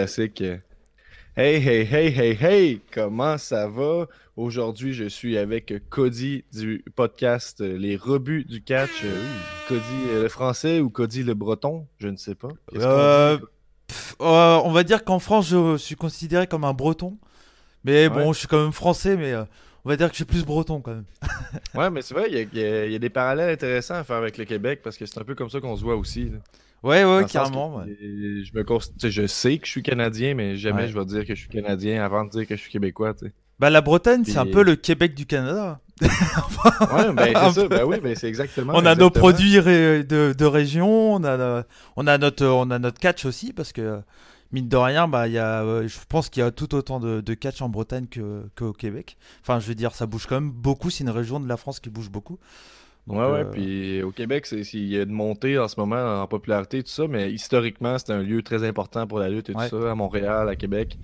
classique. Hey, hey, hey, hey, hey, comment ça va? Aujourd'hui, je suis avec Cody du podcast Les Rebuts du Catch. Euh, Cody euh, le français ou Cody le breton? Je ne sais pas. Euh, on va dire qu'en France, je suis considéré comme un breton. Mais bon, je suis quand même français, mais on va dire que je suis plus breton quand même. ouais, mais c'est vrai, il y, a des parallèles intéressants à faire avec le Québec parce que c'est un peu comme ça qu'on se voit aussi. Ouais, ouais, carrément. Je, me je sais que je suis Canadien, mais jamais je vais dire que je suis Canadien avant de dire que je suis Québécois. Bah, la Bretagne, c'est un peu le Québec du Canada. ouais, ben, c'est ça. Ben oui, ben, exactement. On a nos produits de, de, région, on a, on, a notre, on a notre catch aussi, parce que mine de rien, bah, y a, euh, je pense qu'il y a tout autant de, de catch en Bretagne qu'au Québec. Enfin, je veux dire, ça bouge quand même beaucoup. C'est une région de la France qui bouge beaucoup ouais, ouais, euh, puis au Québec, il y a une montée en ce moment en popularité, tout ça, mais historiquement, c'est un lieu très important pour la lutte et tout ça, à Montréal, à Québec.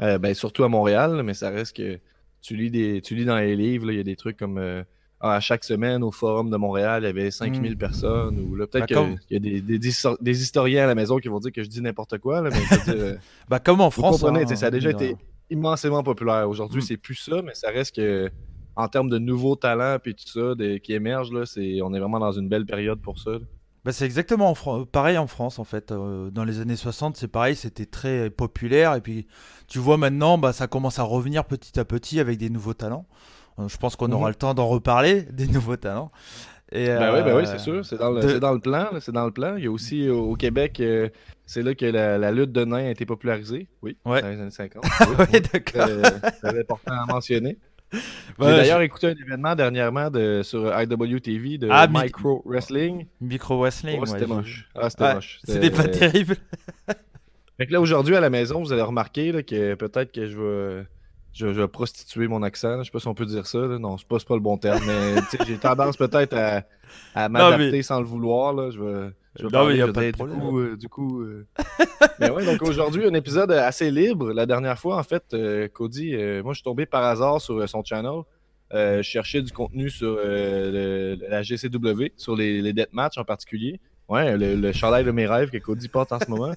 Euh, ben, surtout à Montréal, mais ça reste que tu lis, des, tu lis dans les livres, il y a des trucs comme euh, à chaque semaine au Forum de Montréal, il y avait 5000 mm. personnes, ou là, peut-être qu'il y a des, des, historiens à la maison qui vont dire que je dis n'importe quoi, là, mais dire, bah, comme en France. Hein, ça a déjà été immensément populaire. Aujourd'hui, mm. c'est plus ça, mais ça reste que en termes de nouveaux talents et tout ça qui émergent, là, c'est, on est vraiment dans une belle période pour ça. Bah, c'est exactement pareil en France en fait. Euh, dans les années 60, c'est pareil, c'était très populaire. Et puis tu vois maintenant, bah, ça commence à revenir petit à petit avec des nouveaux talents. Euh, je pense qu'on aura mhm. le temps d'en reparler, des nouveaux talents. Et, ben, oui, ben oui, c'est sûr, c'est dans, le, dans le plan. C'est dans le plan. Il y a aussi au Québec, c'est là que la, lutte de nains a été popularisée. Oui, ouais. dans les années 50. Oui, d'accord. c'est important à mentionner. J'ai d'ailleurs écouté un événement dernièrement de, sur IWTV de ah, Micro Wrestling. Micro Wrestling, oh, c'était moche. Ah, c'était moche. C'était pas terrible. fait que là, aujourd'hui, à la maison, vous allez remarquer là, que peut-être que je vais, je, vais prostituer mon accent. Je sais pas si on peut dire ça. Non, c'est pas, pas le bon terme. Mais j'ai tendance peut-être à, à m'adapter sans le vouloir. Là. Je vais je non, mais il a pas de problème. Du coup, euh, euh, mais ouais, donc aujourd'hui, un épisode assez libre. La dernière fois, en fait, euh, Cody, moi, je suis tombé par hasard sur son channel. je cherchais du contenu sur la GCW, sur les, les deathmatchs en particulier. Ouais, le, le chandail de mes rêves que Cody porte en ce moment.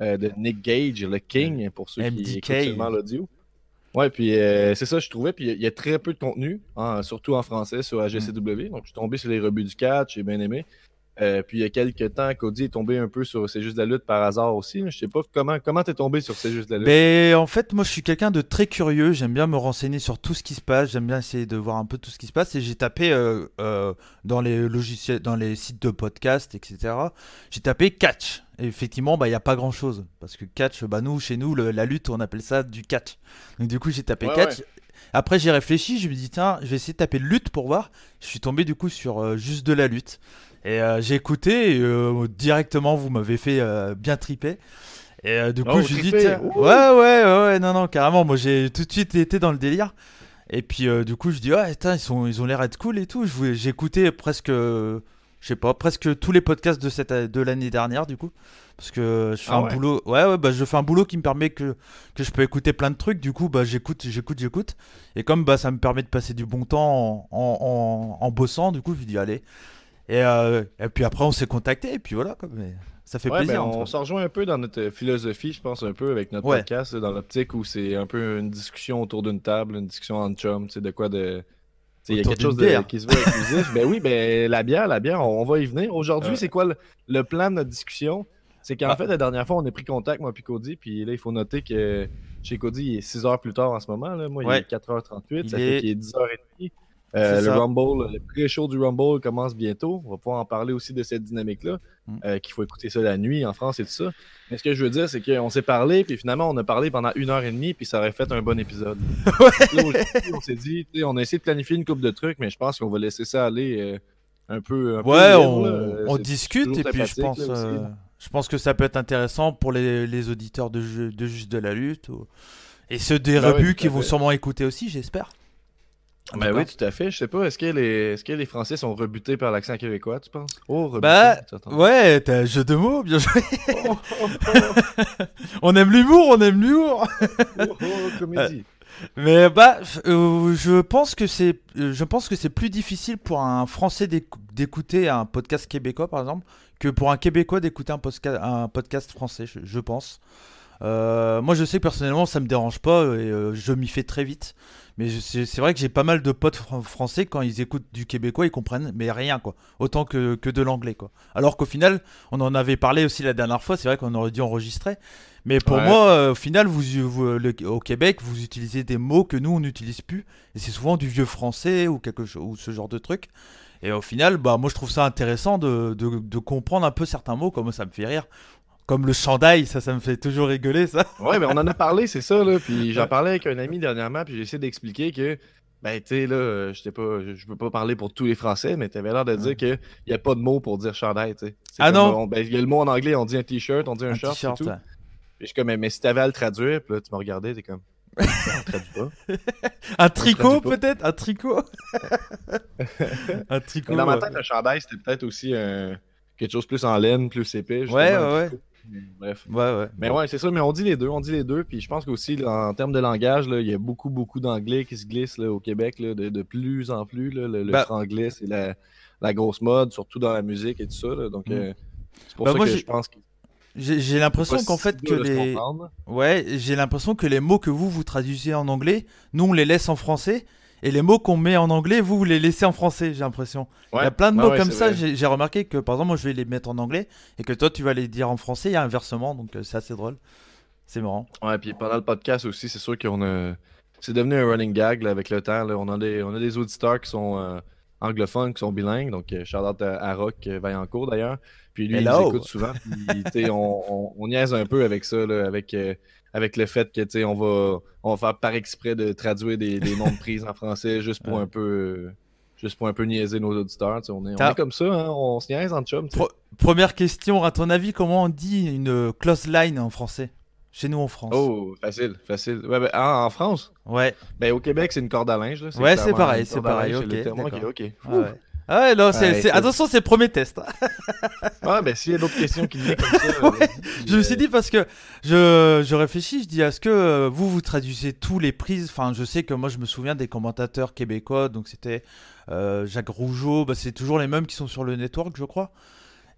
de Nick Gage, le King, pour ceux qui écoutent seulement l'audio. Ouais, puis c'est ça, je trouvais. Puis il y, a très peu de contenu, hein, surtout en français sur la GCW. Donc je suis tombé sur les rebuts du catch, j'ai bien aimé. Euh, puis il y a quelques temps, Cody est tombé un peu sur C'est juste de la lutte par hasard aussi. Je sais pas comment comment t'es tombé sur C'est juste de la lutte? Mais ben, en fait, moi je suis quelqu'un de très curieux. J'aime bien me renseigner sur tout ce qui se passe. J'aime bien essayer de voir un peu tout ce qui se passe. Et j'ai tapé euh, euh, dans les logiciels, dans les sites de podcast, etc. J'ai tapé catch. Et effectivement, bah il y a pas grand chose parce que catch, bah nous chez nous la lutte, on appelle ça du catch. Donc du coup j'ai tapé catch. Après, j'ai réfléchi, je me dis, tiens, je vais essayer de taper lutte pour voir. Je suis tombé du coup sur juste de la lutte. Et euh, j'ai écouté, et, euh, directement, vous m'avez fait euh, bien triper. Et du coup, oh, je dis, ouais, ouais, ouais, non, non, carrément. Moi, j'ai tout de suite été dans le délire. Et puis, du coup, je dis, ouais, ils, sont, ils ont l'air d'être cool et tout. J'ai écouté presque, je sais pas, presque tous les podcasts de, cette, de l'année dernière, du coup. Parce que je fais ah un boulot, ouais, ouais, bah, je fais un boulot qui me permet que, que je peux écouter plein de trucs. Du coup, bah, j'écoute, j'écoute, j'écoute. Et comme bah, ça me permet de passer du bon temps en, en, en, en bossant, du coup, je dis, allez. Euh, et, puis après, on s'est contacté, et puis voilà, ça fait plaisir. Ben, on s'en rejoint un peu dans notre philosophie, je pense, un peu avec notre podcast, dans l'optique où c'est un peu une discussion autour d'une table, une discussion en chum, tu sais, de quoi de. Il y a quelque chose de, qui se voit inclusif. ben oui, ben la bière, la bière, on, va y venir. Aujourd'hui, c'est quoi le, plan de notre discussion? C'est qu'en ah. fait, la dernière fois, on a pris contact, moi puis Cody, puis là, il faut noter que chez Cody, il est 6 heures plus tard en ce moment. Là. Moi, il est 4h38, ça fait qu'il est 10h30. Euh, le Rumble, le pré-show du Rumble commence bientôt. On va pouvoir en parler aussi de cette dynamique-là, mm. euh, qu'il faut écouter ça la nuit en France et tout ça. Mais ce que je veux dire, c'est qu'on s'est parlé, puis finalement, on a parlé pendant une heure et demie, puis ça aurait fait un bon épisode. on s'est dit, on a essayé de planifier une coupe de trucs, mais je pense qu'on va laisser ça aller euh, un peu. ouais, on, discute, et puis je pense, je pense que ça peut être intéressant pour les, auditeurs de, de Juste de la Lutte, et ceux des bah rebuts qui vont sûrement écouter aussi, j'espère. Ben oui, tout à fait. Je sais pas, est-ce que les, est-ce que les Français sont rebutés par l'accent québécois, tu penses? Oh, rebutés. Bah, ouais, t'as un jeu de mots, bien joué. Oh, oh, oh. on aime l'humour, on aime l'humour. comédie. Mais bah, euh, je pense que c'est, je pense que c'est plus difficile pour un Français d'écouter un podcast québécois, par exemple, que pour un Québécois d'écouter un, podcast, un podcast français, je, pense. Moi, je sais que personnellement, ça me dérange pas et je m'y fais très vite. Mais c'est vrai que j'ai pas mal de potes français, quand ils écoutent du québécois, ils comprennent, mais rien, quoi. Autant que, que de l'anglais, quoi. Alors qu'au final, on en avait parlé aussi la dernière fois, c'est vrai qu'on aurait dû enregistrer. Mais pour moi, euh, au final, vous, au Québec, vous utilisez des mots que nous, on n'utilise plus. Et c'est souvent du vieux français ou, quelque chose, ou ce genre de truc. Et au final, bah, moi, je trouve ça intéressant de, de, de comprendre un peu certains mots, comme ça me fait rire comme le chandail, ça, ça me fait toujours rigoler, ça. Ouais, mais on en a parlé, c'est ça, là. Puis j'en parlais avec un ami dernièrement, puis j'ai essayé d'expliquer que, ben, tu sais, là, je pas, je peux pas parler pour tous les Français, mais t'avais l'air de dire qu'il n'y a pas de mot pour dire chandail, tu sais. Ah non? Ben, il y a le mot en anglais, on dit un t-shirt, on dit un, short, et tout. Puis je suis comme, mais si t'avais à le traduire, puis là, tu me regardais, t'es comme. pas. un tricot peut-être? Un tricot? Un tricot. Dans ma tête, un chandail, c'était peut-être aussi quelque chose plus en laine, plus épais. Ouais, ouais, ouais. Bref. Ouais, ouais. Mais ouais, c'est ça, mais on dit les deux, on dit les deux. Puis je pense qu'aussi, en termes de langage, il y a beaucoup, beaucoup d'anglais qui se glissent au Québec de, de, plus en plus. le, bah franglais, c'est la, la, grosse mode, surtout dans la musique et tout ça. donc, mm. euh, c'est pour bah, ça que je pense que. J'ai l'impression qu'en fait que les ouais j'ai l'impression que les mots que vous vous traduisez en anglais, nous on les laisse en français et les mots qu'on met en anglais, vous, vous les laissez en français, j'ai l'impression. Il y a plein de mots comme ça. J'ai remarqué que, par exemple, moi, je vais les mettre en anglais et que toi, tu vas les dire en français. Il y a inversement, donc euh, c'est assez drôle. C'est marrant. Ouais, puis pendant le podcast aussi, c'est sûr qu'on a. C'est devenu un running gag avec le temps. On, a des, on a des auditeurs qui sont euh, anglophones, qui sont bilingues. Donc, euh, out à, Rock Vaillancourt d'ailleurs. Puis lui, il nous écoute souvent. Puis, on, on, niaise un peu avec ça, là, avec avec le fait que tu on va, on va faire par exprès de traduire des, des noms de prises en français juste pour un peu juste pour un peu niaiser nos auditeurs. On est, on est, comme ça, hein, on se niaise en chum. première question, à ton avis, comment on dit une close line en français? Chez nous en France. Oh, facile, facile. Ouais, ben, en, France? Ouais. Ben, au Québec, c'est une corde à linge. Là. Ouais, c'est pareil, c'est pareil. Ok, ok, ok. Ah ouais, non, c'est, attention, c'est le premier test. ouais, ben s'il y a d'autres questions qui viennent comme ça. Euh, je me suis dit parce que je, je réfléchis, je dis est-ce que euh, vous, vous traduisez tous les prises? Enfin, je sais que moi, je me souviens des commentateurs québécois, donc c'était euh, Jacques Rougeau, bah, c'est toujours les mêmes qui sont sur le network, je crois.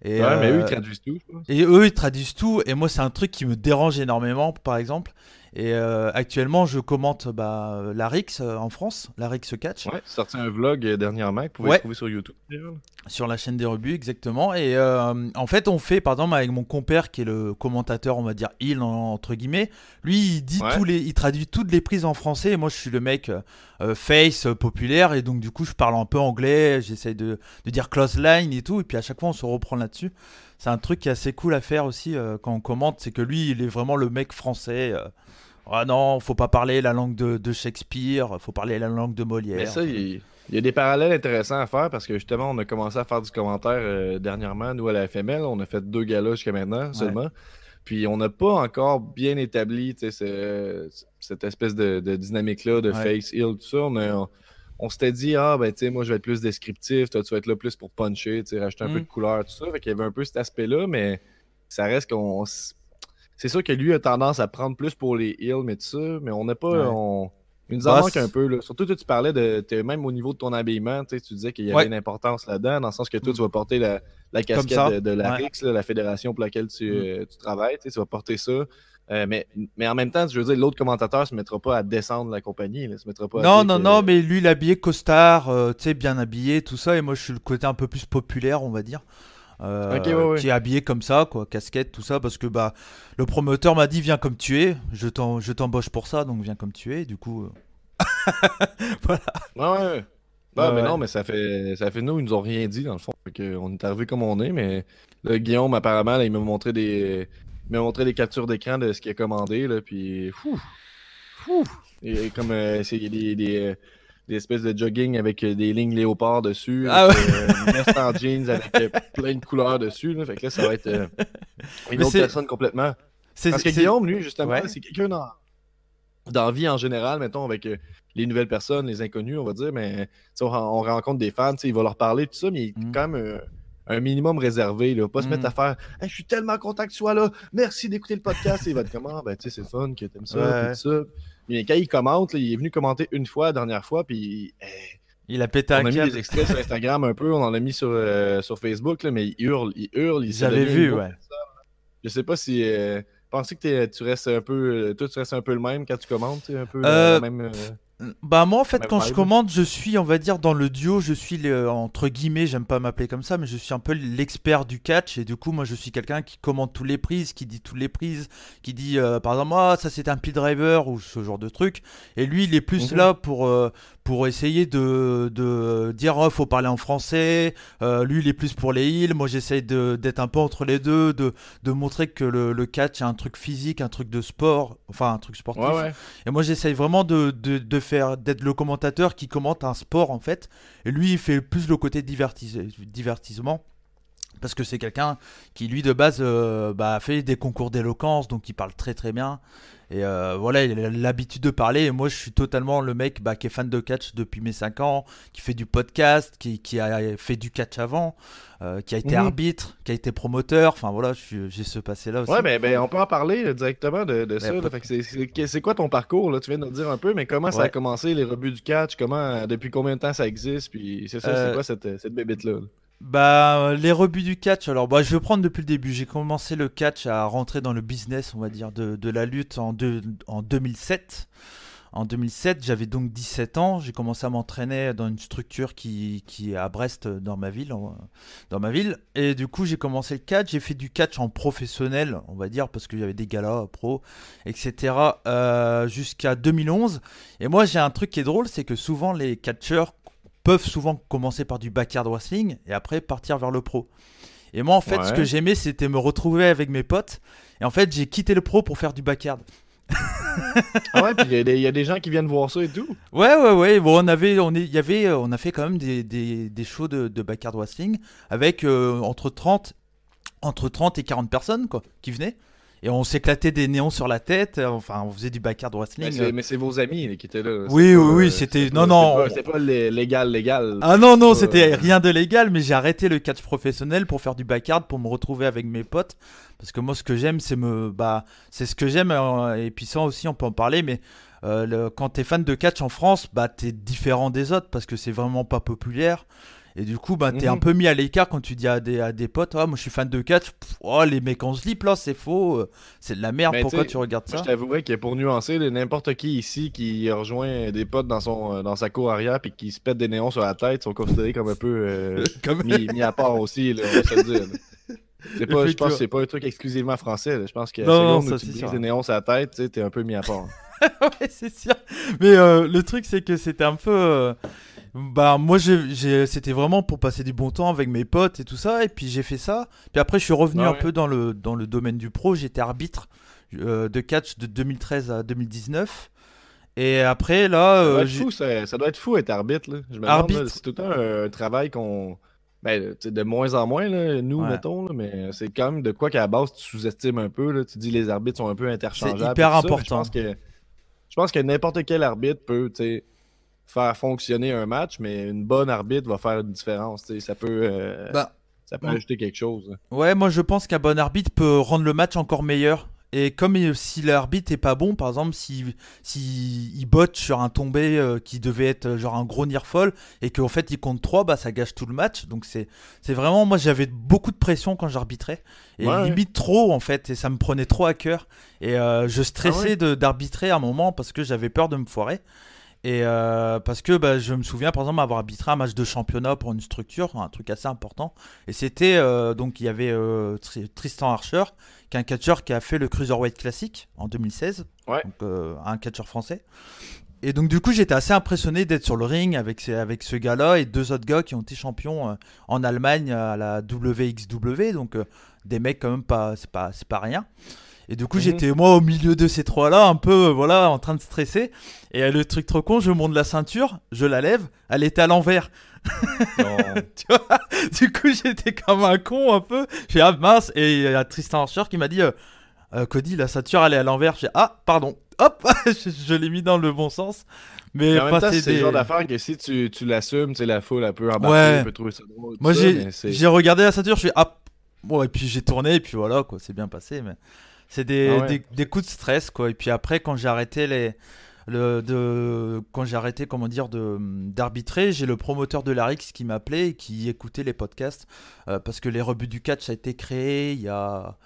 Et, ouais, mais eux, ils traduisent tout. Et eux, ils traduisent tout. Et moi, c'est un truc qui me dérange énormément, par exemple. Et euh, actuellement, je commente bah, la Rix euh, en France, la Rix Catch. Ouais, sorti un vlog euh, dernièrement que vous pouvez trouver sur YouTube. Sur la chaîne des rebuts, exactement. Et en fait, on fait, par exemple, avec mon compère qui est le commentateur, on va dire il entre guillemets. Lui, il dit tous les, il traduit toutes les prises en français. Et moi, je suis le mec face populaire et donc du coup, je parle un peu anglais. J'essaye de, de, dire close line et tout. Et puis à chaque fois, on se reprend là-dessus. C'est un truc qui est assez cool à faire aussi quand on commente, c'est que lui, il est vraiment le mec français. Ah non, faut pas parler la langue de, de, Shakespeare, faut parler la langue de Molière. Mais ça, il, y a des parallèles intéressants à faire parce que justement, on a commencé à faire du commentaire euh, dernièrement, nous à la FML. On a fait deux galas jusqu'à maintenant seulement. Puis on n'a pas encore bien établi cette espèce de, dynamique-là, de face, heal, tout ça. On, s'était dit, ah ben tu sais, moi je vais être plus descriptif, toi tu vas être là plus pour puncher, rajouter un peu mm. de couleur, tout ça. Fait qu'il y avait un peu cet aspect-là, mais ça reste qu'on c'est sûr que lui a tendance à prendre plus pour les heals, mais tout ça, mais on n'a pas. On... Il nous en manque un peu. Là. Surtout, tu parlais de. Même au niveau de ton habillement, tu disais qu'il y avait une importance là-dedans, dans le sens que toi, tu vas porter la, la casquette de, la RIX, la fédération pour laquelle tu, mm. euh, tu travailles. Tu vas porter ça. Euh, mais, mais en même temps, je veux dire, l'autre commentateur ne se mettra pas à descendre la compagnie. se mettra pas non, non, non, mais lui, il est habillé costard, euh, tu sais, bien habillé, tout ça. Et moi, je suis le côté un peu plus populaire, on va dire. Euh, qui est habillé comme ça, quoi, casquette, tout ça, parce que bah le promoteur m'a dit viens comme tu es, je t'embauche pour ça, donc viens comme tu es, du coup. Euh, voilà. Ouais, ouais. Bah, mais non, mais ça fait, ça fait nous, ils nous ont rien dit dans le fond. on est arrivé comme on est, mais le Guillaume, apparemment, il m'a montré des. m'a montré des captures d'écran de ce qu'il a commandé, là, puis. Fou, fou. Et comme euh, c'est des, des espèces de jogging avec euh, des lignes léopard dessus. Ah ouais. Euh, en jeans avec euh, plein de couleurs dessus. Là. Fait que là, ça va être une autre personne complètement. Parce que Guillaume, lui, justement, c'est quelqu'un dans... vie en général, mettons, avec les nouvelles personnes, les inconnus, on va dire, mais on, on, rencontre des fans, il va leur parler, tout ça, mais il est mm. quand même un minimum réservé. Va pas se mettre mm. à faire Je suis tellement content que tu sois là, merci d'écouter le podcast. il va être comme ah, ben, tu sais, c'est fun que t'aimes ça, tout ça. Mais quand il commente, il est venu commenter une fois la dernière fois, puis. Eh, il a pété On a mis des extraits sur Instagram un peu, on en a mis sur, euh, sur Facebook, là, mais il hurle, il hurle. J'avais vu, ouais. Je sais pas si. Euh, penses que tu restes un peu. Toi, tu restes un peu le même quand tu commentes, un peu la même. Bah moi en fait quand je commande je suis on va dire dans le duo je suis entre guillemets j'aime pas m'appeler comme ça mais je suis un peu l'expert du catch. Et du coup moi je suis quelqu'un qui commande toutes les prises qui dit toutes les prises qui dit euh, par exemple ah ça c'est un pile driver ou ce genre de truc. Et lui il est plus mhm. là pour euh, pour essayer de, de dire oh, faut parler en français euh, lui il est plus pour les heals moi j'essaye d'être un peu entre les deux de, de montrer que le, le, catch est un truc physique un truc de sport enfin un truc sportif. Et moi j'essaye vraiment de, de, de faire d'être le commentateur qui commente un sport en fait. Et lui il fait plus le côté divertissement parce que c'est quelqu'un qui lui de base euh, bah, fait des concours d'éloquence donc il parle très très bien et euh, voilà, il a l'habitude de parler. Et moi, je suis totalement le mec bah, qui est fan de catch depuis mes 5 ans, qui fait du podcast, qui, a fait du catch avant, euh, qui a été mhm. arbitre, qui a été promoteur. Enfin voilà, j'ai ce passé-là aussi. Ouais, ben, ben, on peut en parler directement de, ça. C'est quoi ton parcours là? Tu viens de nous dire un peu, mais comment ça a commencé, les rebuts du catch? Comment, depuis combien de temps ça existe? Puis c'est ça, c'est euh, quoi cette, cette bébête-là? là? Bah, les rebuts du catch, alors bah, je vais prendre depuis le début. J'ai commencé le catch à rentrer dans le business, on va dire, de, de la lutte en, en 2007. En 2007, j'avais donc 17 ans. J'ai commencé à m'entraîner dans une structure qui, qui est à Brest, dans ma ville. Dans ma ville. Et du coup, j'ai commencé le catch. J'ai fait du catch en professionnel, on va dire, parce qu'il y avait des galas pro, etc. Euh, jusqu'à 2011. Et moi, j'ai un truc qui est drôle, c'est que souvent les catcheurs peuvent souvent commencer par du backyard wrestling et après partir vers le pro. Et moi, en fait, ce que j'aimais, c'était me retrouver avec mes potes. Et en fait, j'ai quitté le pro pour faire du backyard. ah ouais, puis il y, a des gens qui viennent voir ça et tout. Ouais, ouais, ouais. Bon, on avait, on est, y avait, on a fait quand même des, des, des shows de, de backyard wrestling avec euh, entre 30, entre 30 et 40 personnes quoi, qui venaient et on s'éclatait des néons sur la tête. Enfin, on faisait du backyard wrestling. Mais c'est vos amis qui étaient là. Oui, oui, oui, c'était. Non, non. C'était pas, légal, légal. Ah non, non, c'était rien de légal, mais j'ai arrêté le catch professionnel pour faire du backyard, pour me retrouver avec mes potes. Parce que moi, ce que j'aime, c'est me. Bah, c'est ce que j'aime. Euh, et puis ça aussi, on peut en parler, mais. Euh, le, quand t'es fan de catch en France, bah t'es différent des autres parce que c'est vraiment pas populaire. Et du coup, bah, t'es un mhm. peu mis à l'écart quand tu dis à des, à des potes, ah, moi je suis fan de catch, oh, les mecs en slip là, c'est faux, euh, c'est de la merde, pourquoi tu regardes ça Je t'avouerais que pour nuancer, n'importe qui ici qui rejoint des potes dans, son, euh, dans sa cour arrière puis qui se pète des néons sur la tête sont considérés comme un peu euh, mis, à part aussi, là, on va se le dire. C'est pas, je pense que c'est pas un truc exclusivement français. Je pense que non, non, tu des néons sur la tête, t'es un peu mis à part. ouais, c'est sûr. Mais le truc, c'est que c'était un peu. Bah moi c'était vraiment pour passer du bon temps avec mes potes et tout ça et puis j'ai fait ça. Puis après je suis revenu ah un peu dans le dans le domaine du pro, j'étais arbitre euh, de catch de 2013 à 2019. Et après là ça doit, euh, être fou, ça, doit être fou être arbitre là. Je me arbitre. c'est tout un, travail qu'on ben, de moins en moins, là, nous, mettons, mais c'est quand même de quoi qu'à la base, tu sous-estimes un peu. Là, tu dis les arbitres sont un peu interchangeables. C'est hyper important. je pense que, je pense que n'importe quel arbitre peut, faire fonctionner un match, mais une bonne arbitre va faire une différence. Ça peut, euh, bah, ça peut ajouter quelque chose. Ouais, moi je pense qu'un bon arbitre peut rendre le match encore meilleur. Et comme si l'arbitre est pas bon, par exemple, si, si il botte sur un tombé euh, qui devait être euh, genre un gros folle et qu'en fait il compte 3, bah ça gâche tout le match. Donc c'est vraiment, moi j'avais beaucoup de pression quand j'arbitrais. Et limite trop en fait, et ça me prenait trop à cœur. Et je stressais ah d'arbitrer à un moment parce que j'avais peur de me foirer. Et euh, parce que bah, je me souviens par exemple avoir arbitré un match de championnat pour une structure, un truc assez important. Et c'était euh, donc il y avait euh, Tristan Archer, qui est un catcheur qui a fait le Cruiserweight Classic en 2016, donc un catcheur français. Et donc du coup j'étais assez impressionné d'être sur le ring avec, avec ce gars-là et deux autres gars qui ont été champions en Allemagne à la WXW, donc des mecs quand même pas c'est pas c'est pas rien. Et du coup, mhm. j'étais moi au milieu de ces trois-là, un peu, euh, voilà, en train de stresser. Et le truc trop con, je monte la ceinture, je la lève, elle était à l'envers. tu vois? Du coup, j'étais comme un con un peu. J'ai ah mince. Et il y a Tristan Archer qui m'a dit euh, euh, Cody, la ceinture elle est à l'envers. J'ai ah pardon. Hop, je, l'ai mis dans le bon sens. Mais, en même temps, c'est le genre d'affaire que si tu, tu l'assumes, c'est la foule un peu embarquée, ouais. peut trouver ça drôle. Moi, j'ai regardé la ceinture, je fais ah bon, et puis j'ai tourné, et puis voilà quoi, c'est bien passé. Mais c'est ah des, des, coups de stress, quoi. Et puis après, quand j'ai arrêté les. Le, de, quand j'ai arrêté comment dire d'arbitrer j'ai le promoteur de l'Arix qui m'appelait et qui écoutait les podcasts euh, parce que les rebuts du catch a été créé il y a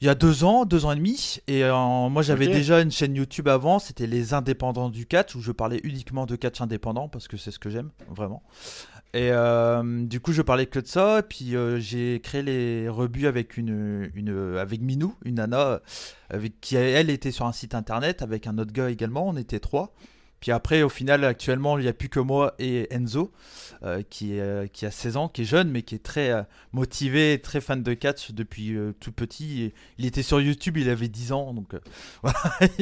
Il y a deux ans, deux ans et demi. Et moi, j'avais déjà une chaîne YouTube avant. C'était Les Indépendants du catch, où je parlais uniquement de catch indépendant, parce que c'est ce que j'aime, vraiment. Et euh, du coup, je parlais que de ça. Et puis, euh, j'ai créé les rebuts avec, une, une, avec Minou, une nana, avec, qui, elle, était sur un site internet, avec un autre gars également. On était trois. Puis après, au final, actuellement, il n'y a plus que moi et Enzo, euh, qui, qui a 16 ans, qui est jeune, mais qui est très motivé, très fan de catch depuis tout petit. il était sur YouTube, il avait 10 ans, donc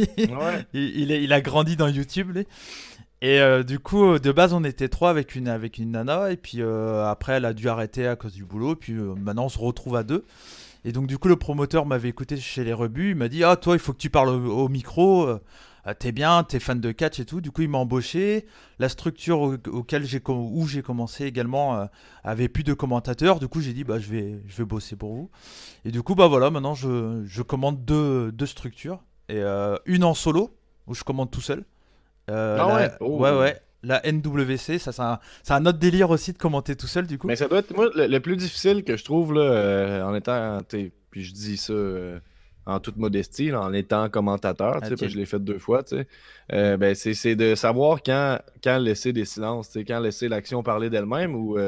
il, il, a grandi dans YouTube. Et euh, du coup, de base, on était trois avec une, avec une nana. Et puis euh, après, elle a dû arrêter à cause du boulot. Et puis euh, maintenant, on se retrouve à deux. Et donc, du coup, le promoteur m'avait écouté chez les rebuts. Il m'a dit Ah, toi, il faut que tu parles au, micro. T'es bien, t'es fan de catch et tout. Du coup, il m'a embauché. La structure auquel j'ai où j'ai commencé également avait plus de commentateurs. Du coup, j'ai dit bah je vais je vais bosser pour vous. Et du coup, bah voilà, maintenant je, je commande deux, deux structures et une en solo où je commande tout seul euh, ah ouais? Oh. Ouais, ouais. La NWC, ça, c'est un, autre délire aussi de commenter tout seul, du coup. Mais ça doit être, moi, le, plus difficile que je trouve, là, euh, en étant, puis je dis ça euh, en toute modestie, en étant commentateur, sais, je l'ai fait deux fois, tu sais, ben, c'est de savoir quand, quand laisser des silences, quand laisser l'action parler d'elle-même ou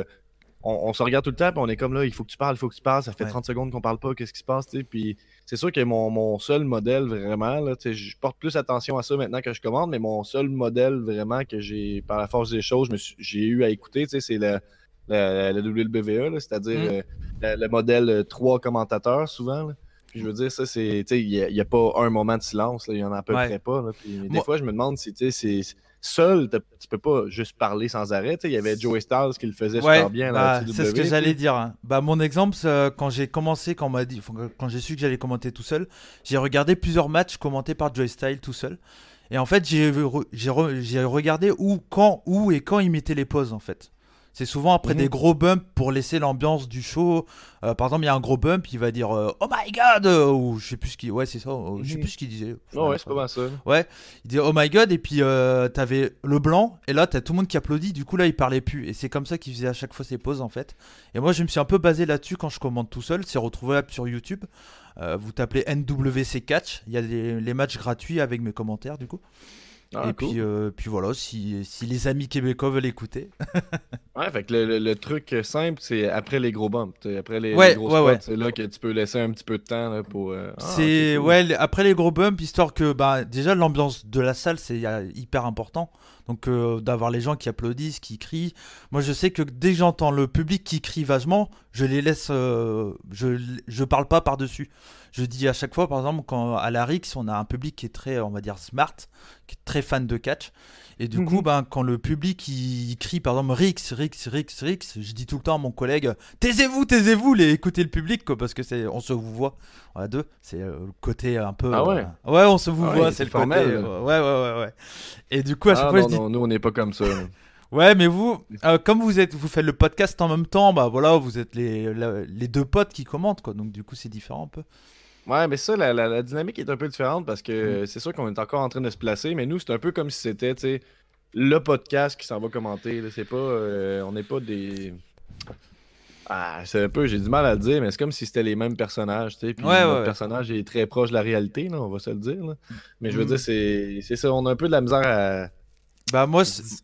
on, se regarde tout le temps, puis on est comme là, il faut que tu parles, il faut que tu parles, ça fait 30 secondes qu'on parle pas, qu'est-ce qui se passe, puis c'est sûr que mon, seul modèle vraiment, je porte plus attention à ça maintenant que je commande, mais mon seul modèle vraiment que j'ai, par la force des choses, j'ai eu à écouter, c'est le, le, WBVE, c'est-à-dire mm. euh, le, modèle 3 commentateurs souvent. Puis je veux dire, ça, c'est. Il n'y a, pas un moment de silence, il y en a à peu près pas. Puis, des fois, je me demande si c'est seul, tu peux pas juste parler sans arrêt. Il y avait Joey Styles qui le faisait super bien. Bah, c'est ce que j'allais dire. Hein. Bah, mon exemple, quand j'ai commencé, quand, m'a dit, quand j'ai su que j'allais commenter tout seul, j'ai regardé plusieurs matchs commentés par Joey Styles tout seul. Et en fait, j'ai regardé où, quand, où et quand il mettait les pauses en fait. C'est souvent après des mhm. gros bumps pour laisser l'ambiance du show. Euh, par exemple, il y a un gros bump, il va dire euh, Oh my god Ou je sais plus ce qu'il. Ouais, c'est ça. Je sais mhm. plus ce qu'il disait. Oh ouais, c'est pas mal ça. Ouais, il dit Oh my god, et puis euh, t'avais le blanc, et là t'as tout le monde qui applaudit. Du coup, là, il parlait plus. Et c'est comme ça qu'il faisait à chaque fois ses pauses, en fait. Et moi, je me suis un peu basé là-dessus quand je commande tout seul. C'est retrouvable sur YouTube. vous tapez NWC Catch. Il y a les matchs gratuits avec mes commentaires, du coup. Ah, et puis, euh, puis voilà, si, si, les amis québécois veulent écouter. ouais, fait que le, truc simple, c'est après les gros bumps. Après les, gros spots, c'est là que tu peux laisser un petit peu de temps pour. Euh, ah, c'est ouais, après les gros bumps, histoire que bah, déjà l'ambiance de la salle, c'est hyper important. Donc euh, d'avoir les gens qui applaudissent, qui crient. Moi, je sais que dès que j'entends le public qui crie vachement, je les laisse. je, je parle pas par-dessus. Je dis à chaque fois, par exemple, quand à la Rix, on a un public qui est très, on va dire, smart, qui est très fan de catch. Et du coup, mhm. ben, quand le public il, crie par exemple Rix, Rix, Rix, Rix, je dis tout le temps à mon collègue Taisez-vous, taisez-vous, les écoutez le public, quoi, parce que c'est, on se vous voit. à deux, c'est euh, le côté un peu. Ah ouais euh, Ouais, on se vous ah voit, c'est le formel. côté. Euh, ouais, ouais, ouais, ouais. Et du coup, à chaque ah fois, non, je dis. Non, nous, on n'est pas comme ça. Ouais, mais vous, comme vous êtes, vous faites le podcast en même temps, bah voilà, vous êtes les, les deux potes qui commentent, quoi. Donc du coup, c'est différent un peu. Ouais, mais ça, la, dynamique est un peu différente parce que mm. c'est sûr qu'on est encore en train de se placer, mais nous, c'est un peu comme si c'était, tu sais, le podcast qui s'en va commenter. C'est pas. Euh, on n'est pas des. Ah, c'est un peu, j'ai du mal à le dire, mais c'est comme si c'était les mêmes personnages, tu sais. Puis notre personnage est très proche de la réalité, là, on va se le dire. Mais je veux dire, mm. c'est ça, on a un peu de la misère à. Bah, moi, c'est.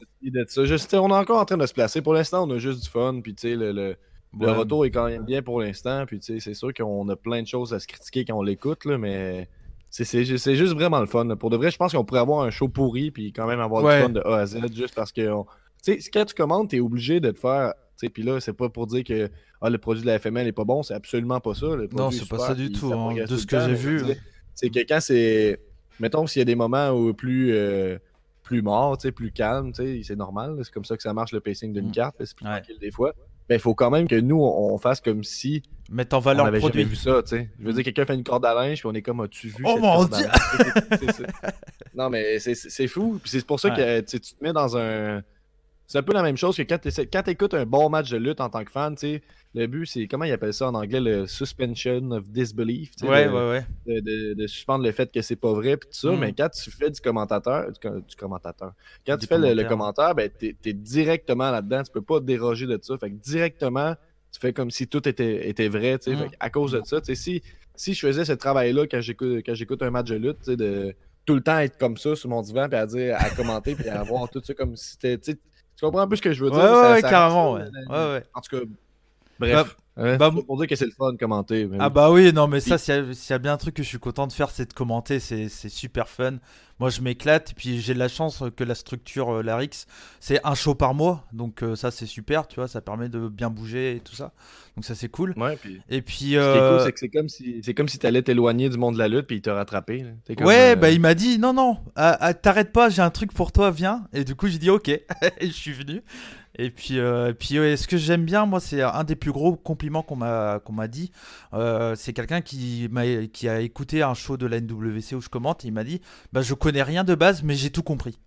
On est encore en train de se placer. Pour l'instant, on a juste du fun, puis tu sais, le le retour est quand même bien pour l'instant. Puis c'est sûr qu'on a plein de choses à se critiquer quand on l'écoute, mais c'est juste vraiment le fun. Pour de vrai, je pense qu'on pourrait avoir un show pourri puis quand même avoir du fun de A à Z juste parce que tu sais, quand tu commandes, tu es obligé de te faire. Puis là, c'est pas pour dire que ah, le produit de la FML est pas bon, c'est absolument pas ça. non, c'est pas ça du tout. Hein, de ce que j'ai vu. C'est que quand c'est. Mettons s'il y a des moments où plus. Euh, plus mort, plus calme, c'est normal. C'est comme ça que ça marche le pacing d'une mm. carte. C'est plus tranquille des fois il faut quand même que nous, on, fasse comme si. Mettre en valeur on avait jamais vu ça, tu sais. Je veux dire, quelqu'un fait une corde à linge, puis on est comme, as-tu vu Oh mon dieu! non, mais c'est fou. Puis c'est pour ça que tu te mets dans un. C'est un peu la même chose que quand tu écoutes un bon match de lutte en tant que fan, tu sais le but, c'est comment ils appellent ça en anglais le suspension of disbelief. Ouais, ouais, ouais. De, suspendre le fait que c'est pas vrai, puis tout ça. Mm. Mais quand tu fais du commentateur, du, commentateur, quand tu fais le, commentaire, ben, t'es es directement là-dedans. Tu peux pas déroger de ça. Fait que directement, tu fais comme si tout était, était vrai. Mm. à cause de ça, si, si je faisais ce travail-là quand j'écoute un match de lutte, de tout le temps être comme ça sur mon divan, puis à dire, à commenter, puis à avoir tout ça comme si c'était. Tu comprends un peu ce que je veux dire? Ouais, ouais, carrément, ouais. ouais. En tout cas, bref. Bah, bah, pour dire que c'est le fun de commenter. ah bah oui, non mais ça, s'il y, a bien un truc que je suis content de faire, c'est de commenter, c'est super fun. Moi je m'éclate, et puis j'ai la chance que la structure, euh, Larix, c'est un show par mois, donc euh, ça c'est super, tu vois, ça permet de bien bouger et tout ça. Donc ça c'est cool. Ouais, puis, et puis... Ce qui est cool, euh, c'est que c'est comme si c'est comme si t'allais t'éloigner du monde de la lutte, puis il t'a rattrapé. ouais, bah il m'a dit, non, non, ah, ah, t'arrêtes pas, j'ai un truc pour toi, viens. Et du coup j'ai dit ok, je suis venu. Et puis, euh, puis ce que j'aime bien, moi, c'est un des plus gros compliments qu'on m'a qu'on m'a dit. Euh, c'est quelqu'un qui m'a qui a écouté un show de la NWC où je commente. Et il m'a dit, bah, je connais rien de base, mais j'ai tout compris.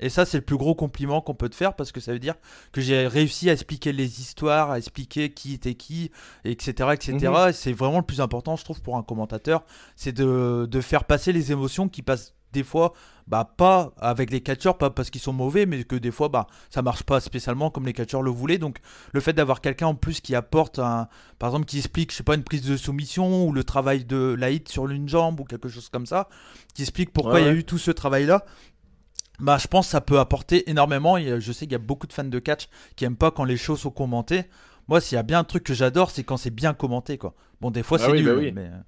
Et ça, c'est le plus gros compliment qu'on peut te faire parce que ça veut dire que j'ai réussi à expliquer les histoires, à expliquer qui était qui, etc. etc. Mhm. Et c'est vraiment le plus important, je trouve, pour un commentateur, c'est de, de faire passer les émotions qui passent des fois bah pas avec les catcheurs pas parce qu'ils sont mauvais mais que des fois bah ça marche pas spécialement comme les catcheurs le voulaient. Donc le fait d'avoir quelqu'un en plus qui apporte un par exemple qui explique je sais pas une prise de soumission ou le travail de la hit sur une jambe ou quelque chose comme ça qui explique pourquoi il y a eu tout ce travail là bah je pense que ça peut apporter énormément. Et je sais qu'il y a beaucoup de fans de catch qui aiment pas quand les choses sont commentées. Moi s'il y a bien un truc que j'adore c'est quand c'est bien commenté quoi. Bon des fois ah c'est nul bah mais euh,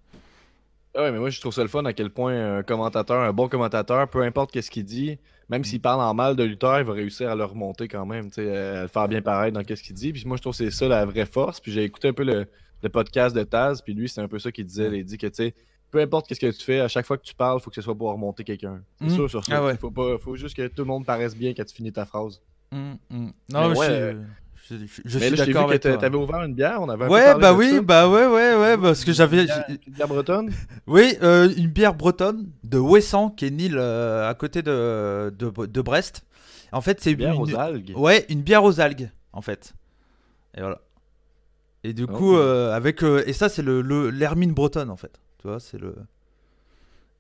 ah ouais, mais moi je trouve ça le fun à quel point un commentateur, un bon commentateur, peu importe qu'est-ce qu'il dit, même s'il parle en mal de lutteur, il va réussir à le remonter quand même, tu sais, à le faire bien pareil dans qu'est-ce qu'il dit. Puis moi je trouve que c'est ça la vraie force. Puis j'ai écouté un peu le, podcast de Taz, puis lui c'est un peu ça qu'il disait, il dit que tu sais, peu importe qu'est-ce que tu fais, à chaque fois que tu parles, il faut que ce soit pour remonter quelqu'un. C'est mmh. sûr sur ça. Ah faut, pas, faut juste que tout le monde paraisse bien quand tu finis ta phrase. Mmh, mmh. Non, mais ouais, je, je mais suis d'accord avec toi. T'avais ouvert une bière, on avait un Ouais, bah oui, bah ouais, ouais, ouais, parce que j'avais. Une, bière bretonne? Oui, euh, une bière bretonne de Ouessant, qui est une île euh, à côté de, de, de, Brest. En fait, c'est une bière aux algues. Ouais, une bière aux algues, en fait. Et voilà. Et du coup, euh, avec. et ça, c'est le l'hermine bretonne, en fait. Tu vois, c'est le.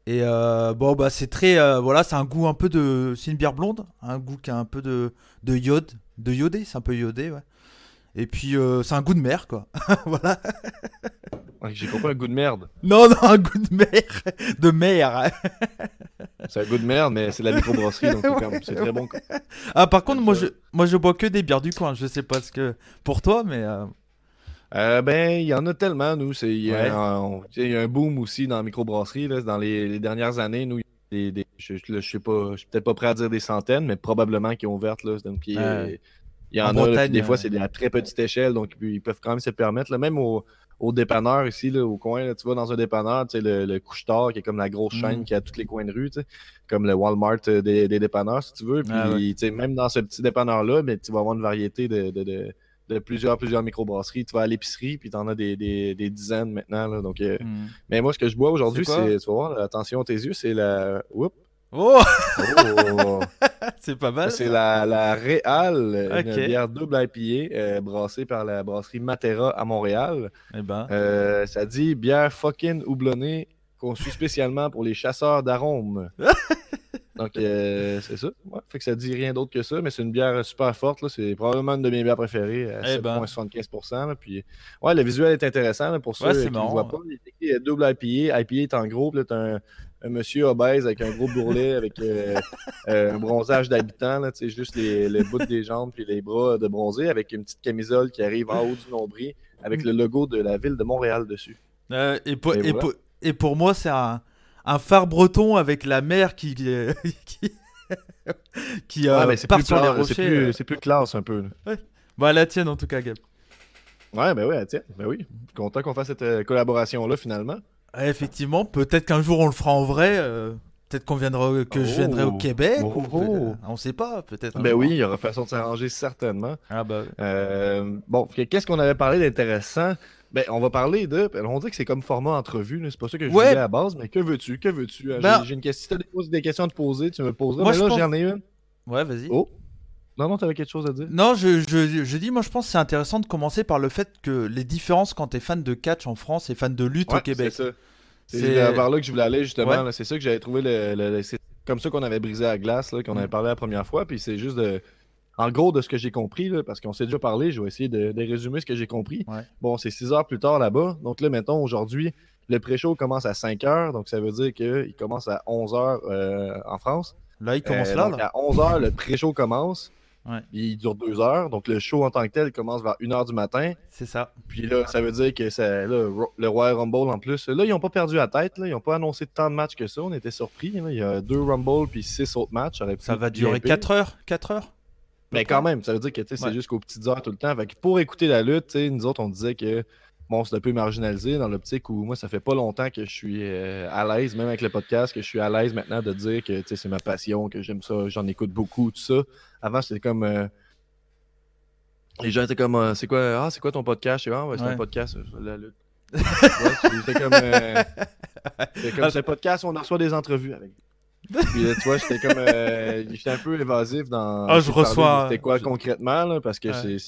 Et bon, bah, c'est très. voilà, c'est un goût un peu de. C'est une bière blonde, un goût qui a un peu de, de iode de iodé, c'est un peu iodé, ouais. Et puis, euh, c'est un goût de mer, quoi. voilà. J'ai compris un goût de merde. Non, non, un goût de mer. De mer. c'est un goût de merde, mais c'est la microbrasserie, donc c'est très bon. Ah, par contre, moi je, moi, je bois que des bières du coin. Je sais pas ce que. Pour toi, mais. Euh, euh, ben, il y en a tellement, nous. Il y, a un boom aussi dans la microbrasserie. Là, dans les, dernières années, nous, des, je, ne suis pas, je suis peut-être pas prêt à dire des centaines, mais probablement qui ont ouvert là. Donc, il, y en, a, des fois, c'est à très petite échelle, donc ils peuvent quand même se permettre. Là, même au, au dépanneur ici, là, au coin, tu vas dans un dépanneur, tu sais, le, le couche-tard, qui est comme la grosse mm. chaîne qui a tous les coins de rue, tu sais, comme le Walmart euh, des, des dépanneurs, si tu veux. Ah Puis, tu sais, même dans ce petit dépanneur-là, mais tu vas avoir une variété de, de de plusieurs, plusieurs microbrasseries. Tu vas à l'épicerie, puis tu en as des, des, des, dizaines maintenant. Là, donc, euh, hmm. Mais moi, ce que je bois aujourd'hui, c'est, tu vas voir, attention à tes yeux, c'est la. Oups. Oh! oh! c'est pas mal. C'est la, la Réal, une bière double IPA euh, brassée par la brasserie Matera à Montréal. Eh ben. Euh, ça dit bière fucking houblonnée conçue spécialement pour les chasseurs d'arômes. Donc, euh, c'est ça. Ouais, fait que ça dit rien d'autre que ça, mais c'est une bière super forte. C'est probablement une de mes bières préférées, à 7,75%. Eh puis, ouais, le visuel est intéressant pour ceux qui ne voient pas. Il est euh, double IPA. IPA est en gros. Tu un, un, monsieur obèse avec un gros bourrelet, avec euh, un bronzage d'habitant. Juste les, les bouts des jambes puis les bras de bronzé, avec une petite camisole qui arrive en haut du nombril, avec le logo de la ville de Montréal dessus. et, pour, et, pour, et pour moi, c'est un un phare breton avec la mer qui. qui, qui euh, ouais, part sur les rochers. Euh. C'est plus, classe un peu. Ouais. Bah, la tienne en tout cas, Gab. Ouais, ben oui, la tienne. Ben oui. Content qu'on fasse cette euh, collaboration-là finalement. effectivement, peut-être qu'un jour on le fera en vrai. Peut-être qu'on viendra, que je viendrai au oh. Québec. Oh, oh. on sait pas, peut-être. Ben oui, il y aura façon de s'arranger certainement. Ah bah. bon, qu'est-ce qu'on avait parlé d'intéressant? Ben, on va parler de. Ben, on dit que c'est comme format entrevue, c'est pas ça que je voulais à la base, mais que veux-tu Que veux-tu? Euh, ben, J'ai une question. Si t'as des, questions à te poser, tu me poseras. Moi, mais là, j'en ai une. Ouais, vas-y. Oh Non, non, t'avais quelque chose à dire Non, je, je, je, dis, moi, je pense que c'est intéressant de commencer par le fait que les différences quand t'es fan de catch en France et fan de lutte au Québec. C'est ça. C'est vers là que je voulais aller, justement. C'est ça que j'avais trouvé. Le, c'est comme ça qu'on avait brisé la glace, qu'on mm. avait parlé la première fois. Puis c'est juste de en gros, de ce que j'ai compris, parce qu'on s'est déjà parlé, je vais essayer de, résumer ce que j'ai compris. Bon, c'est six heures plus tard là-bas. Donc là, mettons, aujourd'hui, Le pré-show commence à 5 h, donc ça veut dire qu'il commence à 11 h en France. Là, il commence là, À 11 h, le pré-show commence. Il dure deux heures. Donc, le show en tant que tel commence vers 1 heure du matin. C'est ça. Puis là, ça veut dire que c'est le Royal Rumble en plus. Là, ils n'ont pas perdu la tête. Là. Ils n'ont pas annoncé tant de matchs que ça. On était surpris. Il y a deux Rumble puis six autres matchs. Ça, va durer 4 heures 4 heures Mais quand même, ça veut dire que c'est jusqu'aux petites heures tout le temps. pour écouter la lutte, nous autres, on disait que bon, c'est un peu marginalisé dans l'optique où moi, ça fait pas longtemps que je suis euh, à l'aise, même avec le podcast, que je suis à l'aise maintenant de dire que c'est ma passion, que j'aime ça, j'en écoute beaucoup, tout ça. Avant, c'était comme. Euh, les gens étaient comme, euh, c'est quoi, ah, c'est quoi ton podcast? Je ah, c'est un podcast, la lutte. c'était comme, comme c'est un podcast où on reçoit des entrevues avec. Puis là, tu vois, j'étais comme, j'étais un peu évasif dans. Ah, je reçois. C'était quoi concrètement, là, parce que c'est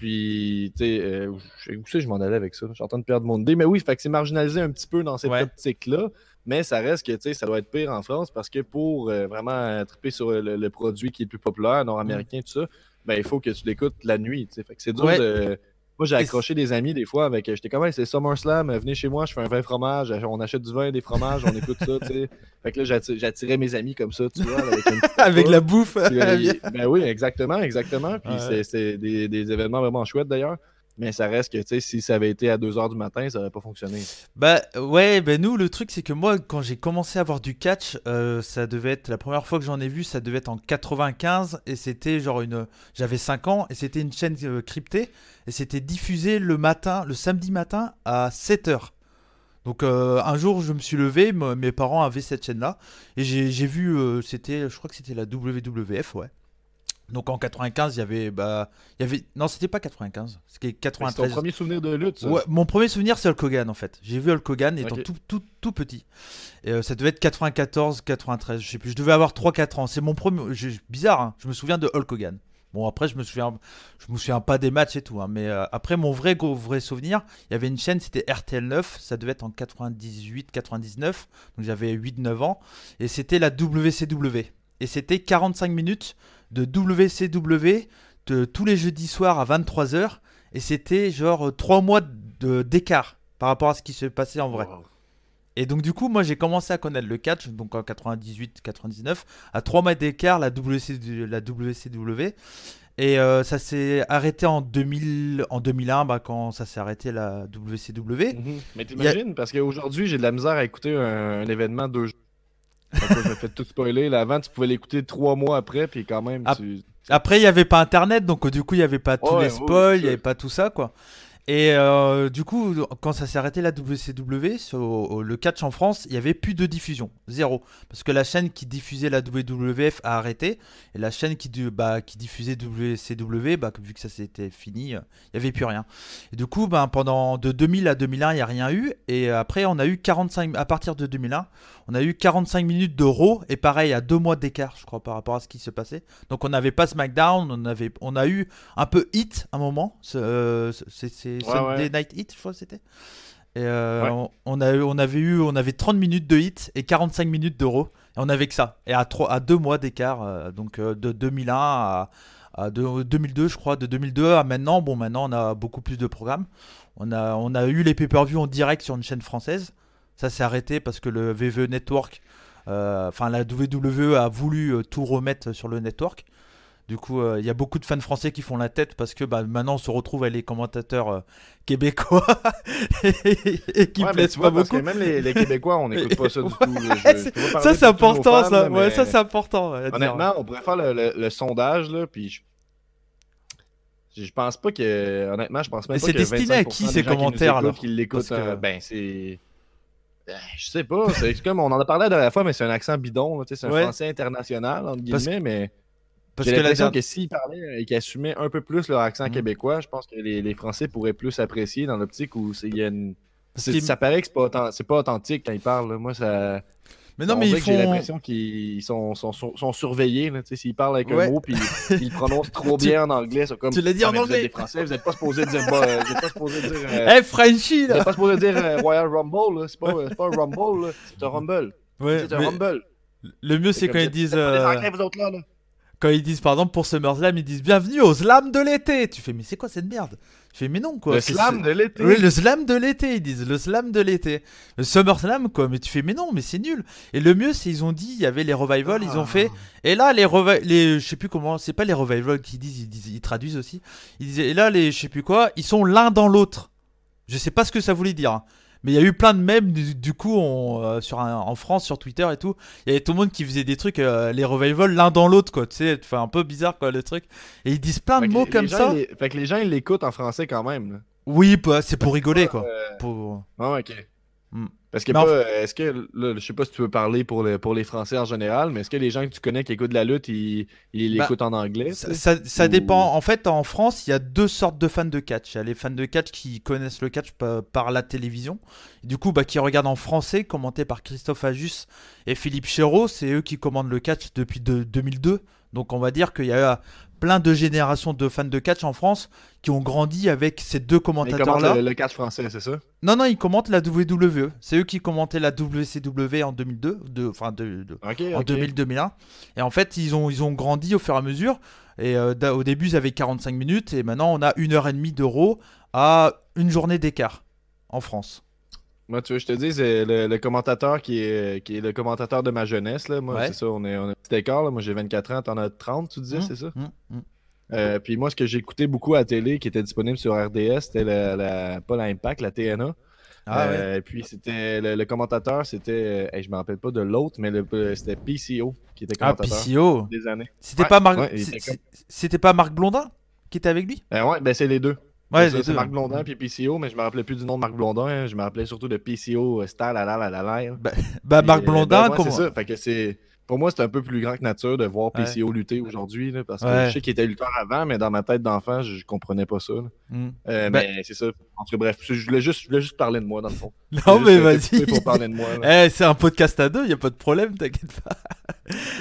puis, tu sais, euh, où je m'en allais avec ça? Je suis en train de perdre mon idée. Mais oui, fait que c'est marginalisé un petit peu dans cette optique-là. Mais ça reste que, tu sais, ça doit être pire en France parce que pour euh, vraiment triper sur le, produit qui est le plus populaire, nord-américain, mm. tout ça, ben, il faut que tu l'écoutes la nuit, tu sais. Fait que c'est dur de moi, j'ai accroché des amis des fois avec. J'étais comme, c'est SummerSlam, venez chez moi, je fais un vin fromage, on achète du vin, des fromages, on écoute ça, tu sais. Fait que là, j'attirais mes amis comme ça, tu vois. Avec, la bouffe. ben oui, exactement, exactement. Puis c'est des, des, événements vraiment chouettes d'ailleurs. Mais ça reste que, tu sais, si ça avait été à 2h du matin, ça n'aurait pas fonctionné. Bah ouais, ben nous, le truc, c'est que moi, quand j'ai commencé à voir du catch, euh, ça devait être, la première fois que j'en ai vu, ça devait être en 95, et c'était genre une... J'avais 5 ans, et c'était une chaîne euh, cryptée, et c'était diffusé le matin, le samedi matin, à 7h. Donc euh, un jour, je me suis levé, mes parents avaient cette chaîne-là, et j'ai vu, c'était, je crois que c'était la WWF, ouais. Donc en 95, il y avait bah il y avait non, c'était pas 95, c'était 93. C'était ton premier souvenir de lutte Ouais, mon premier souvenir c'est Hulk Hogan en fait. J'ai vu Hulk Hogan étant tout, tout, tout petit. Et euh, ça devait être 94, 93, je sais plus. Je devais avoir 3 4 ans. C'est mon premier bizarre hein. Je me souviens de Hulk Hogan. Bon après je me souviens je me souviens pas des matchs et tout hein, mais euh, après mon vrai gros vrai souvenir, il y avait une chaîne c'était RTL 9, ça devait être en 98 99. Donc j'avais 8 9 ans et c'était la WCW et c'était 45 minutes de WCW de tous les jeudis soirs à 23h. Et c'était genre 3 mois d'écart par rapport à ce qui se passait en vrai. Et donc du coup, moi j'ai commencé à connaître le catch, donc en 98-99, à 3 mois d'écart la, la WCW. Et euh, ça s'est arrêté en, 2000, en 2001, bah, quand ça s'est arrêté la WCW. Mhm. Mais t'imagines, parce qu'aujourd'hui j'ai de la misère à écouter un, un événement deux jours je me fais tout spoiler. Là, avant, tu pouvais l'écouter trois mois après, puis quand même. Après, il n'y avait pas internet, donc du coup, il n'y avait pas tous les spoils, il n'y avait pas tout ça, quoi. Et euh, du coup, quand ça s'est arrêté la WCW, sur, le catch en France, il n'y avait plus de diffusion, zéro. Parce que la chaîne qui diffusait la WWF a arrêté, et la chaîne qui, bah, qui diffusait WCW, bah, vu que ça s'était fini, il n'y avait plus rien. Et du coup, bah, pendant de 2000 à 2001, il n'y a rien eu, et après, on a eu 45, à partir de 2001, on a eu 45 minutes de Raw, et pareil, à deux mois d'écart, je crois, par rapport à ce qui se passait. Donc on n'avait pas SmackDown, on, avait, on a eu un peu Hit à un moment, euh, c'est Sunday Night Hit, je crois c'était. Et euh, on, a, on avait eu on avait 30 minutes de hit et 45 minutes d'euro. Et on avait que ça. Et à, trois, à deux mois d'écart, euh, donc de 2001 à, à 2002, je crois, de 2002 à maintenant. Bon, maintenant on a beaucoup plus de programmes. On a, on a eu les pay-per-view en direct sur une chaîne française. Ça s'est arrêté parce que le VVE Network, euh, enfin la WWE a voulu euh, tout remettre sur le network. Du coup, euh, il y a beaucoup de fans français qui font la tête parce que bah, maintenant on se retrouve avec les commentateurs québécois et, qui ouais, plaisent pas beaucoup. même les, Québécois, on n'écoute pas ça du tout. ça c'est important, ça. ouais, ça c'est important. Honnêtement, on pourrait faire le, sondage là, puis je... pense pas que. Honnêtement, je pense même pas que. C'est destiné à qui ces commentaires là? Qui l'écoutent. Ben, c'est. Ben, je sais pas, c'est comme on en a parlé la dernière fois, mais c'est un accent bidon, c'est un français international, entre guillemets, mais j'ai l'impression que s'ils parlaient et qu'ils assumaient un peu plus leur accent mhm. québécois, je pense que les, Français pourraient plus apprécier dans l'optique où il y a une... ça paraît que c'est pas, pas authentique quand ils parlent. Moi, ça. Mais non, mais ils font... J'ai l'impression qu'ils sont, sont, sont, surveillés. S'ils parlent avec un mot puis ils prononcent trop bien en anglais, c'est comme. Tu l'as dit en anglais. Vous êtes des Français, vous n'êtes pas supposé dire. Bah, euh, vous n'êtes pas supposé dire. Euh, hey, Frenchie, là. Vous n'êtes pas supposé dire euh, Royal Rumble, C'est pas, pas un Rumble, C'est un Rumble. c'est un Rumble. Le mieux, c'est quand ils disent. vous autres, là, Quand ils disent, par exemple, pour SummerSlam, ils disent Bienvenue au Slam de l'été. Tu fais, mais c'est quoi cette merde? Je fais, mais non, quoi. Le slam de l'été. Oui, le slam de l'été, ils disent. Le slam de l'été. Le summer slam, quoi. Mais tu fais, mais non, mais c'est nul. Et le mieux, c'est ils ont dit, il y avait les revivals, ils ont fait. Ah. Et là, les revivals, les, je sais plus comment, c'est pas les revivals qui disent, ils, disent, ils traduisent aussi. Ils disaient, et là, les, je sais plus quoi, ils sont l'un dans l'autre. Je sais pas ce que ça voulait dire. Mais il y a eu plein de mèmes du, coup euh, sur en France, sur Twitter et tout. Il y avait tout le monde qui faisait des trucs, euh, les revivals l'un dans l'autre, quoi. Tu sais, un peu bizarre, quoi, le truc. Et ils disent plein de mots comme ça. Fait que les gens, ils l'écoutent en français quand même. Oui, bah, c'est pour rigoler, quoi. Euh, pour... Ah, ok. Hmm. Parce que, est-ce que, je sais pas si tu veux parler pour, pour les Français en général, mais est-ce que les gens que tu connais qui écoutent la lutte, ils bah, l'écoutent en anglais Ça, dépend. En fait, en France, il y a deux sortes de fans de catch. Il y a les fans de catch qui connaissent le catch par, la télévision, du coup, bah, qui regardent en français, commenté par Christophe Ajus et Philippe Chéreau. C'est eux qui commandent le catch depuis 2002. Donc, on va dire qu'il y a plein de générations de fans de catch en France qui ont grandi avec ces deux commentateurs-là. Le, le catch français, c'est ça? Non, non, ils commentent la WWE. C'est eux qui commentaient la WCW en 2002, de, enfin de, en 2000-2001. Et en fait, ils ont, ils ont grandi au fur et à mesure. Et euh, au début, ils avaient 45 minutes. Et maintenant, on a une heure et demie d'euros à une journée d'écart en France. Moi, tu veux, je te dis, c'est le, commentateur qui est, qui est le commentateur de ma jeunesse. Là. Moi, c'est ça, on est, on un petit écart. Moi, j'ai 24 ans, t'en as 30, tu disais, mmh, c'est ça? Mmh, mmh. Euh, puis moi, ce que j'écoutais beaucoup à la télé, qui était disponible sur RDS, c'était la, pas l'Impact, la TNA. Ah, euh, Et puis c'était le, commentateur, c'était, euh, je me rappelle pas de l'autre, mais c'était PCO qui était ah, commentateur. Ah, PCO. Des années. C'était pas Marc, c'était pas Marc Blondin qui était avec lui? ouais, ben c'est les deux. Ouais, c'est Marc Blondin puis PCO, mais je me rappelais plus du nom de Marc Blondin. Hein. Je me rappelais surtout de PCO, Star, la la la la la. Bah, bah Marc Blondin, ben, comment... C'est ça. Fait que c'est pour moi, c'est un peu plus grand que nature de voir PCO lutter aujourd'hui. Parce que je sais qu'il était lutteur avant, mais dans ma tête d'enfant, je, comprenais pas ça. Mm. Euh, ben mais c'est ça. En tout cas, bref, je voulais, juste, je voulais juste parler de moi, dans le fond. Non, mais vas-y. Eh, c'est un podcast à deux, il n'y a pas de problème, t'inquiète pas.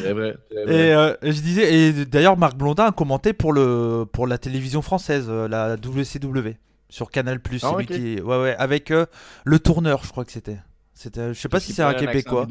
C'est vrai, Et euh, je disais, et d'ailleurs, Marc Blondin a commenté pour, le, pour la télévision française, euh, la WCW, sur Canal. Ah, qui, ouais, ouais, avec le tourneur, je crois que c'était. C'était, je sais pas si c'est un québécois.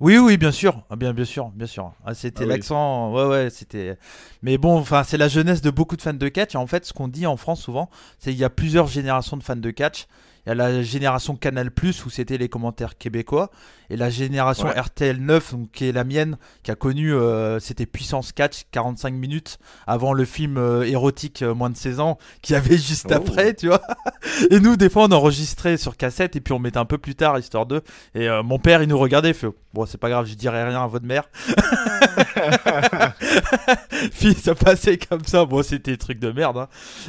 Oui, oui, bien sûr, ah, bien, bien sûr, bien sûr. Ah, c'était ah l'accent, ouais, ouais, c'était. Mais bon, enfin, c'est la jeunesse de beaucoup de fans de catch. en fait, ce qu'on dit en France souvent, c'est qu'il y a plusieurs générations de fans de catch. Il y a la génération Canal Plus où c'était les commentaires québécois et la génération RTL 9 qui est la mienne qui a connu euh, c'était Puissance Catch 45 minutes avant le film euh, érotique euh, moins de 16 ans qui avait juste oh. après, tu vois. et nous des fois on enregistrait sur cassette et puis on mettait un peu plus tard histoire de et mon père il nous regardait il fait bon c'est pas grave, je dirai rien à votre mère. puis ça passait comme ça, bon c'était des trucs de merde hein.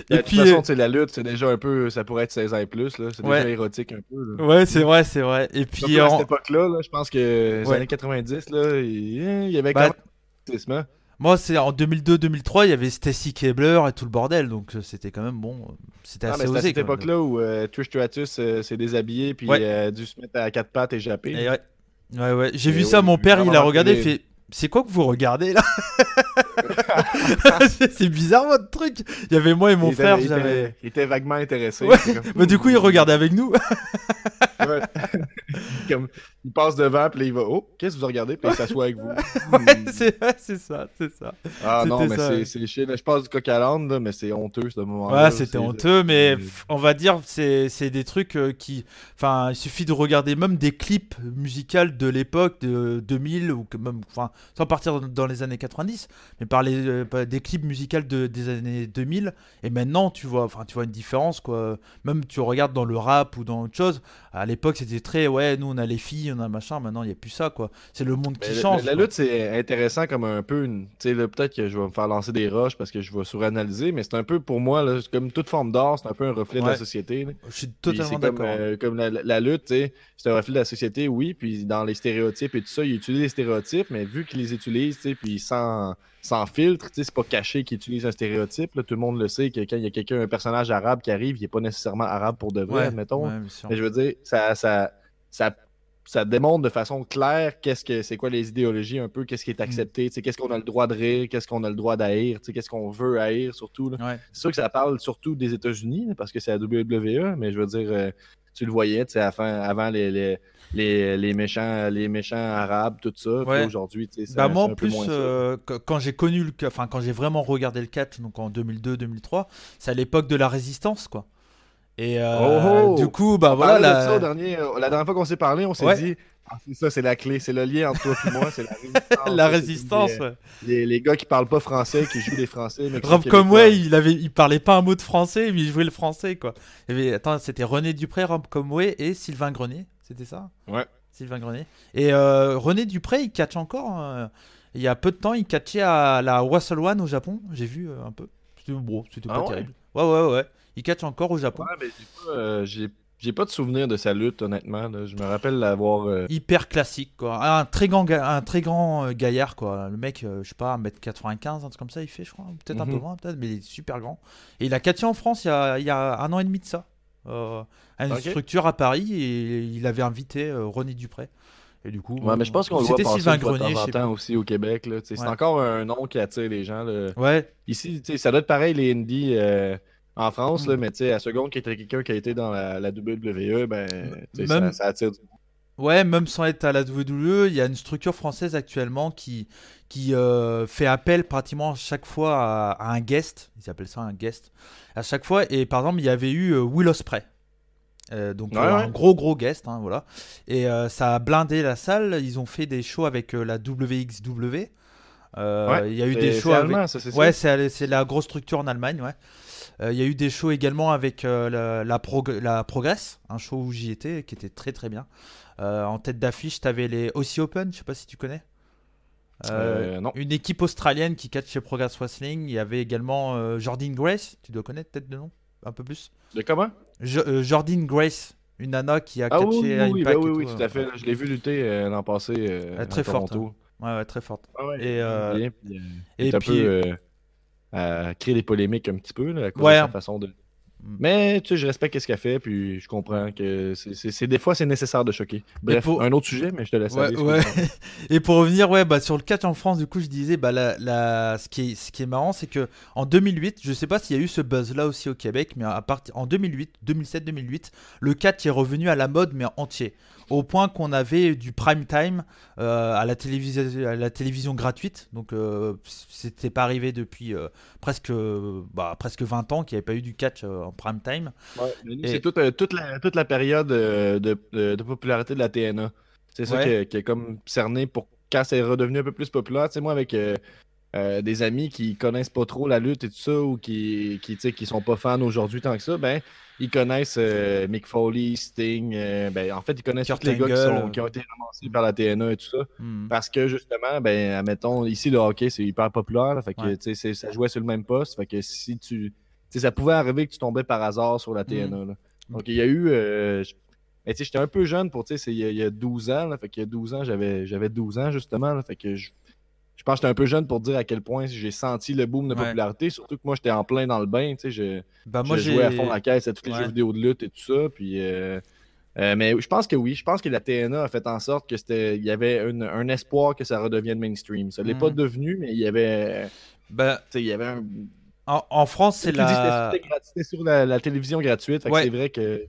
Et puis de toute façon, c'est la lutte, c'est déjà un peu ça pourrait être 16 ans et plus là, ouais. érotique un peu. Ouais, c'est vrai, c'est vrai. Et puis à cette époque-là, je pense que les années 90, là, il y avait bah, quand même moi, c'est en 2002-2003, il y avait Stacy Kebler et tout le bordel, donc euh, c'était quand même bon. C'était ah, assez osé. à cette époque-là où euh, Trish Stratus euh, s'est déshabillé puis a dû se mettre à quatre pattes et japper. ouais. ouais, ouais. J'ai vu ça, mon père, il a regardé, il fait c'est quoi que vous regardez là C'est bizarre votre truc. Il y avait moi et mon frère. il, était, vaguement intéressé. Mais du coup, il regardait avec nous. Comme, il passe devant, puis là, il va Oh, qu'est-ce que vous regardez? Puis il s'assoit avec vous. ouais, c'est ça, c'est ça. Ah non, mais c'est chiant. Je passe du coq à l'âne, mais c'est honteux ce moment-là. Ouais, c'était honteux, mais on va dire, c'est des trucs euh, qui. Enfin, il suffit de regarder même des clips musicaux de l'époque de 2000 ou même. Enfin, sans partir dans les années 90, mais par les, euh, des clips musicaux de, des années 2000. Et maintenant, tu vois, enfin, tu vois une différence, quoi. Même tu regardes dans le rap ou dans autre chose. À l'époque, c'était très, ouais, nous on a les filles, on a machin. Maintenant, il n'y a plus ça, quoi. C'est le monde qui change. La, lutte, c'est intéressant comme un peu une. Tu sais, peut-être que je vais me faire lancer des roches parce que je vais suranalyser, mais c'est un peu pour moi, là, comme toute forme d'art, c'est un peu un reflet de la société. Je suis totalement d'accord. Euh, comme, la, lutte, c'est un reflet de la société, oui. Puis dans les stéréotypes et tout ça, il utilise les stéréotypes, mais vu qu'il les utilise, tu sais, puis sans, sans filtre, c'est pas caché qu'il utilise un stéréotype. Tout le monde le sait que quand il y a quelqu'un, un personnage arabe qui arrive, il n'est pas nécessairement arabe pour de vrai, mettons. mais je veux dire, ça, ça, ça ça démontre de façon claire qu'est-ce que c'est quoi les idéologies un peu, qu'est-ce qui est mm. accepté, qu'est-ce qu'on a le droit de rire, qu'est-ce qu'on a le droit d'haïr, qu'est-ce qu'on veut haïr surtout. C'est sûr que ça parle surtout des États-Unis parce que c'est la WWE, mais je veux dire, euh, tu le voyais, tu sais, avant les, les, les, les, méchants, les méchants arabes, tout ça. Aujourd'hui, tu sais, bah moi, en plus, euh, quand j'ai connu le, enfin, quand j'ai vraiment regardé le catch, donc en 2002-2003, c'est à l'époque de la résistance, quoi. Et euh, oh, oh. du coup, bah voilà. La... dernier, la dernière fois qu'on s'est parlé, on s'est dit ah, c'est ça, c'est la clé, c'est le lien entre toi et moi, c'est la résistance. la résistance, ouais. Les, les, gars qui parlent pas français, qui jouent des français. Rob Comway, il, avait, il parlait pas un mot de français, mais il jouait le français, quoi. attends, c'était René Dupré, Rob Comway et Sylvain Grenier, c'était ça? Ouais. Sylvain Grenier. Et euh, René Dupré, il catch encore. Hein. il y a peu de temps, il catchait à la Wassel One au Japon, j'ai vu euh, un peu. C'était bon, c'était ah pas terrible. Ouais, ouais, ouais. Il catch encore au Japon. Ouais, mais euh, j'ai j'ai pas de souvenir de sa lutte, honnêtement. Je me rappelle l'avoir. Euh, Hyper classique, quoi. Un très grand, un très grand euh, gaillard, quoi. Le mec, je sais pas, 1m95, un truc comme ça, il fait, je crois. Peut-être un peu mhm. moins, peut-être, mais il est super grand. Et il a catché en France il y a, il y a un an et demi de ça. à une structure à Paris, et il avait invité René Dupré. Et du coup, ouais, mais je pense qu'on le voit passer Sylvain Grenier, de temps en temps aussi au Québec. C'est encore un nom qui attire les gens. Là. Ouais. Ici, ça doit être pareil, les indies en France, là, mm. mais tu sais, à seconde qu'il était quelqu'un qui a été dans la, WWE, ben, même... ça, attire du Ouais, même sans être à la WWE, il y a une structure française actuellement qui, qui euh, fait appel pratiquement chaque fois à, un guest. Ils appellent ça un guest. À chaque fois. Et par exemple, il y avait eu euh, Will Ospreay. Euh, donc un gros gros guest, hein, voilà. Et ça a blindé la salle. Ils ont fait des shows avec la WXW. il y a eu des shows. Allemand, ça, ouais, c'est la grosse structure en Allemagne, ouais. Euh, il y a eu des shows également avec euh, la, Progress, un show où j'y étais qui était très très bien. Euh, en tête d'affiche, tu avais les Aussie Open, je sais pas si tu connais. non. Une équipe australienne qui catch chez Progress Wrestling. Il y avait également Jordine Grace, tu dois connaître peut-être de nom un peu plus. De comment Jordine Grace, une nana qui a ah, catché oui, oui, oui, bah oui, oui, tout à fait. Je l'ai vu lutter l'an passé. très forte. Hein. Ouais, très forte. Ah et, et, puis, à créer des polémiques un petit peu, là, à cause de sa façon de. Mm. Mais tu sais, je respecte ce qu'elle fait, puis je comprends que c'est des fois c'est nécessaire de choquer. Bref, un autre sujet, mais je te laisse ouais, aller. Et pour revenir, ouais, bah, sur le catch en France, du coup, je disais, bah, la, la... Ce, qui est, ce qui est marrant, c'est que en 2008, je sais pas s'il y a eu ce buzz là aussi au Québec, mais à partir en 2008, 2007-2008, le catch est revenu à la mode, mais entier au point qu'on avait du prime time euh, à, la à la télévision gratuite. Donc, euh, c'était pas arrivé depuis euh, presque, bah, presque 20 ans qu'il n'y avait pas eu du catch en prime time. C'est toute, toute, la, toute la période de, de, popularité de la TNA. C'est ça qui, est, comme cerné pour quand c'est redevenu un peu plus populaire. Tu sais, moi, avec. des amis qui connaissent pas trop la lutte et tout ça ou qui qui, qui sont pas fans aujourd'hui tant que ça, ben ils connaissent euh, Mick Foley, Sting. Euh, ben, en fait, ils connaissent tous les gars qui, ont été ramassés par la TNA et tout ça. Hmm. Parce que justement, ben, admettons, ici, le hockey, c'est hyper populaire. fait que, ça jouait sur le même poste. Fait que si tu. ça pouvait arriver que tu tombais par hasard sur la TNA. Hmm. Donc, il y a eu. Euh, j'étais un peu jeune pour, il y, a, il y a 12 ans. Là, fait qu'il y a 12 ans, j'avais 12 ans, justement. fait que je je pense que j'étais un peu jeune pour dire à quel point j'ai senti le boom de popularité. Surtout que moi, j'étais en plein dans le bain. Tu sais, je, ben, moi, jouais à fond la caisse à tous les jeux vidéo de lutte et tout ça. Puis, euh, euh, mais je pense que oui. Je pense que la TNA a fait en sorte que c'était, il y avait un espoir que ça redevienne mainstream. Ça ne l'est pas mm. devenu, mais il y avait. Ben, il y avait un. En, France, c'est la. C'était sur la, télévision gratuite. C'est vrai que.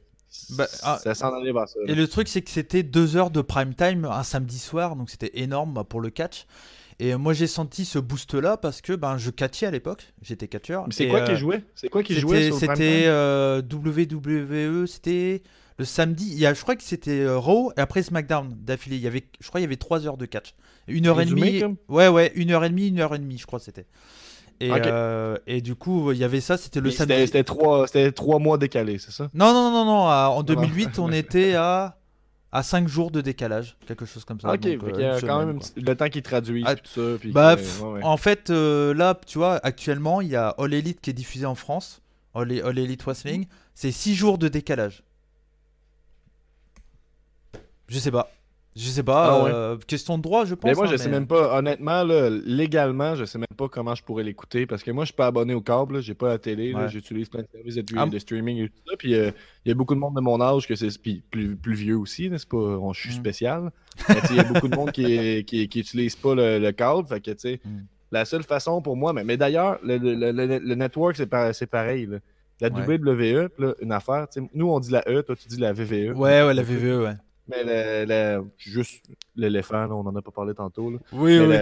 Ben, ah, ça s'en allait vers ça. Et le truc, c'est que c'était deux heures de prime time un samedi soir, donc c'était énorme bah, pour le catch. Et moi j'ai senti ce boost là parce que ben je catchais à l'époque, j'étais catcheur. C'est quoi qui euh, jouait? C'est quoi qui jouait C'était euh, WWE, c'était le samedi. Il y a, je crois que c'était euh, Raw et après SmackDown d'affilée. Il y avait, je crois, il y avait trois heures de catch, une heure et demie. Ouais ouais, une heure et demie, une heure et demie, je crois c'était. Et, et, du coup, il y avait ça, c'était le samedi. C'était trois, trois mois décalés, c'est ça? Non, non, non, non. En 2008, on était à à 5 jours de décalage, quelque chose comme ça. Ok, il y a quand même le temps qui traduit ah, tout ça. bah, En fait, euh, là, tu vois, actuellement, il y a All Elite qui est diffusé en France, All, All Elite Wrestling, c'est 6 jours de décalage. Je sais pas. Je sais pas, ah euh, question de droit, je pense. Mais moi, je hein, sais même pas, honnêtement, légalement, je sais même pas comment je pourrais l'écouter parce que moi, je suis pas abonné au câble, j'ai pas la télé, j'utilise plein de services de, ah. streaming et tout ça. Puis euh, il y a beaucoup de monde de mon âge que c'est plus, plus vieux aussi, n'est-ce pas? On, je suis mm. spécial. Il y a beaucoup de monde qui, qui, utilise pas le, câble. Fait que, tu sais, mm. la seule façon pour moi, mais, mais d'ailleurs, le, le, network, c'est pareil. La WWE, une affaire, nous on dit la E, toi tu dis la VVE. Ouais, ouais, la VVE, ouais. Mais juste l'éléphant, on en a pas parlé tantôt. Oui, oui.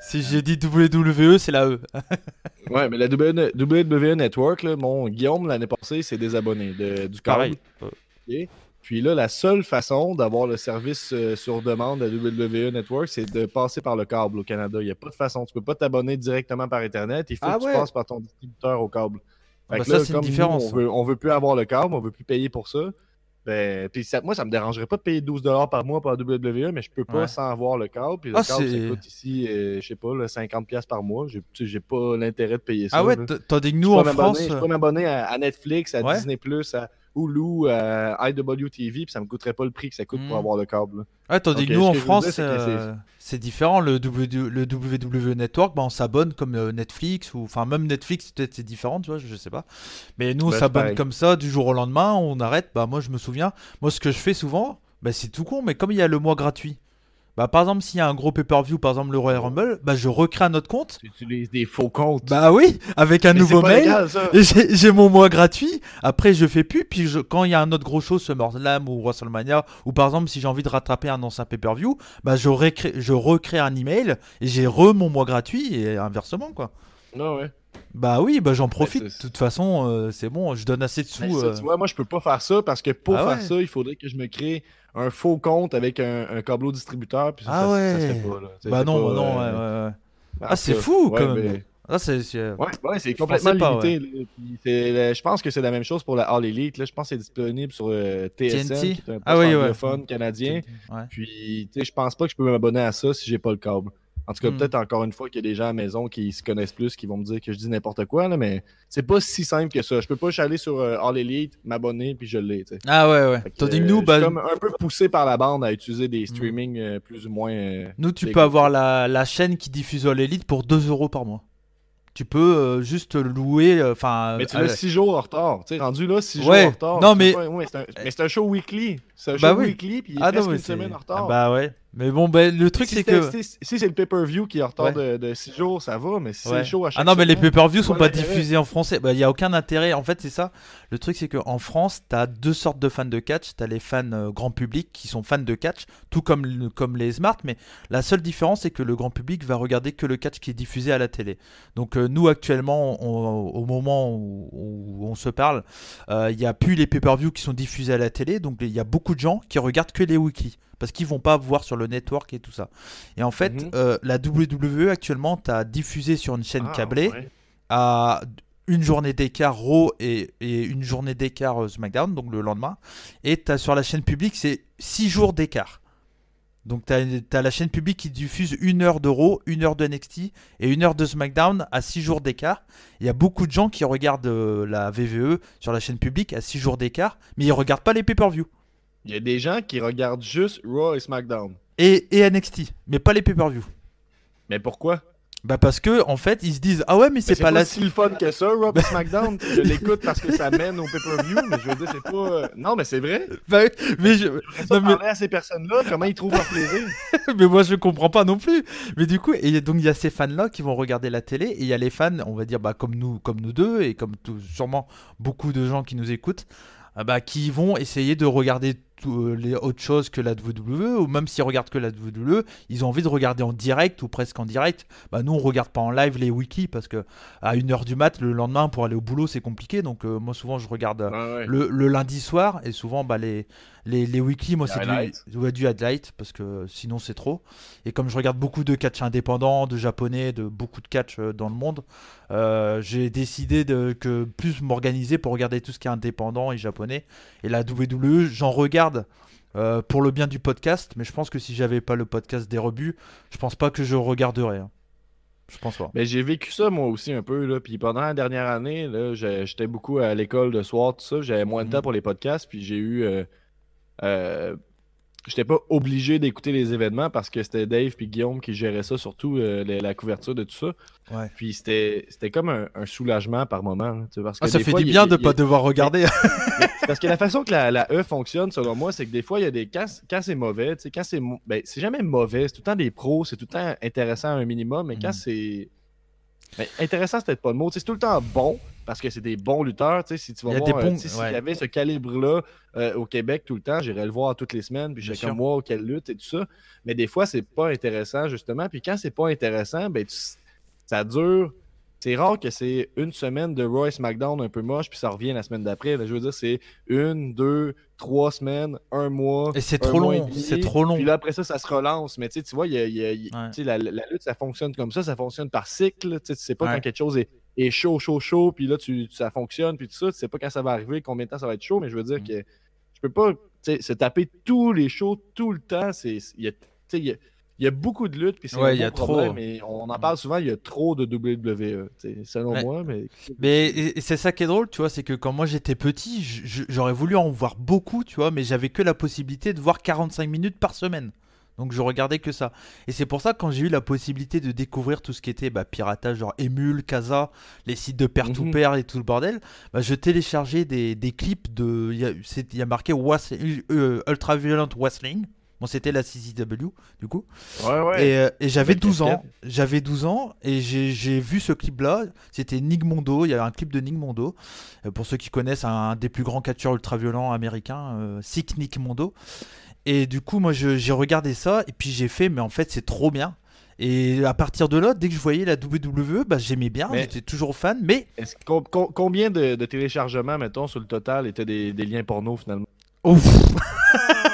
si j'ai dit WWE, c'est la E. ouais, mais la WWE Network, mon Guillaume l'année passée s'est désabonné du câble. Pareil. Puis là, la seule façon d'avoir le service euh, sur demande de WWE Network, c'est de passer par le câble au Canada. Il n'y a pas de façon. Tu peux pas t'abonner directement par Internet. Il faut ah que tu passes par ton distributeur au câble. Ah bah ça, c'est une différence. on, veut, veut plus avoir le câble, on veut plus payer pour ça. Ben, puis moi, ça me dérangerait pas de payer 12$ par mois pour la WWE, mais je peux pas sans avoir le câble. Puis le ah, câble, ça coûte ici, euh, je sais pas, 50$ par mois. J'ai pas l'intérêt de payer ça. Ah ouais, tandis que nous en France. Je peux m'abonner à, Netflix, à Disney, à Hulu, à IWTV, puis ça me coûterait pas le prix que ça coûte pour hmm. avoir le câble. Ouais, tandis que nous en France, euh, c'est différent. Le, le WWE Network, bah, on s'abonne comme euh, Netflix, ou enfin même Netflix, peut-être c'est différent, tu vois, je, sais pas. Mais nous, on s'abonne comme ça du jour au lendemain, on arrête. Bah, moi, je me souviens, moi, ce que je fais souvent, bah, c'est tout con, mais comme il y a le mois gratuit. Bah, par exemple, s'il y a un gros pay-per-view, par exemple le Royal Rumble, bah, je recrée un autre compte. Tu utilises des faux comptes. Bah oui, avec un nouveau mail. J'ai mon mois gratuit. Après, je fais plus. Puis quand il y a un autre gros show, SummerSlam ou WrestleMania, ou par exemple, si j'ai envie de rattraper un ancien pay-per-view, bah, je, je recrée un email et j'ai re mon mois gratuit et inversement, quoi. Non, ouais. Bah oui, bah j'en profite. de toute façon, euh, c'est bon, je donne assez de sous. Euh. tu vois, moi, je peux pas faire ça parce que pour ah faire ça, il faudrait que je me crée un faux compte avec un, un câbleau distributeur. Puis ah ouais. Ça, se pas, là. Bah non, non, ouais, ouais, ouais. Ah, c'est fou, quand même. Ah, c'est, Ouais, ouais c'est complètement limité. je pense que c'est la même chose pour la All Elite. Là. Je pense que c'est disponible sur euh, TSN, qui est un ah, oui, anglophone canadien. Puis, je pense pas que je peux m'abonner à ça si j'ai pas le câble. En tout cas, hmm. peut-être encore une fois qu'il y a des gens à la maison qui se connaissent plus, qui vont me dire que je dis n'importe quoi, là, mais c'est pas si simple que ça. Je peux pas aller sur euh, All Elite, m'abonner, puis je l'ai. Ah ouais, ouais. Tandis que nous, euh, bah... comme un peu poussé par la bande à utiliser des hmm. streamings plus ou moins. nous, tu peux avoir la, la, chaîne qui diffuse All Elite pour 2 euros par mois tu peux euh, juste louer. Euh, enfin. mais tu l'as 6 jours en retard. Tu rendu là 6 jours en retard. Non, mais. c'est un... show weekly. C'est un bah show weekly, puis il est ah, presque une semaine en retard. Bah ouais. Mais bon, ben, le truc, c'est que. Si, c'est le pay-per-view qui est en retard de 6 jours, ça va, mais si c'est show à chaque Ah non, mais les pay-per-view sont pas diffusés en français. Il bah, n'y a aucun intérêt. En fait, c'est ça. Le truc, c'est qu'en France, tu as deux sortes de fans de catch. Tu as les fans euh, grand public qui sont fans de catch, tout comme, comme les smart. Mais la seule différence, c'est que le grand public va regarder que le catch qui est diffusé à la télé. Donc, euh, nous, actuellement, au moment où, on se parle, euh, il n'y a plus les pay-per-view qui sont diffusés à la télé. Donc, il y a beaucoup de gens qui regardent que les weekly parce qu'ils vont pas voir sur le network et tout ça. Et en fait, mhm. euh, la WWE actuellement, tu as diffusé sur une chaîne ah, câblée à une journée d'écart Raw et, une journée d'écart euh, SmackDown, donc le lendemain. Et as, sur la chaîne publique, c'est 6 jours d'écart. Donc tu as, la chaîne publique qui diffuse une heure de Raw, une heure de NXT et une heure de SmackDown à 6 jours d'écart. Il y a beaucoup de gens qui regardent euh, la VVE sur la chaîne publique à 6 jours d'écart, mais ils regardent pas les pay-per-view. Il y a des gens qui regardent juste Raw et SmackDown. Et, et NXT, mais pas les pay-per-view. Mais pourquoi? Bah parce que en fait ils se disent ah ouais mais c'est pas, pas si le fun que ça Raw et SmackDown. Je l'écoute parce que ça mène au pay-per-view mais je veux dire c'est pas euh, non mais c'est vrai. Bah, mais je non, mais... à ces personnes là comment ils trouvent leur plaisir? Mais moi je comprends pas non plus. Mais du coup et donc il y a ces fans là qui vont regarder la télé et il y a les fans on va dire bah comme nous comme nous deux et comme tout, sûrement beaucoup de gens qui nous écoutent ah bah, qui vont essayer de regarder euh, les autres choses que la WWE, ou même s'ils regardent que la WWE, ils ont envie de regarder en direct ou presque en direct. Bah, nous, on regarde pas en live les wikis parce que à 1h du mat, le lendemain, pour aller au boulot, c'est compliqué. Donc, euh, moi, souvent, je regarde le, le, lundi soir et souvent, bah, les, les, les weekly, moi, c'est du, du highlight parce que sinon, c'est trop. Et comme je regarde beaucoup de catch indépendants, de japonais, de beaucoup de catch euh, dans le monde, euh, j'ai décidé de que plus m'organiser pour regarder tout ce qui est indépendant et japonais. Et la WWE, j'en regarde. Euh, pour le bien du podcast, mais je pense que si j'avais pas le podcast des rebuts, je pense pas que je regarderais. Hein. Je pense pas. Mais j'ai vécu ça moi aussi un peu. Là. Puis pendant la dernière année, j'étais beaucoup à l'école de soir, tout ça. J'avais moins de temps mhm. pour les podcasts. Puis j'ai eu euh, j'étais pas obligé d'écouter les événements parce que c'était Dave et Guillaume qui géraient ça, surtout euh, la couverture de tout ça. Puis c'était, c'était comme un, soulagement par moment. parce que ah, ça fait du bien de ne pas devoir regarder. parce que la façon que la, E fonctionne, selon moi, c'est que des fois, il y a des. Quand, c'est mauvais, quand c'est. Ben, c'est jamais mauvais, c'est tout le temps des pros, c'est tout le temps intéressant à un minimum, mais quand mm. c'est. Ben, intéressant, c'est peut-être pas le mot. C'est tout le temps bon, parce que c'est des bons lutteurs. Si tu vas voir, euh, s'il y avait ce calibre-là euh, au Québec tout le temps, j'irais le voir toutes les semaines, puis chacun mois, quelle lutte et tout ça. Mais des fois, c'est pas intéressant, justement. Puis quand c'est pas intéressant, ben, ça dure c'est rare que c'est une semaine de Royce McDonald un peu moche, puis ça revient la semaine d'après. Je veux dire, c'est une, deux, trois semaines, un mois. Et c'est trop long. C'est trop long. Puis là, après ça, ça se relance. Mais tu vois, y la, lutte, ça fonctionne comme ça. Ça fonctionne par cycle. Tu sais pas quand quelque chose est, chaud, chaud, chaud, puis là, tu, ça fonctionne, puis tout ça. Tu sais pas quand ça va arriver, combien de temps ça va être chaud. Mais je veux dire mm. que je peux pas se taper tous les shows tout le temps. Il y a il y a beaucoup de luttes, puis c'est un y a problème, mais on en parle souvent, il y a trop de WWE, selon moi. Mais, mais c'est ça qui est drôle, tu vois, c'est que quand moi j'étais petit, j'aurais voulu en voir beaucoup, tu vois, mais j'avais que la possibilité de voir 45 minutes par semaine. Donc je regardais que ça. Et c'est pour ça que quand j'ai eu la possibilité de découvrir tout ce qui était bah, piratage, genre Emule, Casa, les sites de pair to mhm. pair et tout le bordel, bah, je téléchargeais des, clips de. Il y, a marqué euh, Ultra Violent Wrestling. Bon, c'était la CCW, du coup. Ouais, ouais. Et, euh, j'avais 12 ans. J'avais 12 ans et j'ai vu ce clip-là. C'était Nick Mondo. Il y a un clip de Nick Mondo. Euh, pour ceux qui connaissent, un, des plus grands catcheurs ultra-violents américains, euh, Sick Nick Mondo. Et du coup, moi, j'ai regardé ça et puis j'ai fait, mais en fait, c'est trop bien. Et à partir de là, dès que je voyais la WWE, bah, j'aimais bien, j'étais toujours fan. Mais. combien de, téléchargements, mettons, sur le total étaient des, des liens porno finalement? Ouf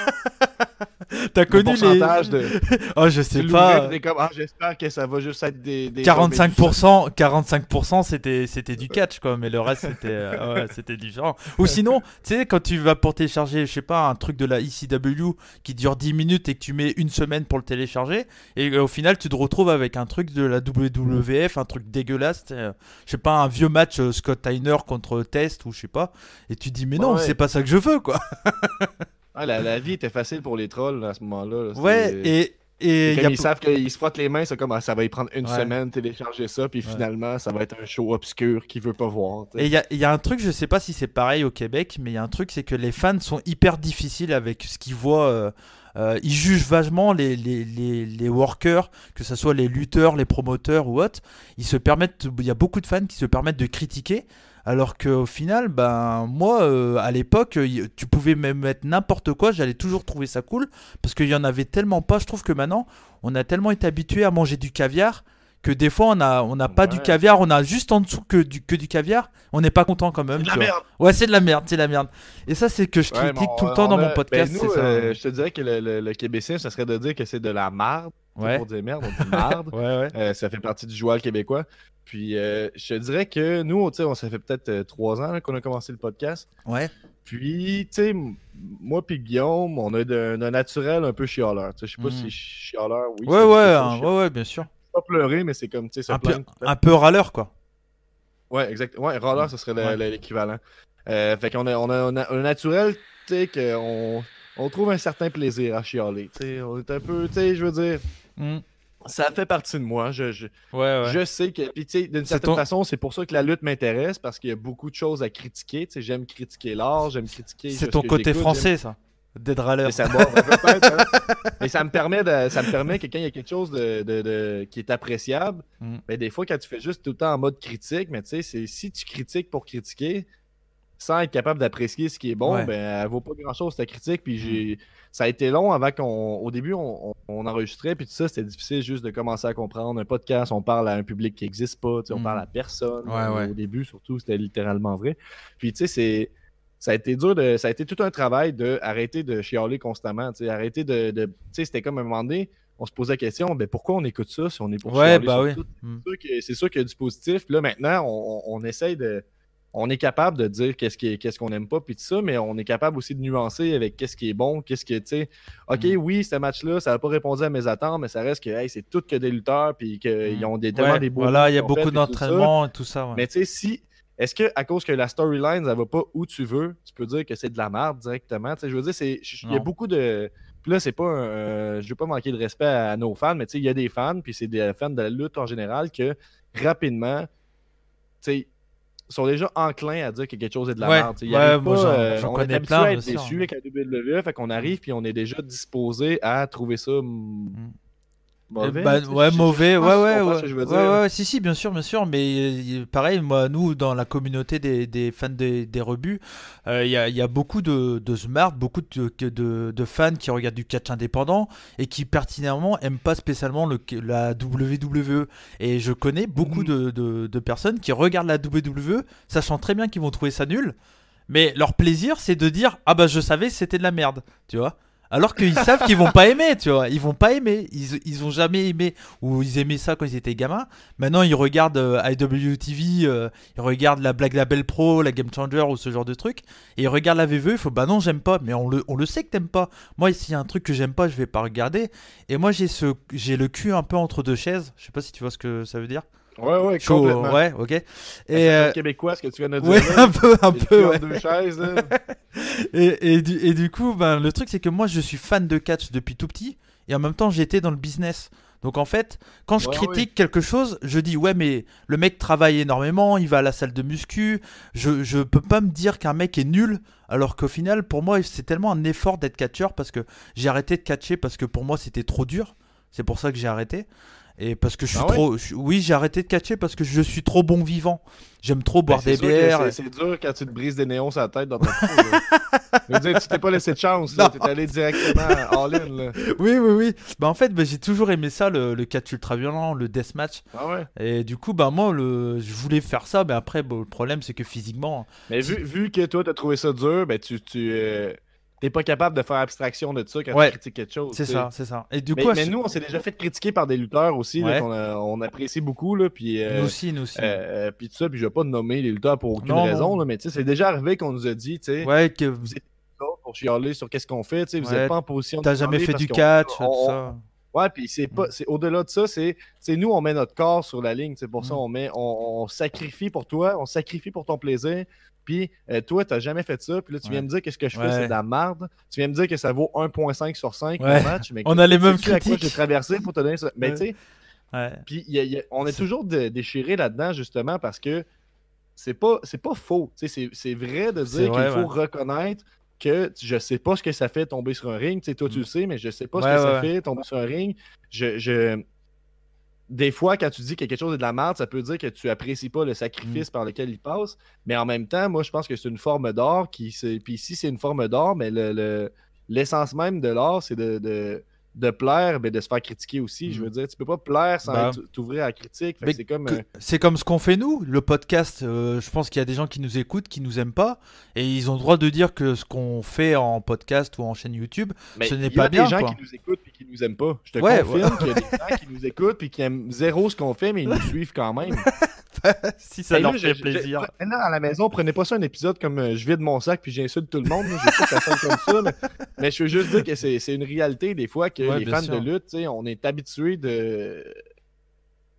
T'as connu les. De... oh, je sais pas. Ah, j'espère que ça va juste être des. 45%, 45% c'était, c'était du catch, quoi, mais le reste c'était, euh, c'était différent. Ou sinon, tu sais, quand tu vas pour télécharger, je sais pas, un truc de la ECW qui dure 10 minutes et que tu mets une semaine pour le télécharger, et euh, au final, tu te retrouves avec un truc de la WWF, un truc dégueulasse, euh, je sais pas, un vieux match Scott Tyner contre Test, ou je sais pas, et tu dis, mais non, c'est pas ça que je veux, quoi. Ah, la, vie était facile pour les trolls à ce moment-là. Ouais, et. et Ils savent qu'ils se frottent les mains, c'est comme ah, ça va y prendre une semaine télécharger ça, puis finalement ça va être un show obscur qu'il veut pas voir. Et il y a, un truc, je sais pas si c'est pareil au Québec, mais il y a un truc, c'est que les fans sont hyper difficiles avec ce qu'ils voient. Euh, euh, ils jugent vachement les, les, les, les, workers, que ce soit les lutteurs, les promoteurs ou autres. Ils se permettent, il y a beaucoup de fans qui se permettent de critiquer alors qu'au final, ben moi, euh, à l'époque, tu pouvais même mettre n'importe quoi, j'allais toujours trouver ça cool, parce qu'il y en avait tellement pas. Je trouve que maintenant, on a tellement été habitué à manger du caviar que des fois on a on n'a pas du caviar, on a juste en dessous que du que du caviar, on n'est pas content quand même. C'est de la merde. Ouais, c'est de la merde, c'est de la merde. Et ça c'est que je critique tout le temps dans mon podcast. Ben, euh, je te dirais que le, le, québécois, ça serait de dire que c'est de la merde. Ouais. Pour dire merde, on dit merde. ouais, euh, ça fait partie du joual québécois. Puis euh, je te dirais que nous, on ça fait peut-être euh, trois ans qu'on a commencé le podcast. Ouais. Puis, tu sais, moi puis Guillaume, on a un naturel un peu chialeur. Je sais pas si hmm. chialeur, oui. Ouais, ouais, hein, ouais, ouais, bien sûr. Pas pleurer, mais c'est comme, tu sais, un, peu, un peu râleur, quoi. Ouais, exactement. Ouais, râleur, ce serait l'équivalent. Euh, fait qu'on a, on a, un naturel, tu sais, qu'on on trouve un certain plaisir à chialer. Tu sais, on est un peu, tu sais, je veux dire. Hmm ça fait partie de moi. Je, je, je sais que. Puis, tu sais, d'une certaine façon, c'est pour ça que la lutte m'intéresse, parce qu'il y a beaucoup de choses à critiquer. Tu sais, j'aime critiquer l'art, j'aime critiquer. C'est ton côté français, ça. Râleur. Ça, hein. Mais ça me permet de, ça me permet que quand il y a quelque chose de, de, qui est appréciable, mm. ben, des fois, quand tu fais juste tout le temps en mode critique, mais tu sais, si tu critiques pour critiquer, sans être capable d'apprécier ce qui est bon, ben, elle vaut pas grand chose ta critique. Puis j'ai, ça a été long avant qu'on. Au début, on, enregistrait, puis tout ça, c'était difficile juste de commencer à comprendre. Un podcast, on parle à un public qui n'existe pas, on parle à mm. personne. Au début, surtout, c'était littéralement vrai. Puis, tu sais, c'est. Ça a été dur de. Ça a été tout un travail de arrêter de chialer constamment. Arrêter de. de tu sais, c'était comme un moment donné, on se posait la question, ben pourquoi on écoute ça si on est pour ouais, bah oui. Mm. C'est sûr qu'il y a du positif. Puis là, maintenant, on, on essaye de on est capable de dire qu'est-ce qu'on qu'est-ce qu'on n'aime pas, puis tout ça, mais on est capable aussi de nuancer avec qu'est-ce qui est bon, qu'est-ce qui, tu sais, OK, mm. oui, ce match-là, ça n'a pas répondu à mes attentes, mais ça reste que, hey, c'est tout que des lutteurs, puis qu'ils mm. ont des, tellement des beaux. Voilà, il y a beaucoup d'entraînement et tout ça. Mais tu sais, si. Est-ce que à cause que la storyline, elle va pas où tu veux, tu peux dire que c'est de la merde directement? Tu sais, je veux dire, il y a beaucoup de. Puis là, c'est pas un, je veux pas manquer de respect à, nos fans, mais tu sais, il y a des fans, puis c'est des fans de la lutte en général, que rapidement, tu sais, sont déjà enclins à dire que quelque chose est de la merde. Ouais, moi, euh, on connais est plein à être déçu avec la WWE, fait qu'on arrive puis on est déjà disposé à trouver ça. Mauvais, bah, ouais, mauvais, ouais, ouais, ouais, ouais, ouais, si, si, bien sûr, bien sûr, mais pareil, moi, nous, dans la communauté des, des fans des, des rebuts, il y, a, y, a, beaucoup de, de smart, beaucoup de, de, de, fans qui regardent du catch indépendant et qui pertinemment aiment pas spécialement le, la WWE. Et je connais beaucoup de, de, personnes qui regardent la WWE, sachant très bien qu'ils vont trouver ça nul, mais leur plaisir, c'est de dire Ah bah je savais c'était de la merde, tu vois. Alors qu'ils savent qu'ils vont pas aimer, tu vois. Ils vont pas aimer. Ils, ils ont jamais aimé. Ou ils aimaient ça quand ils étaient gamins. Maintenant, ils regardent euh, IWTV, euh, ils regardent la Black Label Pro, la Game Changer ou ce genre de truc. Et ils regardent la VVE. Il faut, bah non, j'aime pas. Mais on le, on le sait que t'aimes pas. Moi, s'il y a un truc que j'aime pas, je vais pas regarder. Et moi, j'ai j'ai le cul un peu entre deux chaises. Je sais pas si tu vois ce que ça veut dire. Ouais, ouais, complètement. Ouais, ok. Et euh... québécois, ce que tu viens de dire. Ouais, un peu, un peu. Ouais. Deux chaises, et, et, du, et du coup, ben, le truc, c'est que moi, je suis fan de catch depuis tout petit. Et en même temps, j'étais dans le business. Donc en fait, quand je critique quelque chose, je dis ouais mais le mec travaille énormément, il va à la salle de muscu, je, je peux pas me dire qu'un mec est nul alors qu'au final pour moi c'est tellement un effort d'être catcheur parce que j'ai arrêté de catcher parce que pour moi c'était trop dur. C'est pour ça que j'ai arrêté. Et parce que je suis ah trop. oui, j'ai arrêté de catcher parce que je suis trop bon vivant. J'aime trop boire des bières. C'est dur quand tu te brises des néons sur la tête dans ton Je veux dire, tu t'es pas laissé de chance. Tu es allé directement all in. Là. Oui, oui, oui. Bah, en fait, bah, j'ai toujours aimé ça, le, le catch ultra violent, le deathmatch. Ah ouais. Et du coup, bah, moi, le... je voulais faire ça. Mais après, le problème, c'est que physiquement. Mais vu, vu que toi, tu as trouvé ça dur, ben, tu. tu euh, T'es pas capable de faire abstraction de ça quand tu critiques quelque chose. C'est ça, c'est ça. Et du coup, mais, nous, on s'est déjà fait critiquer par des lutteurs aussi, qu'on on apprécie beaucoup. Là, puis, euh, nous aussi, nous aussi. Euh, puis tout ça, puis je vais pas nommer les lutteurs pour aucune raison, là, mais c'est déjà arrivé qu'on nous a dit, tu sais, ouais, que vous êtes là pour chialer sur qu'est-ce qu'on fait, vous n'êtes pas en position de T'as jamais fait du catch, tout ça. Ouais, puis c'est pas, c'est au-delà de ça, c'est, nous on met notre corps sur la ligne, c'est pour ça mm. on met, on, on, sacrifie pour toi, on sacrifie pour ton plaisir, puis euh, toi, tu n'as jamais fait ça. Puis là, tu viens me dire que ce que je fais, c'est de la merde. Tu viens me dire que ça vaut 1.5 sur 5 ouais. match. Mais on a les mêmes critiques. À quoi j'ai traversé pour te donner ça? Mais tu sais, puis on est, toujours déchiré là-dedans, justement, parce que c'est pas, pas faux. C'est vrai de dire qu'il faut reconnaître que je sais pas ce que ça fait tomber sur un ring. sais, toi, tu le mm. sais, mais je sais pas ce que ça fait tomber sur un ring. je, des fois, quand tu dis que quelque chose est de la merde, ça peut dire que tu apprécies pas le sacrifice mm. par lequel il passe. Mais en même temps, moi, je pense que c'est une forme d'or qui. Puis ici, c'est une forme d'or, mais l'essence le, même de l'art, c'est de, de plaire, mais de se faire critiquer aussi. Je veux mm. dire, tu peux pas plaire sans bah. t'ouvrir à la critique. C'est comme, euh, comme ce qu'on fait nous. Le podcast, euh, je pense qu'il y a des gens qui nous écoutent, qui nous aiment pas, et ils ont le droit de dire que ce qu'on fait en podcast ou en chaîne YouTube, ce n'est pas bien. Il y a des gens qui nous écoutent et qui nous aiment pas. Je te confirme qu'il y a des gens qui nous écoutent et qui aiment zéro ce qu'on fait, mais ils nous suivent quand même. si ça leur fait plaisir. Maintenant, à la maison, prenez pas ça un épisode comme euh, je vide mon sac puis j'insulte tout le monde. Je sais que ça comme ça. Mais, je veux juste dire que c'est une réalité des fois que les fans de lutte, on est habitués de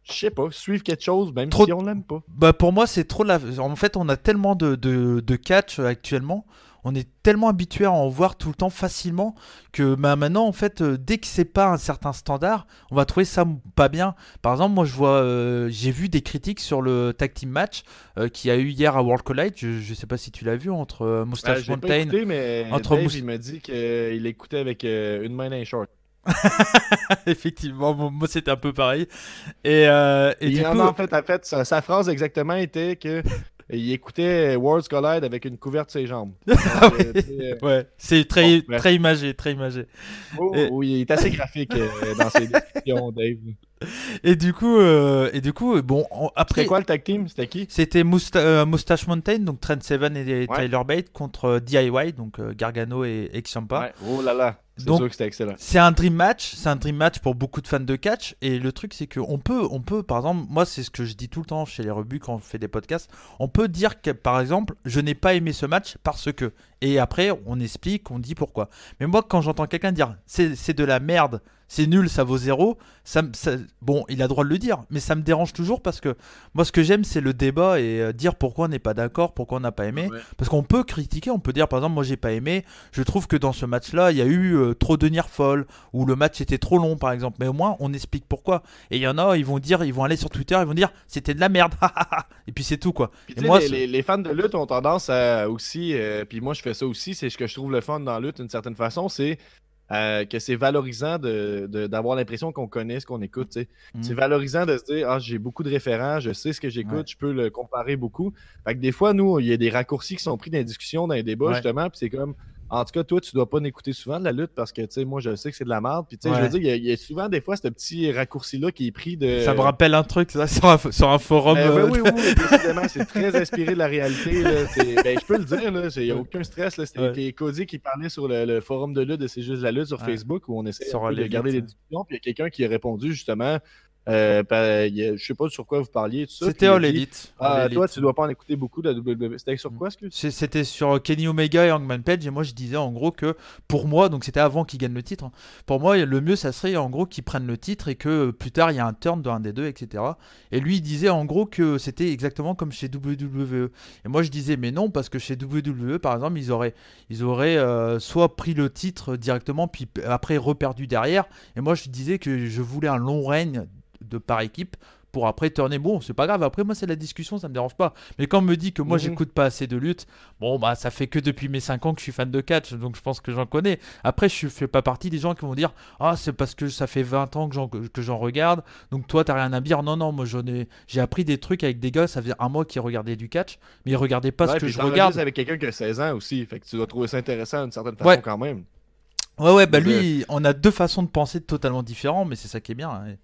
je sais pas, suivre quelque chose, même si on l'aime pas. Bah pour moi, c'est trop la. En fait, on a tellement de, de, de catch actuellement on est tellement habitué à en voir tout le temps facilement que bah, maintenant, en fait, euh, dès que c'est pas un certain standard, on va trouver ça pas bien. Par exemple, moi, je vois, euh, j'ai vu des critiques sur le tag team match euh, qui a eu hier à World Collide. Je, sais pas si tu l'as vu entre Moustache Mountain. Pas écouté, mais entre Dave, il m'a dit qu'il écoutait avec une main dans les shorts. Effectivement, moi c'était un peu pareil. Et, et du coup... en fait, en fait sa, phrase exactement était que il écoutait Worlds Collide avec une couverte sur ses jambes. Ah euh, euh, ouais, c'est très, très imagé, très imagé. Oh, oui, il est assez graphique euh, dans ses descriptions, Dave. Et du coup, et du coup, bon, après. C'était quoi le tag team? C'était qui? C'était Moustache Mountain, donc Trent Seven et Tyler Bate contre DIY, donc Gargano et, et Ouais. Oh là là. C'était excellent. C'est un dream match, c'est un dream match pour beaucoup de fans de catch. Et le truc, c'est qu'on peut, on peut, par exemple, moi, c'est ce que je dis tout le temps chez les rebuts quand on fait des podcasts. On peut dire que, par exemple, je n'ai pas aimé ce match parce que. Et après, on explique, on dit pourquoi. Mais moi, quand j'entends quelqu'un dire c'est de la merde c'est nul, ça vaut zéro. Ça, bon, il a droit de le dire, mais ça me dérange toujours parce que moi, ce que j'aime, c'est le débat et euh, dire pourquoi on n'est pas d'accord, pourquoi on n'a pas aimé. Parce qu'on peut critiquer, on peut dire, par exemple, moi, j'ai pas aimé. Je trouve que dans ce match-là, il y a eu euh, trop de near fall ou le match était trop long, par exemple. Mais au moins, on explique pourquoi. Et il y en a, ils vont dire, ils vont aller sur Twitter, ils vont dire, c'était de la merde. et puis c'est tout, quoi. et moi, les, fans de lutte ont tendance à aussi, euh, puis moi, je fais ça aussi. C'est ce que je trouve le fun dans la lutte, d'une certaine façon, c'est euh, que c'est valorisant d'avoir de, l'impression qu'on connaît ce qu'on écoute. Mm. C'est valorisant de se dire Ah, j'ai beaucoup de référents, je sais ce que j'écoute, je peux le comparer beaucoup. Fait que des fois, nous, il y a des raccourcis qui sont pris dans les discussions, dans les débats, justement, puis c'est comme en tout cas, toi, tu dois pas n'écouter souvent de la lutte parce que, tu sais, moi, je sais que c'est de la merde. Puis, tu sais, je veux dire, il y, a souvent des fois ce petit raccourci-là qui est pris de. Ça me rappelle un truc, ça, sur un, sur un forum. Ben euh, oui, oui, précisément, c'est très inspiré de la réalité. Ben, je peux le dire, là, il n'y a aucun stress. C'était Cody qui parlait sur le, forum de lutte de C'est juste la lutte sur Facebook où on essaie de garder les discussions. Puis, il y a quelqu'un qui a répondu justement euh, ben, je sais pas sur quoi vous parliez. C'était All Elite. Ah, toi, tu dois pas en écouter beaucoup de la WWE. C'était sur quoi, ce C'était sur Kenny Omega et Hangman Page. Et moi, je disais en gros que pour moi, donc c'était avant qu'ils gagnent le titre. Hein. pour moi, le mieux, ça serait en gros qu'ils prennent le titre et que plus tard, il y a un turn de un des deux, etc. Et lui, il disait en gros que c'était exactement comme chez WWE. Et moi, je disais, mais non, parce que chez WWE, par exemple, ils auraient, ils auraient euh, soit pris le titre directement, puis après reperdu derrière. Et moi, je disais que je voulais un long règne de par équipe pour après tourner. Bon, c'est pas grave. Après, moi, c'est la discussion, ça me dérange pas. Mais quand on me dit que moi, mhm. j'écoute pas assez de lutte, bon, bah, ça fait que depuis mes 5 ans que je suis fan de catch, donc je pense que j'en connais. Après, je fais pas partie des gens qui vont dire Ah, c'est parce que ça fait 20 ans que j'en regarde, donc toi, t'as rien à dire. Non, non, moi, j'ai appris des trucs avec des gars, ça faisait un mois qu'ils regardaient du catch, mais ils regardaient pas ce que je regarde. avec quelqu'un qui a 16 ans aussi, fait que tu dois trouver ça intéressant d'une certaine façon quand même. Ouais, ouais, bah lui, on a deux façons de penser totalement différentes, mais c'est ça qui est bien. Hein.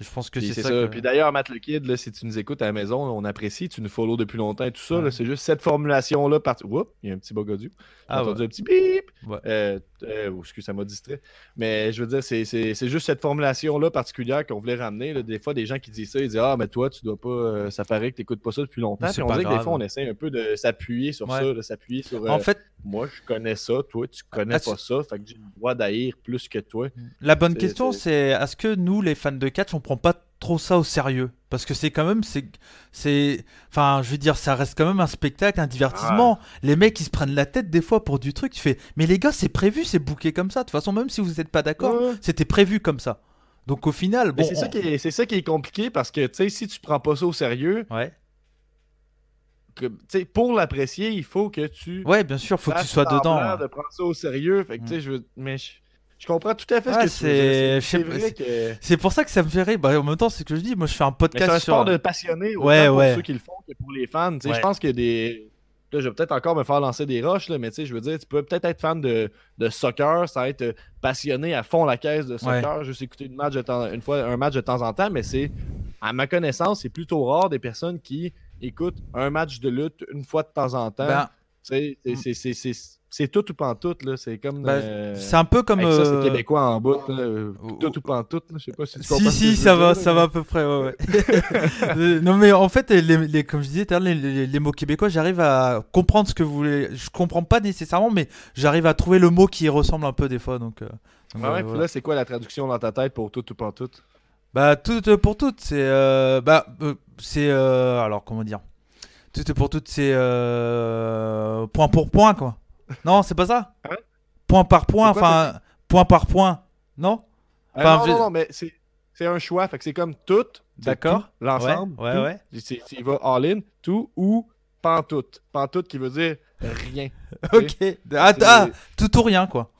Je pense que c'est ça. Puis d'ailleurs, Matt le Kid, là, si tu nous écoutes à la maison, on apprécie, tu nous follow depuis longtemps et tout ça. C'est juste cette formulation-là. Part... Oups, il y a un petit bug audio. Ah, entendu un petit bip. Euh, euh, oh, excuse, ça m'a distrait. Mais je veux dire, c'est juste cette formulation-là particulière qu'on voulait ramener. Des fois, des gens qui disent ça, ils disent Ah, mais toi, tu dois pas. Euh, ça paraît que tu n'écoutes pas ça depuis longtemps. Puis on dirait que des fois, on essaie un peu de s'appuyer sur ça, de s'appuyer sur. en fait, moi, je connais ça, toi, tu connais pas ça. Fait que j'ai le droit d'haïr plus que toi. La bonne question, c'est est-ce que nous, les fans de catch, on pas trop ça au sérieux. Parce que c'est quand même c'est c'est enfin je veux dire ça reste quand même un spectacle un divertissement. Les mecs ils se prennent la tête des fois pour du truc. Tu fais mais les gars c'est prévu c'est bouqué comme ça. De toute façon même si vous n'êtes pas d'accord c'était prévu comme ça. Donc au final bon c'est ça qui est c'est ça qui est compliqué parce que tu sais si tu prends pas ça au sérieux ouais. que, pour l'apprécier il faut que tu ouais bien sûr faut que tu sois dedans de prendre ça au sérieux. Fait que, mm. je veux mais je comprends tout à fait ce que c'est. C'est vrai que. C'est pour ça que ça me fait rire. Bah, en même temps, c'est ce que je dis. Moi, je fais un podcast. C'est un sport de passionné, ouais, pour ceux qui le font que pour les fans. Je pense qu'il y a des. Là, je vais peut-être encore me faire lancer des roches, là, mais je veux dire, tu peux peut-être être fan de, de, soccer, ça va être passionné à fond la caisse de soccer, juste écouter une, match de une fois, un match de temps en temps, mais c'est, à ma connaissance, c'est plutôt rare des personnes qui écoutent un match de lutte une fois de temps en temps. Ben, c'est c'est tout ou pas tout, là. C'est comme. Ben, euh, c'est un peu comme. Ça, c'est euh, québécois en bout, Tout ou pas tout, Je sais pas si tu. Si, si, ça va, ça va à peu près, ouais, ouais. Euh, non, mais en fait, les, les, comme je disais, les, les, mots québécois, j'arrive à comprendre ce que vous voulez. Je comprends pas nécessairement, mais j'arrive à trouver le mot qui ressemble un peu des fois. Donc, ouais, là, c'est quoi la traduction dans ta tête pour tout ou pas tout Bah, tout pour tout, c'est. bah, c'est. alors, comment dire? Tout pour tout, c'est. point pour point, quoi. Non, c'est pas ça. Hein? Point par point, enfin, point par point, non? Euh, Non, non, non, mais c'est un choix, fait que c'est comme tout, d'accord, l'ensemble, ouais, ouais, ouais. Il va all-in, tout ou pantoute. Pantoute qui veut dire rien. ok, ah, ah, tout ou rien, quoi.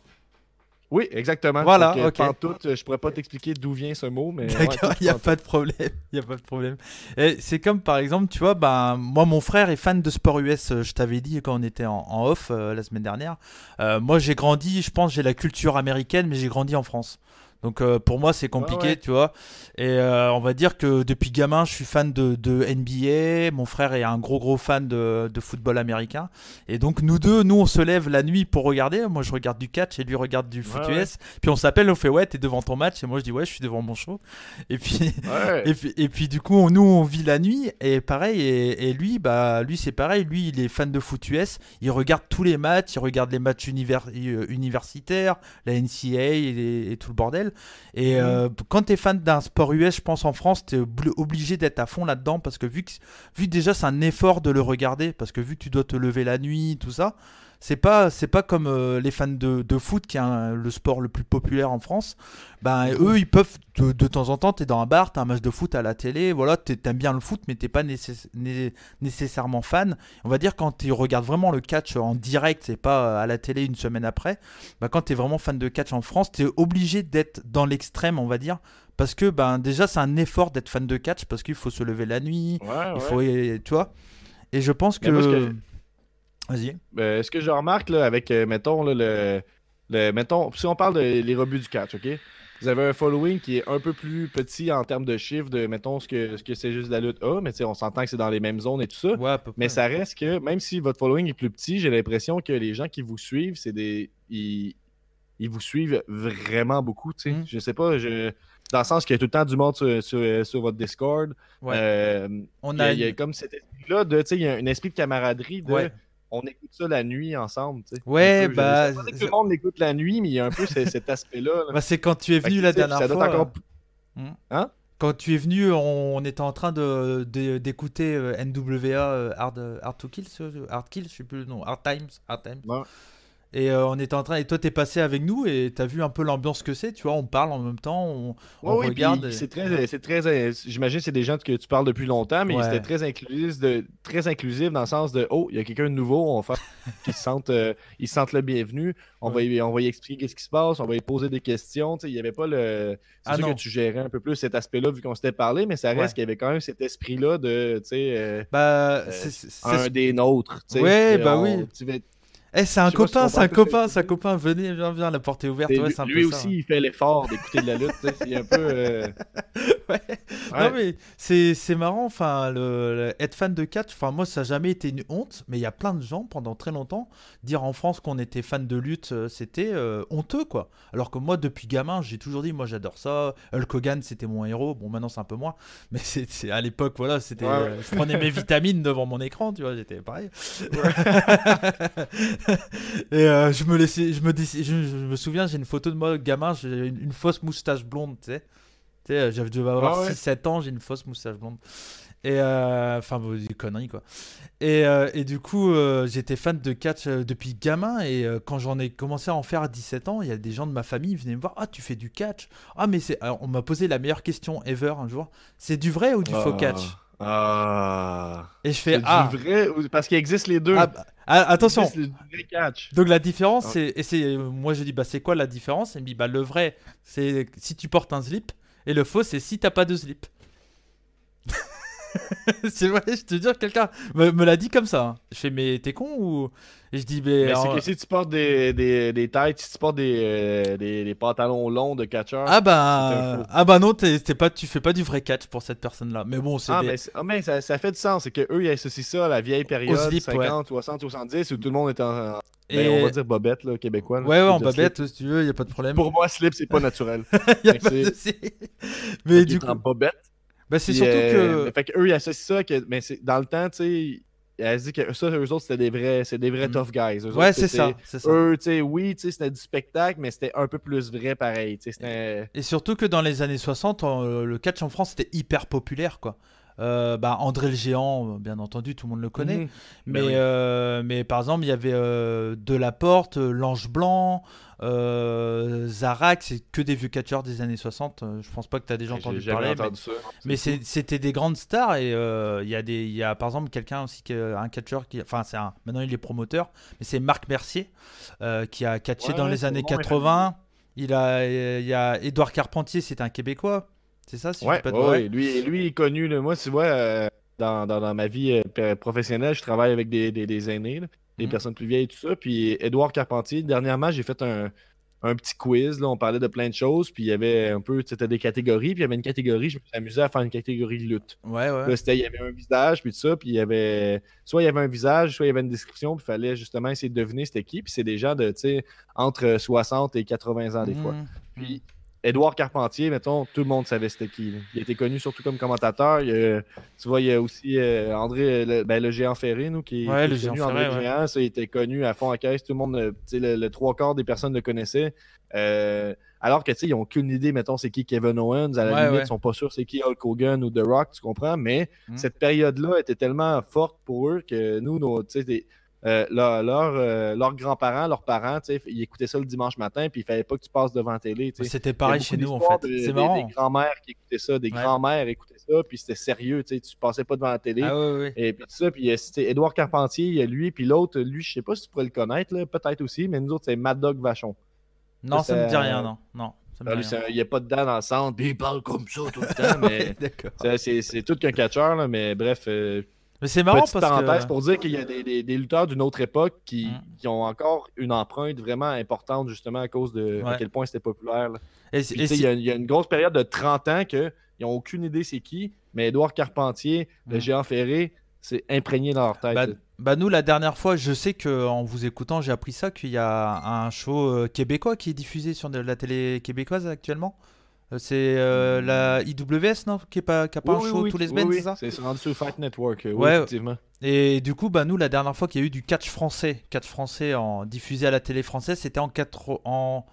Oui, exactement. Voilà, ok. Pantoute, je pourrais pas t'expliquer d'où vient ce mot, mais. D'accord, il n'y a pas de problème. Il a pas de problème. C'est comme par exemple, tu vois, ben, moi, mon frère est fan de sport US. Euh, je t'avais dit quand on était en, off euh, la semaine dernière. Euh, moi, j'ai grandi, je pense, j'ai la culture américaine, mais j'ai grandi en France. Donc euh, pour moi c'est compliqué, tu vois. Et euh, on va dire que depuis gamin je suis fan de, de, NBA, mon frère est un gros gros fan de, de, football américain. Et donc nous deux, nous on se lève la nuit pour regarder. Moi je regarde du catch et lui regarde du foot US. Puis on s'appelle, on fait ouais t'es devant ton match et moi je dis ouais je suis devant mon show. Et puis, et puis, et puis du coup nous on vit la nuit et pareil et, lui bah lui c'est pareil, lui il est fan de foot US, il regarde tous les matchs, il regarde les matchs euh, universitaires, la NCA et tout le bordel. Et mhm. euh, quand tu es fan d'un sport US, je pense en France, tu es obligé d'être à fond là-dedans parce que vu que vu déjà c'est un effort de le regarder, parce que vu que tu dois te lever la nuit, tout ça, C'est pas, c'est pas comme euh, les fans de, de, foot, qui est le sport le plus populaire en France. Ben, eux, ils peuvent, de, de temps en temps, t'es dans un bar, t'as un match de foot à la télé, voilà, t'aimes bien le foot, mais t'es pas nécessairement fan. On va dire, quand tu regardes vraiment le catch en direct, c'est pas à la télé une semaine après, ben, quand t'es vraiment fan de catch en France, t'es obligé d'être dans l'extrême, on va dire, parce que ben déjà c'est un effort d'être fan de catch parce qu'il faut se lever la nuit, il faut tu vois. Et je pense que, vas-y. Ben, ce que je remarque là avec euh, mettons le, le mettons si on parle des les rebuts du catch, OK? Vous avez un following qui est un peu plus petit en termes de chiffres de, mettons, ce que, ce que c'est juste la lutte A, mais on s'entend que c'est dans les mêmes zones et tout ça. mais ça reste que, même si votre following est plus petit, j'ai l'impression que les gens qui vous suivent, c'est des. Ils, vous suivent vraiment beaucoup, tu sais. Mm. Je sais pas, je, dans le sens qu'il y a tout le temps du monde sur, votre Discord. Euh, on a... il, y a, comme cet esprit-là de, tu sais, il y a un esprit de camaraderie de on écoute ça la nuit ensemble. Tu sais. Ouais, bah. Je, que tout le monde l'écoute la nuit, mais il y a un peu cet aspect-là. Bah, c'est quand tu es venu la dernière fois. Encore... Hmm. Hein? Quand tu es venu, on, était en train de, d'écouter euh, NWA euh, Hard, Hard to Kill, Hard Kill, je sais plus le nom, Hard Times. Hard Times. Et euh, on était en train. Et toi, t'es passé avec nous et t'as vu un peu l'ambiance que c'est. Tu vois, on parle en même temps, on, regarde. C'est très, c'est très. J'imagine c'est des gens que tu parles depuis longtemps, mais c'était très inclusif, de, très inclusif dans le sens de oh, il y a quelqu'un de nouveau, on va faire qu'ils se sentent, euh, ils se sentent le bienvenu. On va, on va y expliquer ce qui se passe, on va y poser des questions. Il n'y avait pas le. C'est ah sûr que tu gérais un peu plus cet aspect-là vu qu'on s'était parlé, mais ça reste qu'il y avait quand même cet esprit-là de, tu sais, euh, bah, un des nôtres. Ouais, bah oui. Eh, c'est un copain, c'est un copain, c'est un copain. Venez, viens, viens, la porte est ouverte. Ouais, lui, lui aussi, il fait l'effort d'écouter de la lutte. c'est un peu. Euh, ouais. Non, mais c'est marrant. Enfin, le, être fan de catch, enfin, moi, ça n'a jamais été une honte. Mais il y a plein de gens, pendant très longtemps, dire en France qu'on était fan de lutte, euh, c'était euh, honteux, quoi. Alors que moi, depuis gamin, j'ai toujours dit, moi, j'adore ça. Hulk Hogan, c'était mon héros. Bon, maintenant, c'est un peu moins. Mais c'est à l'époque, voilà, c'était. je prenais mes vitamines devant mon écran, tu vois, j'étais pareil. et euh, je me laissais, je me, je, me souviens, j'ai une photo de moi gamin, j'ai une, fausse moustache blonde, tu sais. Tu sais, je devais avoir 6-7 ah ans, j'ai une fausse moustache blonde. Et euh, enfin, des conneries quoi. Et, euh, et du coup, j'étais fan de catch depuis gamin. Et quand j'en ai commencé à en faire à 17 ans, il y a des gens de ma famille qui venaient me voir Ah, tu fais du catch Ah, mais c'est. on m'a posé la meilleure question ever un jour C'est du vrai ou du faux ah. catch? Ah. Et je fais ah. Du vrai parce qu'il existe les deux. Ah, bah, ah, attention. Donc la différence, c'est et c'est moi je dis bah c'est quoi la différence? Il me dit bah le vrai c'est si tu portes un slip et le faux c'est si t'as pas de slip. c'est vrai, je te dis, quelqu'un me, l'a dit comme ça. Hein. Je fais, mais t'es con ou? Et je dis, mais. c'est que si tu portes des, des, des têtes, si tu portes des, euh, des, des, pantalons longs de catcheur. Ah bah, ah bah non, t'es, pas, tu fais pas du vrai catch pour cette personne-là. Mais bon, c'est. Ah, mais, ah, mais ça, ça, fait du sens. C'est qu'eux, ils associent ça à la vieille période, 50, 60, 70, où tout le monde est en. Ben, on va dire bobette, là, québécois. ouais, ouais, en bobette, si tu veux, y a pas de problème. Pour moi, slip, c'est pas naturel. y a pas de Mais du coup. En bobette. Ben, c'est surtout euh, que. Fait qu'eux, ils associent ça. Que... Mais dans le temps, tu sais, elle dit que ça, eux autres, c'était des vrais, c'est des vrais mm. tough guys. ouais, c'est ça, Eux, tu sais, oui, tu sais, c'était du spectacle, mais c'était un peu plus vrai pareil. Et, et surtout que dans les années 60, le catch en France, c'était hyper populaire, quoi. Euh, bah, André le Géant, bien entendu, tout le monde le connaît. Mhm. Mais, ben euh, mais par exemple, il y avait euh, Delaporte, L'Ange Blanc, Zarak, c'est que des vieux catcheurs des années 60. je pense pas que tu as déjà entendu parler. mais, c'était des grandes stars. Et il y, a des, y a par exemple quelqu'un aussi, qui, un catcheur, qui, enfin, c'est maintenant il est promoteur, mais c'est Marc Mercier qui a catché dans les années 80. Il a, il y a Édouard Carpentier, c'est un Québécois. C'est ça, si ouais, ouais, lui, lui est connu. Moi, tu vois, euh, dans, dans, ma vie euh, professionnelle, je travaille avec des, des, aînés, des mhm. personnes plus vieilles et tout ça. Puis Edouard Carpentier, dernièrement, j'ai fait un, un, petit quiz. Là, on parlait de plein de choses. Puis il y avait un peu, c'était des catégories. Puis il y avait une catégorie, je me suis amusé à faire une catégorie de lutte. Ouais, ouais. Là, il y avait un visage, puis tout ça. Puis il y avait, soit il y avait un visage, soit il y avait une description. Puis il fallait justement essayer de deviner c'était qui. Puis c'est des gens de, tu sais, entre 60 et 80 ans des fois. Mhm. Puis Édouard Carpentier, mettons, tout le monde savait c'était qui. Il était connu surtout comme commentateur. tu vois, il y a aussi euh, André, le, ben, le, géant ferré, nous, qui, est connu, André Géant, ça, il était connu à fond à caisse. Tout le monde, euh, le, le, trois quarts des personnes le connaissaient. Euh, alors que, tu sais, ils n'ont aucune idée, mettons, c'est qui Kevin Owens. À la limite, ils sont pas sûrs c'est qui Hulk Hogan ou The Rock, tu comprends? Mais mm. cette période-là était tellement forte pour eux que nous, nos, euh, leurs leur, grands-parents, leurs parents, ils écoutaient ça le dimanche matin, puis il fallait pas que tu passes devant la télé. C'était pareil chez nous, en fait. C'est marrant. Des, grands-mères qui écoutaient ça, des grands-mères écoutaient ça, puis c'était sérieux, tu passais pas devant la télé. Ah, Et puis ça, puis c'était Édouard Carpentier, il y a lui, puis l'autre, lui, je sais pas si tu pourrais le connaître, peut-être aussi, mais nous autres, c'est Mad Dog Vachon. Non, ça, me dit rien, non. non. Ah, il n'y a pas de dents dans le centre, puis il parle comme ça tout le temps. mais c'est tout qu'un catcheur, mais bref. Euh, mais c'est marrant parce parenthèse pour dire qu'il y a des, des, lutteurs d'une autre époque qui, mm. qui, ont encore une empreinte vraiment importante justement à cause de à quel point c'était populaire. il, y a, une grosse période de 30 ans qu'ils n'ont aucune idée c'est qui, mais Édouard Carpentier, le mm. géant ferré, c'est imprégné dans leur tête. Bah, bah, nous, la dernière fois, je sais qu'en vous écoutant, j'ai appris ça, qu'il y a un show euh, québécois qui est diffusé sur la télé québécoise actuellement. Euh, c'est euh, la IWS, non Qui, est pas, qui a pas un show tous les semaines, c'est ça C'est rendu sur Fight Network, ouais, effectivement. Et du coup, bah, nous, la dernière fois qu'il y a eu du catch français, catch français en, diffusé à la télé française, c'était en, 4, en.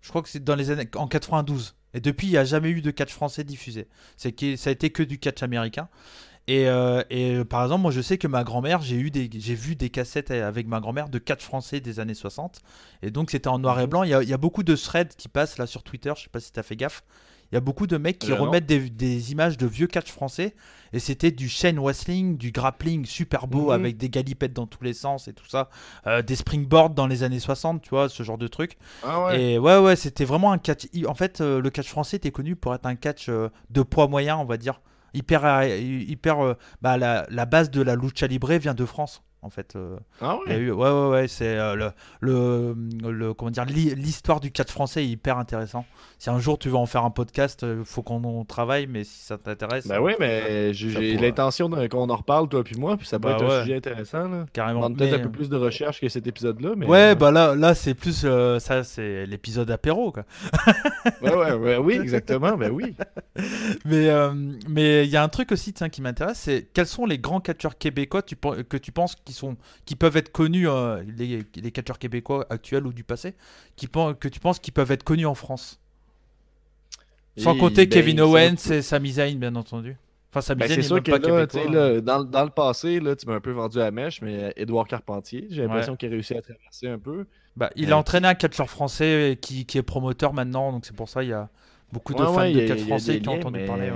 Je crois que c'est dans les années. En 92. Et depuis, il n'y a jamais eu de catch français diffusé. C'est ça a été que du catch américain. Et, euh, et, par exemple, moi je sais que ma grand-mère, j'ai eu des, j'ai vu des cassettes avec ma grand-mère de catch français des années 60. Et donc c'était en noir et mhm. blanc. Il y, a, il y, a, beaucoup de threads qui passent là sur Twitter. Je sais pas si tu as fait gaffe. Il y a beaucoup de mecs qui euh, remettent des, des, images de vieux catch français. Et c'était du chain wrestling, du grappling super beau mhm. avec des galipettes dans tous les sens et tout ça. Euh, des springboards dans les années 60, tu vois, ce genre de truc. Ah ouais. Et ouais, ouais, c'était vraiment un catch. En fait, le catch français était connu pour être un catch de poids moyen, on va dire hyper, euh, hyper euh, bah, la, la, base de la lucha libre vient de France en fait. Euh. ah ouais. ouais, ouais, ouais, c'est le, le, le, comment dire, l'histoire du catch français est hyper intéressant. Si un jour tu veux en faire un podcast, il faut qu'on travaille, mais si ça t'intéresse. Bah oui, mais j'ai l'intention qu'on en reparle, toi puis moi, puis ça peut bah être un sujet intéressant. Là. Carrément. peut-être un peu plus de recherche que cet épisode-là. Mais... Ouais, bah là, là c'est plus. ça, c'est l'épisode apéro, quoi. ouais, ouais, ouais, oui, exactement, ben oui. mais mais il y a un truc aussi tiens, qui m'intéresse, c'est quels sont les grands catcheurs québécois tu, que tu penses qui sont qui peuvent être connus, euh, les, les catcheurs québécois actuels ou du passé, qui, que tu penses qu'ils peuvent être connus en France? Sans compter ben, Kevin Owens et Sami Zayn, bien entendu. Enfin, Sami ben, c'est sûr que là, dans, dans, le passé, là, tu m'as un peu vendu à mèche, mais Edouard Carpentier, j'ai l'impression qu'il a réussi à traverser un peu. Bah, il a entraîné un catcheur français qui, qui est promoteur maintenant, donc c'est pour ça il y a beaucoup de fans de catch français qui ont entendu parler.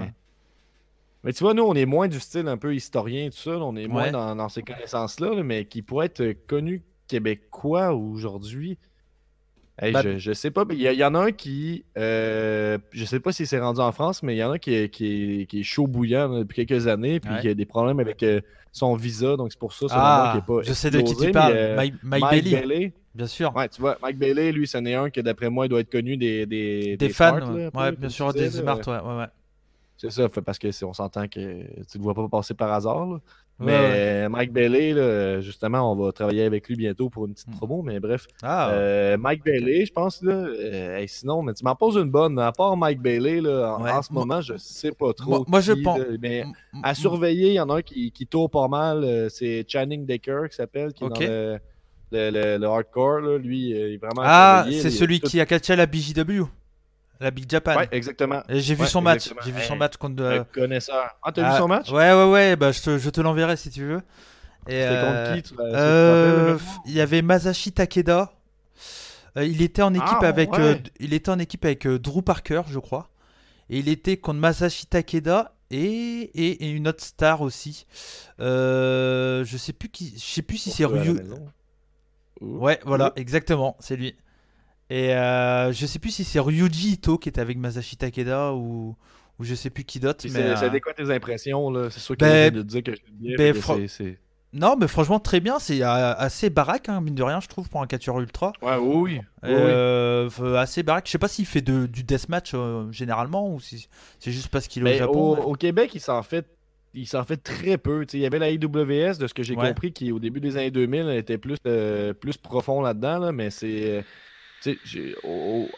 Mais tu vois, nous, on est moins du style un peu historien, tout ça. On est moins dans, ces connaissances-là, mais qui pourrait être connu québécois aujourd'hui. Bah, je, je, sais pas, il y, en a un qui. Euh, je sais pas si c'est rendu en France, mais il y en a un qui est, qui est, chaud bouillant depuis quelques années, puis qui a des problèmes avec euh, son visa, donc c'est pour ça ah, qui est pas. Je sais de qui tu parles, euh, Mike, Bailey. Bien sûr. Ouais, tu vois, Mike Bailey, lui, c'en est un qui, d'après moi, il doit être connu des. Des, des, fans, ouais, bien sûr, des smart, ouais, ouais. C'est ça, parce que on s'entend que tu ne le vois pas passer par hasard. Mais Mike Bailey, justement, on va travailler avec lui bientôt pour une petite hmm. promo, mais bref. Ah. Euh, Mike Bailey, je pense, là, euh, sinon, mais tu m'en poses une bonne. À part Mike Bailey, là, en, ce moment, je sais pas trop. Moi, je pense. mais à surveiller, il y en a un qui, qui tourne pas mal. Euh, c'est Channing Decker qui s'appelle, qui est dans le, le, hardcore. Là. Lui, il est vraiment. Ah, c'est celui qui a catché la BJW. La Big Japan. Ouais, exactement. J'ai vu son match. J'ai vu son match contre. Euh... Connaisseur. Ah, t'as vu ah, son match? Ouais, ouais, ouais. Bah, je te, je te l'enverrai si tu veux. Contre qui tu euh, Il y avait Masashi Takeda. Euh, il était en équipe ah, avec. Euh, il était en équipe avec Drew Parker, je crois. Et il était contre Masashi Takeda et, et, et une autre star aussi. je sais plus qui. Je sais plus si c'est Ryu. Ouais, voilà, exactement, c'est lui. Et euh, je sais plus si c'est Ryuji Ito qui était avec Masashi Takeda ou, ou je sais plus qui d'autre. Mais ça euh... quoi tes impressions là C'est sûr qu'il ben, de dire que je bien. Ben, non, mais franchement, très bien. C'est euh, assez baraque, hein, mine de rien, je trouve, pour un catcheur ultra. Ouais, oui, oui. Euh, assez baraque. Je sais pas s'il fait de, du deathmatch euh, généralement ou si c'est juste parce qu'il est au ben, Japon. Au, Québec, il s'en fait il s'en fait très peu. il y avait la IWS, de ce que j'ai compris, qui au début des années 2000 était plus, plus profond là-dedans, là, mais c'est au,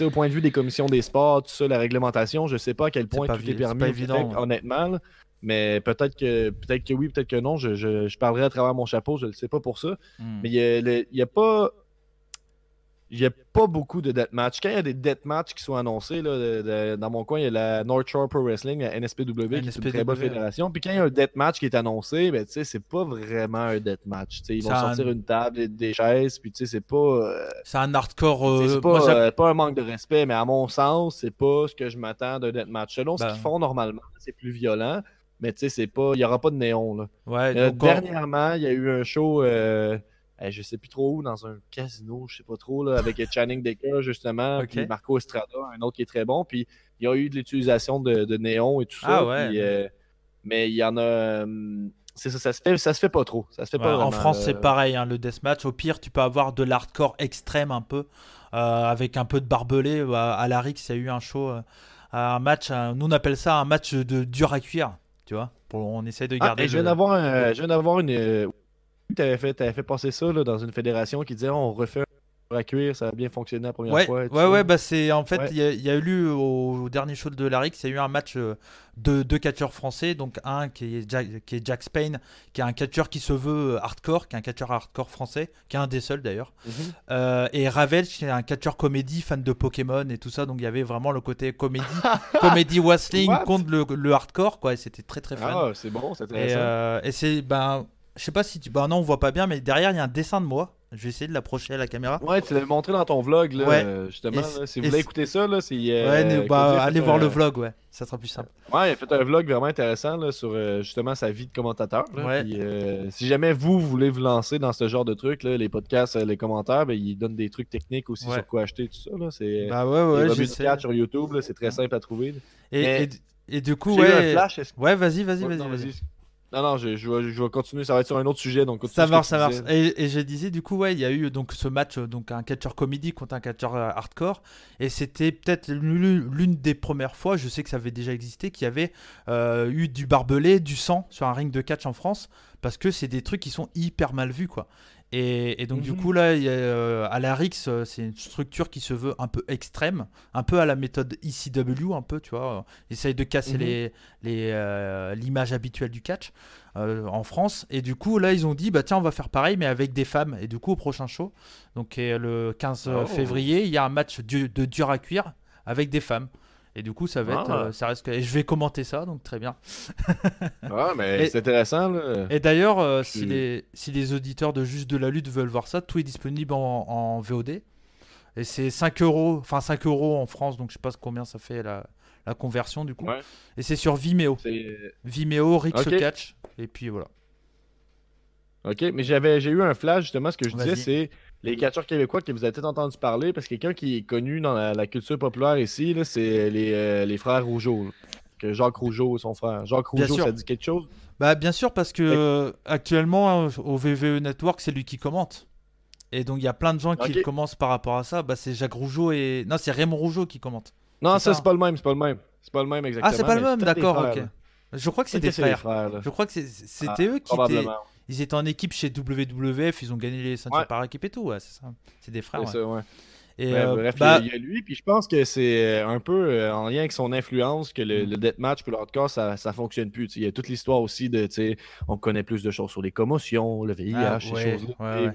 au, point de vue des commissions des sports, tout ça, la réglementation, je sais pas à quel point tout est permis, évident, honnêtement. Mais peut-être que peut-être que oui, peut-être que non. Je, je, parlerai à travers mon chapeau, je ne sais pas pour ça. Hmm. Mais il n'y a, pas. Il n'y a pas beaucoup de deathmatch. Quand il y a des deathmatch qui sont annoncés, là, dans mon coin, il y a la North Shore Pro Wrestling, la NSPW, qui est une très bonne fédération. Puis quand il y a un deathmatch qui est annoncé, ben, c'est pas vraiment un deathmatch. Ils vont sortir une table et des chaises, puis c'est pas. Euh, c'est un hardcore. Euh, c'est pas, euh, pas, un manque de respect, mais à mon sens, c'est pas ce que je m'attends d'un deathmatch. Selon ce ben. qu'ils font normalement, c'est plus violent. Mais c'est pas. Il n'y aura pas de néon. Là. Ouais, dernièrement, il y a eu un show je sais plus trop où, dans un casino, je sais pas trop, là, avec Channing Decker, justement, puis Marco Estrada, un autre qui est très bon. Puis il y a eu de l'utilisation de, de, néon et tout ça. Ah euh, mais il y en a. Euh, c'est ça, ça se fait, ça se fait pas trop. Ça se fait pas en France, c'est pareil, hein, le deathmatch. Au pire, tu peux avoir de l'hardcore extrême un peu, euh, avec un peu de barbelé. À, la Rix, il y a eu un show, un match, nous on appelle ça un match de dur à cuire, tu vois. on essaie de ah, garder. je viens d'avoir une, tu avais fait, avais fait passer ça là, dans une fédération qui disait on refait à cuire, ça a bien fonctionné la première fois. ouais, ouais, bah c'est en fait, il y, a eu au, dernier show de Larix, il y a eu un match euh, de deux catcheurs français, donc un qui est, Jack, qui est Jack Spain, qui est un catcheur qui se veut euh, hardcore, qui est un catcheur hardcore français, qui est un des seuls d'ailleurs, mhm. euh, et Ravel qui est un catcheur comédie, fan de Pokémon et tout ça, donc il y avait vraiment le côté comédie, comédie wrestling contre le, hardcore, quoi, et c'était très très fun. Ah, c'est bon, c'est intéressant. Et, et c'est ben je sais pas si tu. Bah non, on voit pas bien, mais derrière, il y a un dessin de moi. Je vais essayer de l'approcher à la caméra. Ouais, tu l'avais montré dans ton vlog, là, ouais. Euh, justement. si vous voulez écouter ça, là, c'est. Euh, ouais, bah, allez voir le vlog, ouais. Ça sera plus simple. Ouais, il a fait un vlog vraiment intéressant là, sur euh, justement sa vie de commentateur. ouais. si jamais vous voulez vous lancer dans ce genre de trucs, là, les podcasts, les commentaires, ben, ils donnent des trucs techniques aussi sur quoi acheter, tout ça. Là. C'est, bah ouais, ouais. Je sais. sur YouTube, c'est très simple à trouver. Et, et, du coup, ouais. Ouais, vas-y, vas-y, vas-y. vas-y. Non, non, je, je, vais, je, vais, continuer, ça va être sur un autre sujet. Donc ça marche, ça marche. Et, et, je disais, du coup, ouais, il y a eu donc ce match, donc un catcher comédie contre un catcher euh, hardcore. Et c'était peut-être l'une des premières fois, je sais que ça avait déjà existé, qu'il y avait euh, eu du barbelé, du sang sur un ring de catch en France. Parce que c'est des trucs qui sont hyper mal vus, quoi. Et, donc, du mhm. coup, là, euh, à la RIX, euh, c'est une structure qui se veut un peu extrême, un peu à la méthode ECW, un peu, tu vois. Essaye de casser mhm. les, euh, l'image habituelle du catch en France. Et du coup, là, ils ont dit, bah tiens, on va faire pareil, mais avec des femmes. Et du coup, au prochain show, donc le 15 février, il y a un match de, de dur à cuire avec des femmes. Et du coup, ça va être, ah. euh, ça reste Et je vais commenter ça, donc très bien. ouais, mais c'est intéressant. Et d'ailleurs, euh, si, les, si les auditeurs de Juste de la Lutte veulent voir ça, tout est disponible en, VOD. Et c'est 5 euros, enfin 5 euros en France, donc je sais pas combien ça fait la, la conversion du coup. Et c'est sur Vimeo. Vimeo, Rix Catch. Et puis voilà. Ok, mais j'avais, j'ai eu un flash justement. Ce que je disais, c'est les catcheurs québécois que vous avez peut-être entendu parler, parce que quelqu'un qui est connu dans la, culture populaire ici, c'est les, euh, les, frères Rougeau. Que Jacques Rougeau, son frère. Jacques Rougeau, ça dit quelque chose? Bah bien sûr, parce que euh, actuellement au VVE Network, c'est lui qui commente. Et donc il y a plein de gens qui commencent par rapport à ça. Bah c'est Jacques Rougeau et non, c'est Raymond Rougeau qui commente. Non, ça, c'est pas le même, c'est pas le même. C'est pas le même exactement. Ah, c'est pas le même, d'accord, ok. Je crois que des frères. Je crois que c'était ah, eux qui étaient ils étaient en équipe chez WWF, ils ont gagné les ceintures par équipe et tout, ouais, c'est ça. C'est des frères. ouais. Et euh, bref, bah il y, a lui, puis je pense que c'est un peu euh, en lien avec son influence que le, mm. le deathmatch pour le hardcore, ça, ça fonctionne plus. Il y a toute l'histoire aussi de, tu sais, on connaît plus de choses sur les commotions, le VIH, ah, ces choses-là.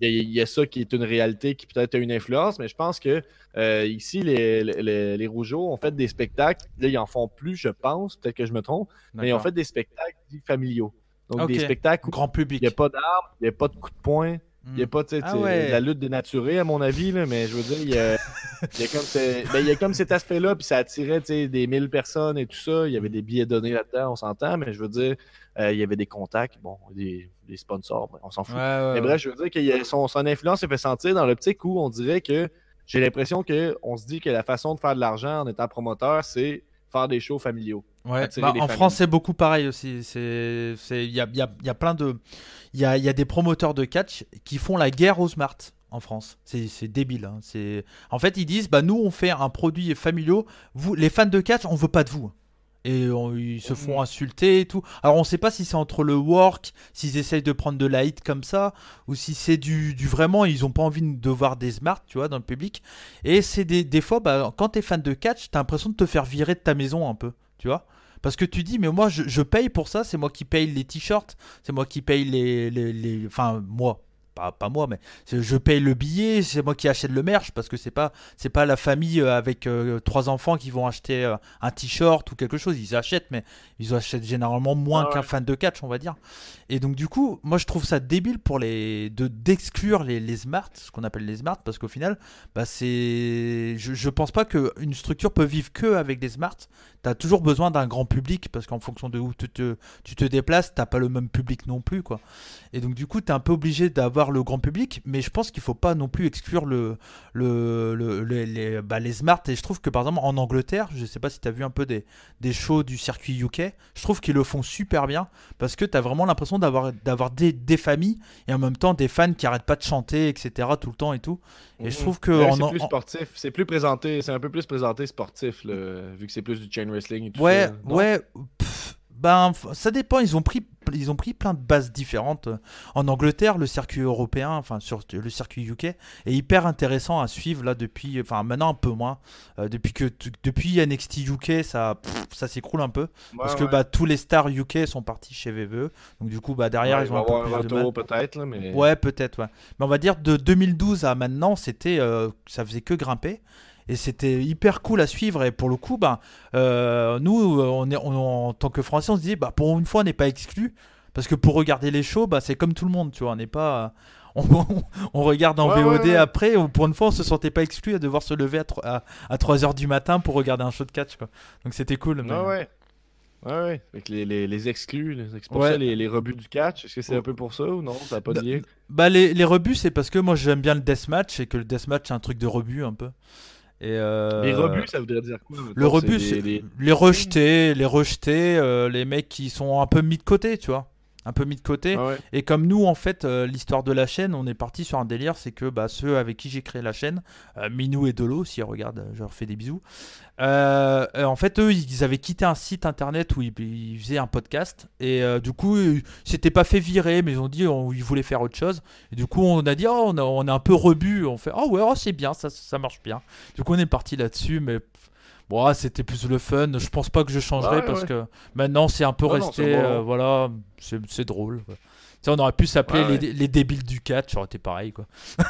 Il y, a ça qui est une réalité qui peut-être a une influence, mais je pense que euh, ici, les, les, les, Rougeaux ont fait des spectacles. Là, ils en font plus, je pense, peut-être que je me trompe, mais ils ont fait des spectacles familiaux. Donc des spectacles grand public. Il n'y a pas d'armes, il n'y a pas de coups de poing. Il n'y a hmm. pas ah la lutte dénaturée, à mon avis, là, mais je veux dire, il y a, il y a comme, cet aspect-là, puis ça attirait des 1000 personnes et tout ça. Il y avait des billets donnés là-dedans, on s'entend, mais je veux dire, euh, il y avait des contacts, bon, des, sponsors, on s'en fout. mais bref, je veux dire que son, son influence s'est fait sentir dans l'optique où on dirait que j'ai l'impression qu'on se dit que la façon de faire de l'argent en étant promoteur, c'est faire des shows familiaux. Ouais, bah, en France, c'est beaucoup pareil aussi. Il y a, y, a, y a, plein de. Il y a, y a, des promoteurs de catch qui font la guerre aux smart en France. C'est débile. Hein. En fait, ils disent bah, nous, on fait un produit familial. Vous, les fans de catch, on veut pas de vous et ils se font insulter et tout. Alors on sait pas si c'est entre le work, s'ils essayent de prendre de la hit comme ça, ou si c'est du, du, vraiment, ils ont pas envie de voir des smart, tu vois, dans le public. Et c'est des, des, fois, bah, quand t'es fan de catch, t'as l'impression de te faire virer de ta maison un peu, tu vois. Parce que tu dis, mais moi, je, je paye pour ça, c'est moi qui paye les t-shirts, c'est moi qui paye les, les, les, Enfin, moi, pas, pas moi, mais je paye le billet, c'est moi qui achète le merch parce que c'est pas c'est pas la famille euh, avec euh, trois enfants qui vont acheter euh, un t-shirt ou quelque chose. Ils achètent, mais ils achètent généralement moins ah qu'un fan de catch, on va dire. Et donc du coup, moi je trouve ça débile pour les de d'exclure les, les smart, ce qu'on appelle les smart, parce qu'au final, bah c'est je, je pense pas qu'une structure peut vivre que avec des smart. Tu as toujours besoin d'un grand public parce qu'en fonction de où tu te, déplaces, t'as pas le même public non plus quoi. Et donc du coup, tu es un peu obligé d'avoir le grand public, mais je pense qu'il faut pas non plus exclure le, le, les, bah, smart. Et je trouve que par exemple en Angleterre, je sais pas si tu as vu un peu des, shows du circuit UK, je trouve qu'ils le font super bien parce que tu as vraiment l'impression d'avoir d'avoir des, des, familles et en même temps des fans qui arrêtent pas de chanter, etc. tout le temps et tout. Et je mhm. trouve que c'est plus sportif, c'est plus présenté, c'est un peu plus présenté sportif vu que c'est plus du chain wrestling. Et tout ouais, ouais. ben ça dépend. Ils ont pris ils ont pris plein de bases différentes. En Angleterre, le circuit européen, enfin sur le circuit UK, est hyper intéressant à suivre là depuis, enfin maintenant un peu moins, euh, depuis que depuis NXT UK, ça ça s'écroule un peu. Parce que bah tous les stars UK sont partis chez VVE, donc du coup bah derrière ils ont un peu plus de peut-être mais ouais peut-être ouais, mais on va dire de 2012 à maintenant c'était euh, ça faisait que grimper et c'était hyper cool à suivre et pour le coup bah, euh, nous on est en tant que français on se dit bah pour une fois on n'est pas exclu parce que pour regarder les shows bah c'est comme tout le monde tu vois on n'est pas on, regarde en VOD après pour une fois on se sentait pas exclu à devoir se lever à, à, 3h du matin pour regarder un show de catch quoi. donc c'était cool mais... ouais Ouais, ouais. Avec les, les, les exclus, les, les, les, rebuts du catch. Est-ce que c'est un peu pour ça ou non? Ça n'a pas de lien Bah, les, les rebuts, c'est parce que moi j'aime bien le deathmatch et que le deathmatch c'est un truc de rebut un peu. Euh, les rebuts, ça voudrait dire quoi Le rebut, c'est les... rejetés, les rejetés, euh, les mecs qui sont un peu mis de côté, tu vois un peu mis de côté. Ah et comme nous, en fait, euh, l'histoire de la chaîne, on est parti sur un délire, c'est que bah, ceux avec qui j'ai créé la chaîne, Minou et Dolo, si ils regardent, je leur fais des bisous. en fait, eux, ils avaient quitté un site internet où ils, faisaient un podcast. Et du coup, c'était pas fait virer, mais ils ont dit qu'ils voulaient faire autre chose. Et du coup, on a dit, oh, on, est un peu rebut. On fait, oh ouais, oh, c'est bien, ça, ça marche bien. Du coup, on est parti là-dessus, mais Bon, c'était plus le fun. Je pense pas que je changerai parce que maintenant c'est un peu resté. Euh, voilà, c'est drôle. on aurait pu s'appeler les, les, débiles du catch, ça aurait été pareil quoi.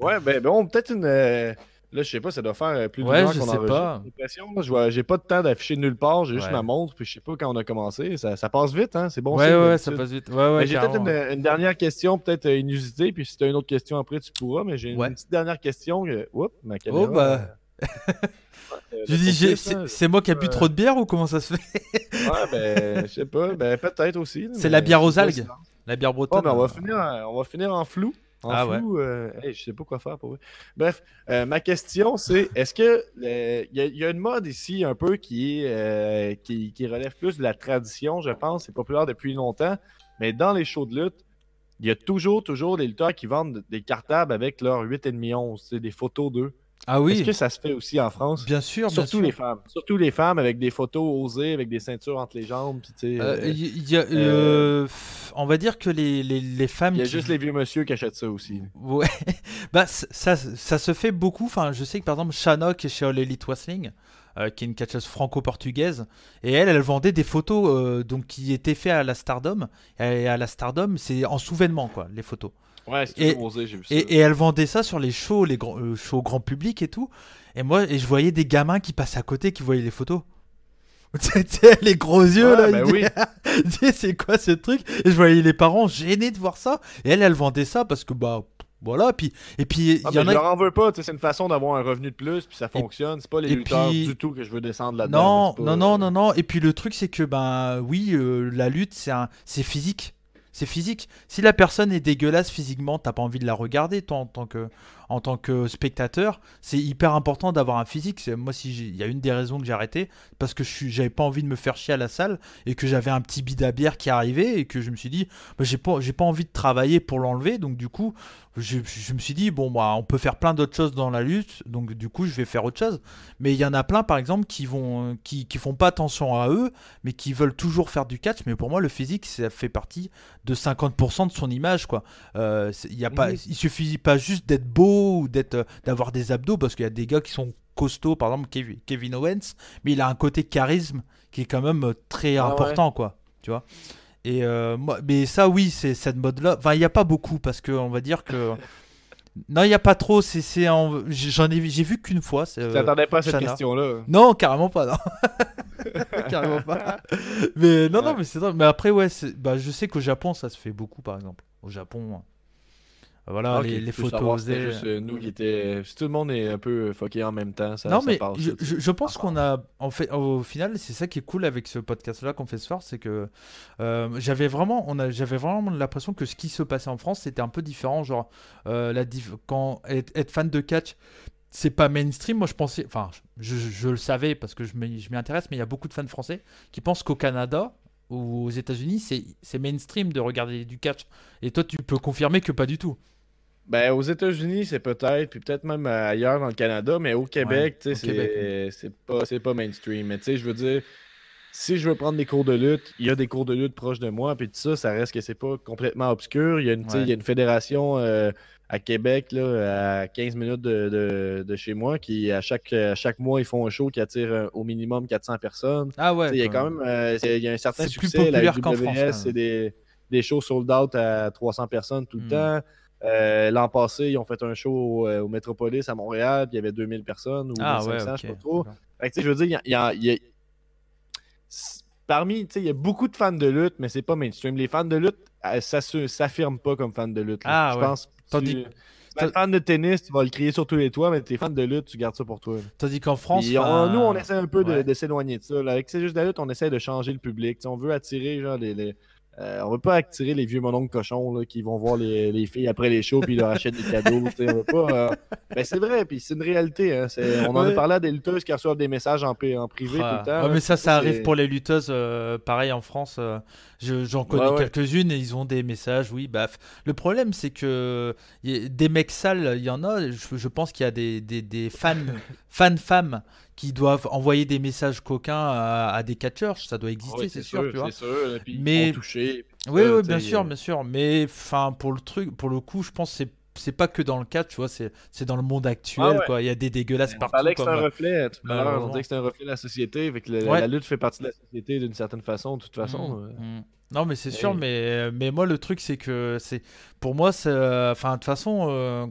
ouais, ben bon, peut-être une. Là, je sais pas, ça doit faire euh, plus de ouais, qu'on sais pas. Je j'ai pas de temps d'afficher nulle part, j'ai juste ma montre, puis je sais pas quand on a commencé. Ça, ça passe vite, hein? C'est bon. Ouais, ouais, ça passe vite. Ouais, ouais, j'ai peut-être une, dernière question, peut-être euh, inusitée, puis si tu as une autre question après, tu pourras, mais j'ai une, petite dernière question. Oups, ma caméra. Oh, bah. Euh, je dis, c'est moi qui ai bu trop de bière ou comment ça se fait? Ouais, ben, je sais pas, ben, peut-être aussi. C'est la bière aux algues La bière bretonne. Oh, ben, on, va finir, on va finir en flou. En ah flou, ouais. Euh, je sais pas quoi faire pour eux. Bref, euh, ma question c'est est-ce que il y, a une mode ici un peu qui, euh, qui, relève plus de la tradition, je pense, c'est populaire depuis longtemps, mais dans les shows de lutte, il y a toujours, toujours des lutteurs qui vendent des cartables avec leur 8,5 11, c'est des photos d'eux. Ah oui. Est-ce que ça se fait aussi en France? Bien sûr, Surtout les femmes. Surtout les femmes avec des photos osées, avec des ceintures entre les jambes. Euh, euh, euh, on va dire que les, les, les femmes. Il y a juste les vieux monsieur qui achètent ça aussi. Ouais. bah, ça, ça se fait beaucoup. Enfin, je sais que par exemple, Shanok est chez All Elite Wrestling. qui est une catcheuse franco-portugaise. Et elle, elle vendait des photos donc, qui étaient faites à la Stardom. Et à la Stardom, c'est en souvènement, quoi, les photos. Ouais, et, osé, j'ai vu ça. Et, elle vendait ça sur les shows, les grands, euh, shows grand public et tout. Et moi, et je voyais des gamins qui passaient à côté, qui voyaient les photos. les gros yeux là, bah oui. c'est quoi ce truc? Et je voyais les parents gênés de voir ça. Et elle, elle vendait ça parce que bah voilà, puis et puis ah, il y en a... je leur en veux pas, c'est une façon d'avoir un revenu de plus, puis ça fonctionne. C'est pas les lutteurs du tout que je veux descendre là-dedans. Non, non, non, non, non. Et puis le truc, c'est que ben oui, euh, la lutte, c'est un... c'est physique. C'est physique. Si la personne est dégueulasse physiquement, t'as pas envie de la regarder, toi, en tant que, en tant que spectateur, c'est hyper important d'avoir un physique. Moi, si il y a une des raisons que j'ai arrêté, parce que je j'avais pas envie de me faire chier à la salle et que j'avais un petit bid à bière qui arrivait et que je me suis dit, bah, j'ai pas, j'ai pas envie de travailler pour l'enlever. Donc du coup, je, me suis dit bon, bah, on peut faire plein d'autres choses dans la lutte. Donc du coup, je vais faire autre chose. Mais il y en a plein, par exemple, qui vont, qui, qui font pas attention à eux, mais qui veulent toujours faire du catch. Mais pour moi, le physique, ça fait partie de 50% de son image, quoi. Euh, y a pas, il suffit pas juste d'être beau ou d'être euh, d'avoir des abdos parce qu'il y a des gars qui sont costauds par exemple Kevin Owens mais il a un côté charisme qui est quand même euh, très ah important quoi tu vois Et euh, moi, mais ça, oui, c'est cette mode-là. Enfin, il n'y a pas beaucoup parce que on va dire que. Non, il n'y a pas trop. C'est, j'en ai, j'ai vu qu'une fois. Tu t'attendais pas à cette question-là Non, carrément pas. Non. carrément pas. Mais non, non, mais c'est Mais après, ouais, bah, je sais qu'au Japon, ça se fait beaucoup, par exemple. Au Japon, voilà, les, photos. Juste euh, nous qui était. Si tout le monde est un peu fucké en même temps, ça, non, mais je, je, pense qu'on a. En fait, au final, c'est ça qui est cool avec ce podcast-là qu'on fait ce soir, c'est que euh, j'avais vraiment, on a, j'avais vraiment l'impression que ce qui se passait en France, c'était un peu différent. Genre, euh, la quand être, fan de catch, c'est pas mainstream. Moi, je pensais, enfin, je, je le savais parce que je m'y intéresse, mais il y a beaucoup de fans français qui pensent qu'au Canada, aux États-Unis, c'est mainstream de regarder du catch. Et toi, tu peux confirmer que pas du tout. Ben, aux États-Unis, c'est peut-être, puis peut-être même ailleurs dans le Canada, mais au Québec, tu sais, c'est pas, pas mainstream. Mais tu sais, je veux dire, si je veux prendre des cours de lutte, il y a des cours de lutte proches de moi, puis tout ça, ça reste que c'est pas complètement obscur. Il y a une, il y a une fédération euh, à Québec, là, à 15 minutes de, de, chez moi, qui à chaque, chaque mois, ils font un show qui attire euh, au minimum 400 personnes. Ah ouais. Il y a quand même euh, il y a un certain succès. la WS, c'est des, des shows sold out à 300 personnes tout le hmm. temps. Euh, l'an passé, ils ont fait un show au, euh, Metropolis à Montréal, puis il y avait 2000 personnes ou ah, 1500, je sais pas trop. je veux dire, il y a, y a, parmi, il y a beaucoup de fans de lutte, mais c'est pas mainstream. Les fans de lutte, euh, ça s'affirme pas comme fans de lutte. Ah, je pense. Tu, fan de tennis, tu vas le crier sur tous les toits, mais t'es fan de lutte, tu gardes ça pour toi. Tandis qu'en France. nous, on essaie un peu de, s'éloigner de ça. Avec C'est juste de la lutte, on essaie de changer le public. on veut attirer genre, les euh, on veut pas attirer les vieux mononcles cochons qui vont voir les, filles après les shows puis leur achètent des cadeaux. on veut pas. Euh, mais c'est vrai, puis c'est une réalité. Hein, on en a parlé à des lutteuses qui reçoivent des messages en, privé tout le temps. mais ça, ça arrive pour les lutteuses. Euh, pareil en France, j'en connais quelques-unes et ils ont des messages. Oui, baf. Le problème, c'est que des mecs sales, il y en a. Je, pense qu'il y a des, des fans, fans femmes qui doivent envoyer des messages coquins à, des catcheurs, ça doit exister, c'est sûr, tu vois. mais touché. Oui, oui, bien sûr, bien sûr. Mais enfin, pour le truc, pour le coup, je pense que c'est pas que dans le catch, tu vois, c'est dans le monde actuel, ah quoi. Il y a des dégueulasses partout. On que c'est un reflet. Tout on dit que c'est un reflet de la société, avec la lutte fait partie de la société d'une certaine façon, de toute façon. Mmh, mmh. Non, mais c'est sûr, mais, mais moi, le truc, c'est que c'est pour moi, enfin, de toute façon, euh,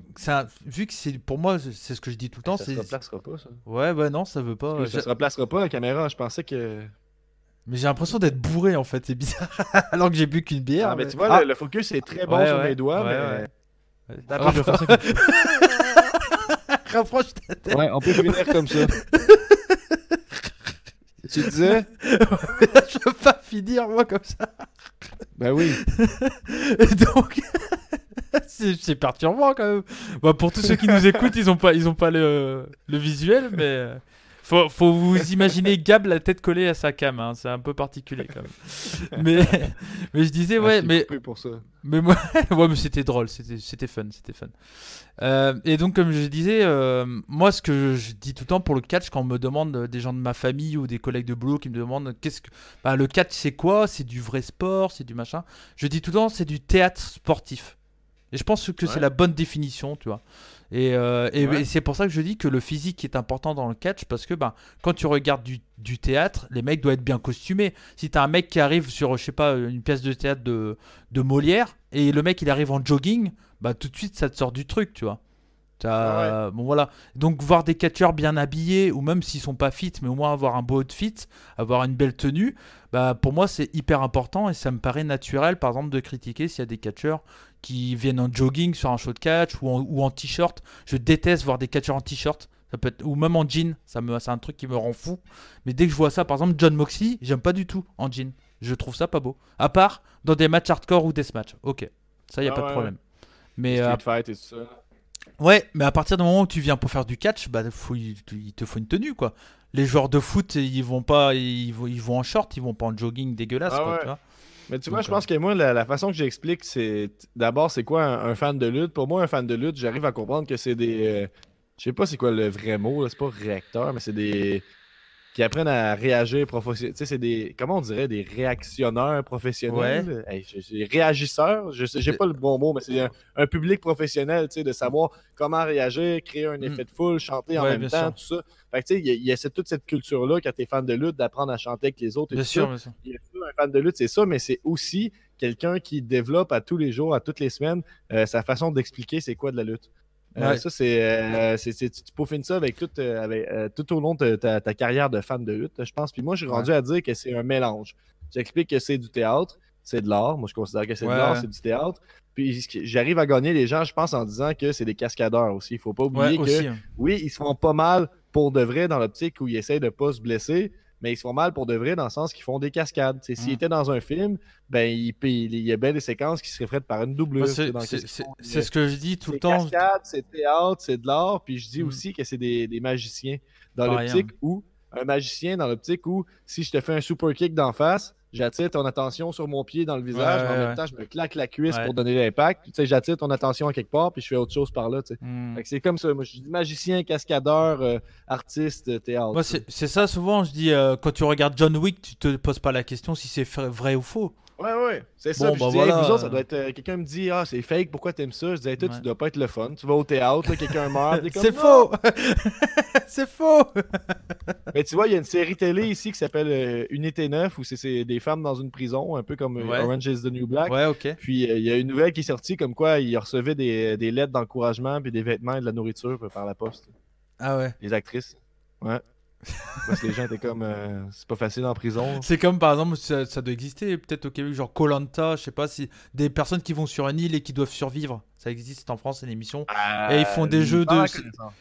vu que c'est pour moi, c'est ce que je dis tout le temps. Ça se replacera pas, ça. Ouais, bah non, ça veut pas. Ça se replacera pas la caméra. Je pensais que. Mais j'ai l'impression d'être bourré en fait, c'est bizarre. Alors que j'ai bu qu'une bière. Ah, mais, tu vois, ah. le, focus est très bon sur mes doigts. mais... Après, je vais faire ça Rapproche ta tête. Ouais, on peut finir comme ça. Tu disais Je veux pas finir, moi, comme ça. Ben oui. donc, c'est perturbant quand même. Bah, pour tous ceux qui nous écoutent, ils ont pas, ils ont pas le, le visuel, mais faut, faut vous imaginer Gab la tête collée à sa cam. Hein. C'est un peu particulier quand même. mais, mais je disais, ouais, mais. Pour ça. Mais moi, ouais, mais c'était drôle, c'était fun, c'était fun. Euh, et donc, comme je disais, euh, moi, ce que je dis tout le temps pour le catch, quand on me demande des gens de ma famille ou des collègues de boulot qui me demandent qu'est-ce que. Bah, le catch, c'est quoi? C'est du vrai sport C'est du machin Je dis tout le temps, c'est du théâtre sportif. Et je pense que c'est la bonne définition, tu vois. Et, euh, et, c'est pour ça que je dis que le physique est important dans le catch parce que bah, quand tu regardes du, du, théâtre, les mecs doivent être bien costumés. Si t'as un mec qui arrive sur, je sais pas, une pièce de théâtre de, de Molière et le mec il arrive en jogging, bah tout de suite ça te sort du truc, tu vois. Bon voilà. Donc voir des catcheurs bien habillés ou même s'ils sont pas fit, mais au moins avoir un beau outfit, avoir une belle tenue, bah pour moi c'est hyper important et ça me paraît naturel par exemple de critiquer s'il y a des catcheurs qui viennent en jogging sur un show de catch ou en, ou en t-shirt. Je déteste voir des catcheurs en t-shirt. Ça peut être, ou même en jean, ça me, c'est un truc qui me rend fou. Mais dès que je vois ça, par exemple, John Moxley, j'aime pas du tout en jean. Je trouve ça pas beau. À part dans des matchs hardcore ou des matchs. Ok, ça y a ah pas de problème. Mais euh, fight et ça. Ouais, mais à partir du moment où tu viens pour faire du catch, bah faut, il te faut une tenue quoi. Les joueurs de foot, ils vont pas, ils vont, ils vont en short, ils vont pas en jogging dégueulasse ah quoi, tu vois mais tu vois, je pense que moi, la, façon que j'explique, c'est d'abord, c'est quoi un, fan de lutte? Pour moi, un fan de lutte, j'arrive à comprendre que c'est des. Euh, je sais pas c'est quoi le vrai mot, c'est pas réacteur, mais c'est des. Qui apprennent à réagir professionnellement. Tu sais, c'est des, comment on dirait, des réactionneurs professionnels? Ouais. réagisseurs, je sais, j'ai pas le bon mot, mais c'est un, public professionnel, tu sais, de savoir comment réagir, créer un mm. effet de foule, chanter en même temps, tout ça. Fait que, tu sais, il y, a, toute cette culture-là quand t'es fan de lutte, d'apprendre à chanter avec les autres. Et bien, sûr, bien sûr. Un fan de lutte, c'est ça, mais c'est aussi quelqu'un qui développe à tous les jours, à toutes les semaines, euh, sa façon d'expliquer c'est quoi de la lutte. Euh, ça, euh, c'est, tu peaufines ça avec tout, euh, avec, tout au long de ta, carrière de fan de lutte, je pense. Puis moi, j'ai rendu à dire que c'est un mélange. J'explique que c'est du théâtre, c'est de l'art. Moi, je considère que c'est de l'art, c'est du théâtre. Puis j'arrive à gagner les gens, je pense, en disant que c'est des cascadeurs aussi. Il faut pas oublier que, hein. oui, ils se font pas mal pour de vrai dans l'optique où ils essayent de ne pas se blesser mais ils se font mal pour de vrai dans le sens qu'ils font des cascades. S'ils mm. étaient dans un film, ben il, il, y a bien des séquences qui seraient faites par une doublure. c'est ce que je dis tout le temps. C'est cascade, c'est théâtre, c'est de l'art. Puis je dis mm. aussi que c'est des, des, magiciens dans l'optique où un magicien dans l'optique où si je te fais un super kick d'en face, j'attire ton attention sur mon pied dans le visage, mais en même temps, je me claque la cuisse pour donner l'impact. Tu sais, j'attire ton attention à quelque part, puis je fais autre chose par là. Tu sais. Hmm. C'est comme ça. Moi, je dis magicien, cascadeur, euh, artiste, théâtre. Moi, c'est ça souvent. Je dis euh, quand tu regardes John Wick, tu te poses pas la question si c'est vrai ou faux. Ouais, ouais, c'est ça. Bon, bah vous autres, ça doit être. Euh, quelqu'un me dit, ah, c'est fake, pourquoi t'aimes ça? Je disais, toi, tu dois pas être le fun. Tu vas au théâtre, quelqu'un meurt. c'est faux! c'est faux! Mais tu vois, il y a une série télé ici qui s'appelle euh, Unité 9 où c'est des femmes dans une prison, un peu comme euh, Orange is the New Black. Ouais, ok. Puis il y a une nouvelle qui est sortie comme quoi ils recevaient des, des lettres d'encouragement puis des vêtements et de la nourriture par la poste. Ah ouais. Les actrices. Ouais. Parce que les gens étaient comme. Euh, c'est pas facile en prison. C'est comme par exemple, ça, doit exister peut-être au Québec, genre Colanta, je sais pas si. Des personnes qui vont sur une île et qui doivent survivre. Ça existe en France, c'est une émission. et ils font des euh, jeux de.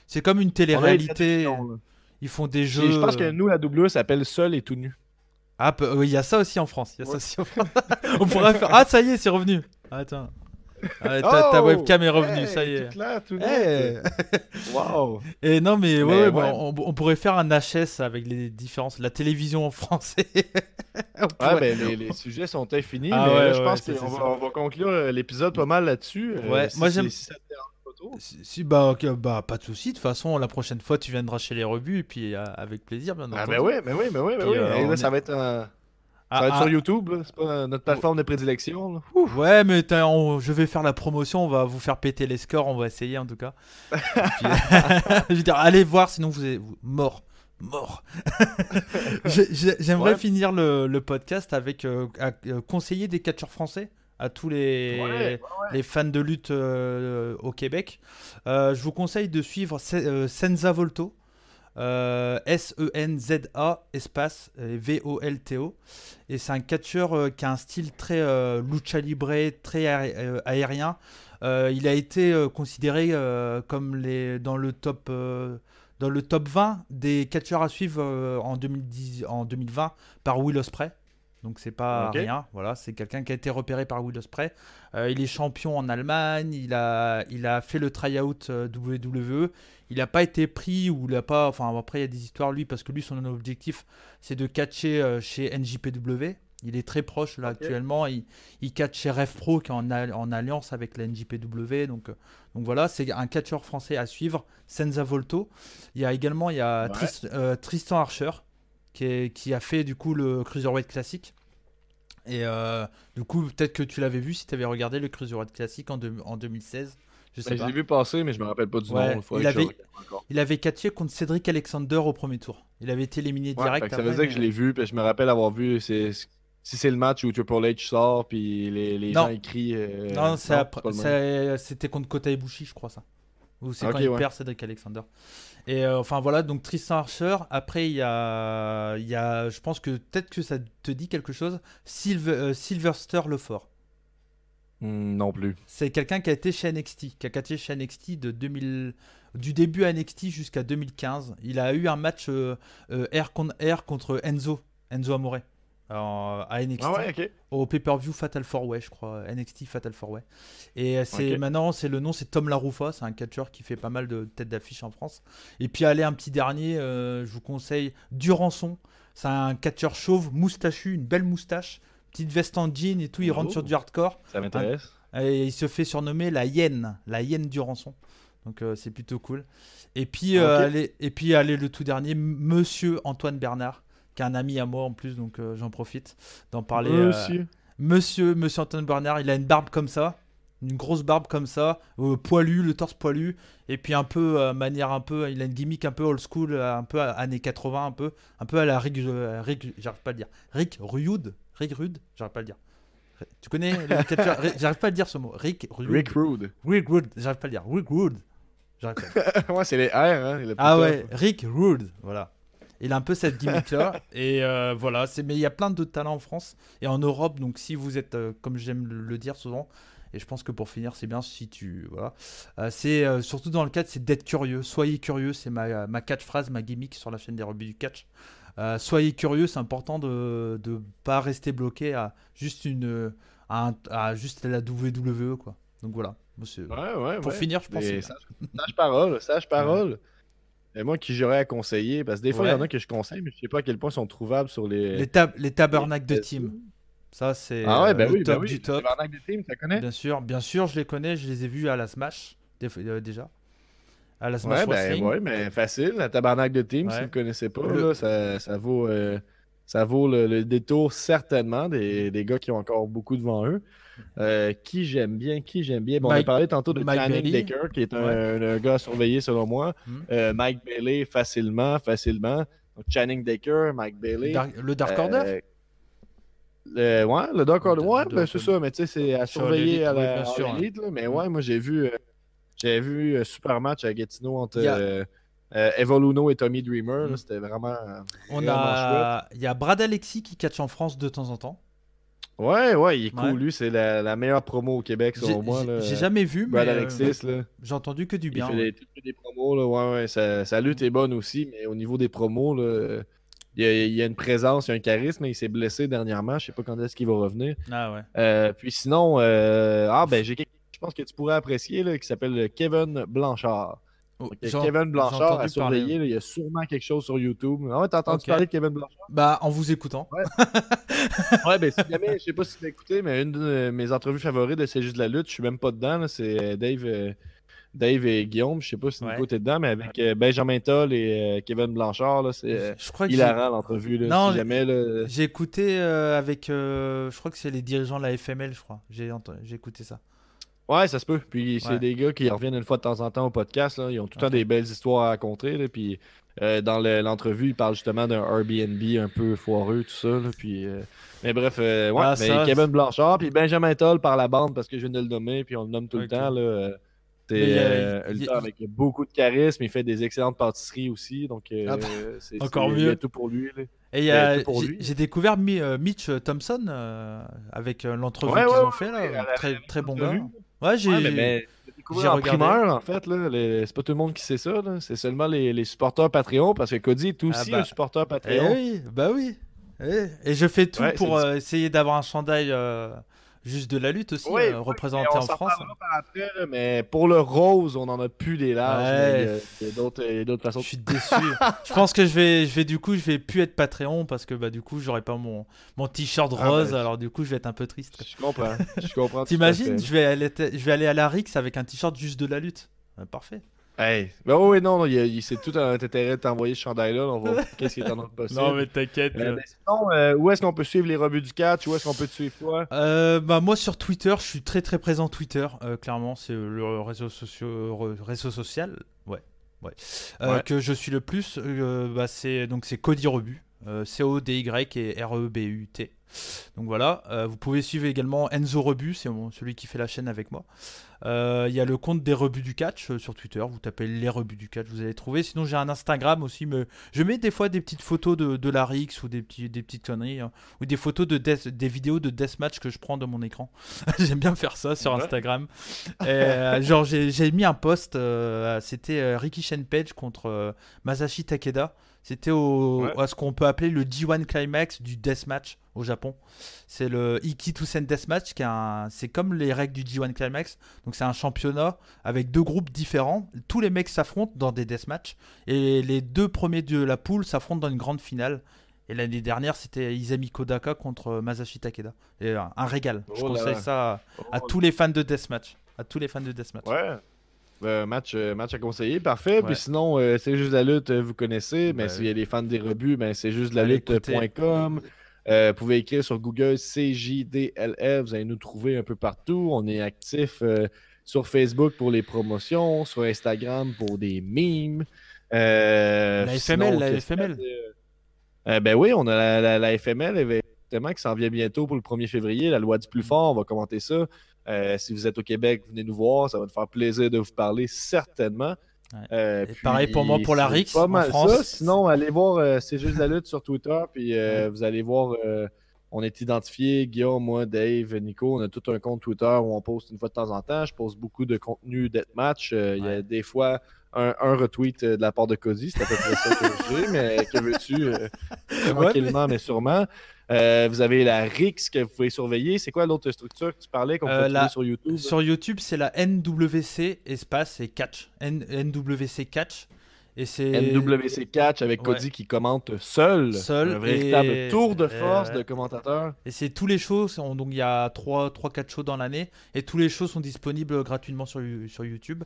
C'est comme une télé-réalité. Ils font des jeux. Je pense que nous, la doublure s'appelle Seul et tout nu. Ah, il y a ça aussi en France. Y a ça aussi en France. On pourrait faire. Ah, ça y est, c'est revenu. Attends. Ah, ta, oh! webcam est revenue, ça y est. Tout là, tout hey. Waouh. Et non, mais, ouais, bah, on, pourrait faire un HS avec les différences. La télévision en français. mais les, les, sujets sont infinis. Ah, mais ouais, je pense qu'on va, va, conclure euh, l'épisode pas mal là-dessus. Euh, ouais, moi j'aime. Si, bah, bah, pas de souci. De toute façon, la prochaine fois, tu viendras chez les revues et puis euh, avec plaisir, bien ah, entendu. Ah, bah ouais, mais oui, mais oui, mais oui. ça va être un. Ça va être ah, sur ah. YouTube, c'est pas notre plateforme de prédilection. Ouais, mais je vais faire la promotion, on va vous faire péter les scores, on va essayer en tout cas. je veux dire, allez voir, sinon vous êtes mort. Mort. J'aimerais finir le, podcast avec euh, euh, conseiller des catcheurs français à tous les, les fans de lutte euh, au Québec. je vous conseille de suivre Senza Volto. Euh, S-E-N-Z-A espace V-O-L-T-O. Et c'est un catcheur euh, qui a un style très euh, lucha libre, très aérien. il a été considéré comme les, dans, le top, dans le top 20 des catcheurs à suivre en, 2010, en 2020 par Will Ospreay. Donc c'est pas rien, voilà, c'est quelqu'un qui a été repéré par Will Ospreay. il est champion en Allemagne, il a, il a fait le tryout WWE, il n'a pas été pris ou il a pas. Enfin, après, il y a des histoires, lui, parce que lui, son objectif, c'est de catcher euh, chez NJPW. Il est très proche là actuellement. Il, il catch chez Ref Pro qui est en, en alliance avec la NJPW. Donc, euh, donc voilà, c'est un catcheur français à suivre. Senza Volto. Il y a également il y a euh, Tristan Archer qui, qui, a fait du coup le Cruiserweight classique. Et du coup, peut-être que tu l'avais vu si tu avais regardé le Cruiserweight classique en, en 2016. Je l'ai vu passer, mais je me rappelle pas du nom. Il, avait, il avait catché contre Cédric Alexander au premier tour. Il avait été éliminé direct. ça veut dire que je l'ai vu, puis je me rappelle avoir vu. Si c'est le match où Triple H sort, puis les, les gens écrient. Euh, non, c'était contre Kota Ibushi, je crois ça. Ou c'est quand il perd Cédric Alexander. Et euh, enfin voilà, donc Tristan Archer. Après, il y a, il y a, je pense que peut-être que ça te dit quelque chose. Silver, euh, Sylvester Lefort. Hmm, non plus. C'est quelqu'un qui a été chez NXT, qui a catché chez NXT de 2000, du début à NXT jusqu'à 2015. Il a eu un match euh, euh, air, contre Enzo, Enzo Amore. à NXT ah au pay-per-view Fatal 4 Way je crois. NXT Fatal 4 Way. Et c'est maintenant c'est le nom c'est Tom Larufa c'est un catcheur qui fait pas mal de têtes d'affiche en France. Et puis allez un petit dernier euh, je vous conseille Durançon. C'est un catcheur chauve moustachu une belle moustache petite veste en jean et tout, il rentre sur du hardcore. Ça m'intéresse. Et il se fait surnommer la hyène, la hyène du rançon. Donc c'est plutôt cool. Et puis, allez, et puis allez, le tout dernier, Monsieur Antoine Bernard, qui est un ami à moi en plus, donc j'en profite d'en parler. Monsieur. Monsieur, Monsieur Antoine Bernard, il a une barbe comme ça une grosse barbe comme ça, euh, poilu, le torse poilu, et puis un peu euh, manière un peu, il a une gimmick un peu old school, euh, un peu années 80, un peu, un peu à la Rick, Rick j'arrive pas à le dire, Rick Rude, Rick Rude, j'arrive pas à le dire. Tu connais J'arrive pas à le dire ce mot. Rick Rude. Rick Rude. Rick Rude, j'arrive pas à le dire. Rick Rude. Moi, c'est les R. Hein, ah ouais, Rick Rude, voilà. Il a un peu cette gimmick là et voilà. C'est mais il y a plein de talents en France et en Europe. Donc si vous êtes, comme j'aime le dire souvent, et je pense que pour finir, c'est bien si tu. Voilà. Euh, c'est euh, surtout dans le cadre, c'est d'être curieux. Soyez curieux, c'est ma, ma catch-phrase, ma gimmick sur la chaîne des rebuts du catch. Euh, soyez curieux, c'est important de ne pas rester bloqué à juste une à, juste la WWE quoi. Donc voilà. Ouais, ouais, pour finir, je pense. Sage, parole, sage parole. Et moi qui j'aurais à conseiller, parce que des fois il y en a que je conseille, mais je sais pas à quel point ils sont trouvables sur les. Les, les tabernacles de team. Ça, c'est ah ouais, bah le oui, bah top oui. du top. des teams, tu connais Bien sûr, bien sûr, je les connais. Je les ai vus à la Smash euh, déjà. À la Smash ouais, ben, ouais, mais facile. La tabarnak de team, si vous ne connaissez pas, là, ça, ça, vaut, euh, ça vaut le, détour certainement des, des, gars qui ont encore beaucoup devant eux. Euh, qui j'aime bien, qui j'aime bien? Bon, on a parlé tantôt de Channing Decker, qui est un, gars surveillé selon moi. Hmm. Mike Bailey, facilement, facilement. Donc, Channing Decker, Mike Bailey. le Dark Order? le, ouais, le Dark Order. Ouais, ben c'est ça, mais tu sais, c'est à surveiller à la oui, Mais mm. ouais, moi j'ai vu, euh, j'ai vu un euh, super match à Gatineau entre euh, Evoluno et Tommy Dreamer. Mm. C'était vraiment. On a. Il y a Brad Alexis qui catch en France de temps en temps. Ouais, ouais, il est cool. Lui, c'est la, la, meilleure promo au Québec, selon moi. J'ai jamais vu, mais. Brad Alexis, là. J'ai entendu que du bien. Il fait des, des, promos, là. Ouais, ouais. Sa, lutte est bonne aussi, mais au niveau des promos, là il y, a, une présence, il y a un charisme, mais il s'est blessé dernièrement. Je sais pas quand est-ce qu'il va revenir. Ah ouais. Euh, puis sinon, euh, ah ben j'ai je pense que tu pourrais apprécier là, qui s'appelle Kevin Blanchard. Oh, Kevin Blanchard a surveillé, il y a sûrement quelque chose sur YouTube. Ah ouais, t'as entendu parler de Kevin Blanchard? Bah, en vous écoutant. Ouais, ouais ben si jamais, je sais pas si tu l'as écouté, mais une de mes entrevues favorites de C'est juste de la lutte, je suis même pas dedans, c'est Dave. Euh, Dave et Guillaume, je sais pas si Nico était dedans, mais avec euh, Benjamin Toll et euh, Kevin Blanchard, c'est hilarant l'entrevue. Non, j'ai écouté euh, avec, je crois que c'est les dirigeants de la FML, je crois. J'ai écouté ça. Ouais, ça se peut. Puis c'est des gars qui reviennent une fois de temps en temps au podcast. Ils ont tout le temps des belles histoires à raconter. Puis dans l'entrevue, ils parlent justement d'un Airbnb un peu foireux, tout ça. Puis, mais bref, ouais, ah, Kevin Blanchard, puis Benjamin Toll par la bande parce que je viens de le nommer, puis on le nomme tout le temps. Là, c'est euh, un avec beaucoup de charisme. Il fait des excellentes pâtisseries aussi. Donc, euh, ah bah, c'est encore mieux. tout pour lui. Et j'ai découvert euh, Mitch Thompson avec l'entrevue qu'ils ont fait. Là. très, très bon gars. Ouais, j'ai. J'ai en primeur, en fait. C'est pas tout le monde qui sait ça. C'est seulement les, les, supporters Patreon parce que Cody est ah aussi bah. un supporter Patreon. Eh oui, bah oui. Eh, et, je fais tout pour essayer d'avoir un chandail juste de la lutte aussi, euh, représenté en France. Après, mais pour le rose, on en a plus des larges. Il y a d'autres façons. Je suis déçu. je pense que je vais, je vais du coup, je vais plus être Patreon parce que bah du coup, j'aurai pas mon, mon t-shirt ah, rose. alors du coup, je vais être un peu triste. Je comprends. Je comprends. T'imagines, je vais aller, je vais aller à la Rix avec un t-shirt juste de la lutte. parfait. Hey, ben oui, non, il, il c'est tout un intérêt de t'envoyer ce chandail-là. On va voir qu'est-ce qui est en train de passer. Non, mais t'inquiète. Euh, sinon, euh, où est-ce qu'on peut suivre les rebuts du catch? Où est-ce qu'on peut te suivre toi? Euh, bah, Moi, sur Twitter, je suis très très présent Twitter. Euh, clairement, c'est le réseau, socio... réseau social ouais, ouais. ouais. que je suis le plus. bah, c'est, donc, c'est Cody Rebut. C-O-D-Y et R-E-B-U-T. Donc voilà, vous pouvez suivre également Enzo Rebut, c'est celui qui fait la chaîne avec moi. Euh, il y a le compte des rebuts du catch euh, sur Twitter. Vous tapez les rebuts du catch, vous allez trouver. Sinon, j'ai un Instagram aussi. Mais je mets des fois des petites photos de, de la Rix ou des, petits, des petites conneries. Hein. ou des photos de des vidéos de deathmatch que je prends de mon écran. J'aime bien faire ça sur Instagram. Euh, genre, j'ai mis un post. C'était Ricky Shenpage contre Masashi Takeda. C'était au, à ce qu'on peut appeler le G1 Climax du deathmatch au Japon. C'est le Iki Toussaint Deathmatch, qui c'est comme les règles du G1 Climax. Donc c'est un championnat avec deux groupes différents. Tous les mecs s'affrontent dans des deathmatchs. Et les deux premiers de la poule s'affrontent dans une grande finale. Et l'année dernière, c'était Izami Kodaka contre Masashi Takeda. Et un, régal. Je oh conseille ça à, oh tous les fans de deathmatch. À tous les fans de deathmatch. Ouais. Match, match à conseiller, parfait. Puis sinon, c'est juste la lutte, vous connaissez. Mais s'il y a des fans des rebuts, ben, c'est juste la lutte.com. vous pouvez écrire sur Google CJDLF, vous allez nous trouver un peu partout. On est actif sur Facebook pour les promotions, sur Instagram pour des memes. la FML, la FML. ben oui, on a la, la FML qui s'en vient bientôt pour le 1er février, la loi du plus fort, on va commenter ça. Euh, si vous êtes au Québec, venez nous voir, ça va nous faire plaisir de vous parler certainement. Euh, pareil pour moi pour la RIX en France. Sinon, allez voir euh, C'est juste la lutte sur Twitter, puis vous allez voir, on est identifié, Guillaume, moi, Dave, Nico, on a tout un compte Twitter où on poste une fois de temps en temps. Je poste beaucoup de contenu match. Il y a des fois un, retweet de la part de Cody, c'est à peu près ça que j'ai, mais que veux-tu Tranquillement, mais sûrement. Euh, vous avez la RIX que vous pouvez surveiller. C'est quoi l'autre structure que tu parlais qu'on peut euh, trouver sur YouTube? Sur YouTube, c'est la NWC espace et catch. NWC catch. Et c'est NWC Catch avec Cody qui commente seul. Seul. Un véritable tour de force de commentateur. Et c'est tous les shows. Donc il y a 3-4 shows dans l'année. Et tous les shows sont disponibles gratuitement sur, sur YouTube.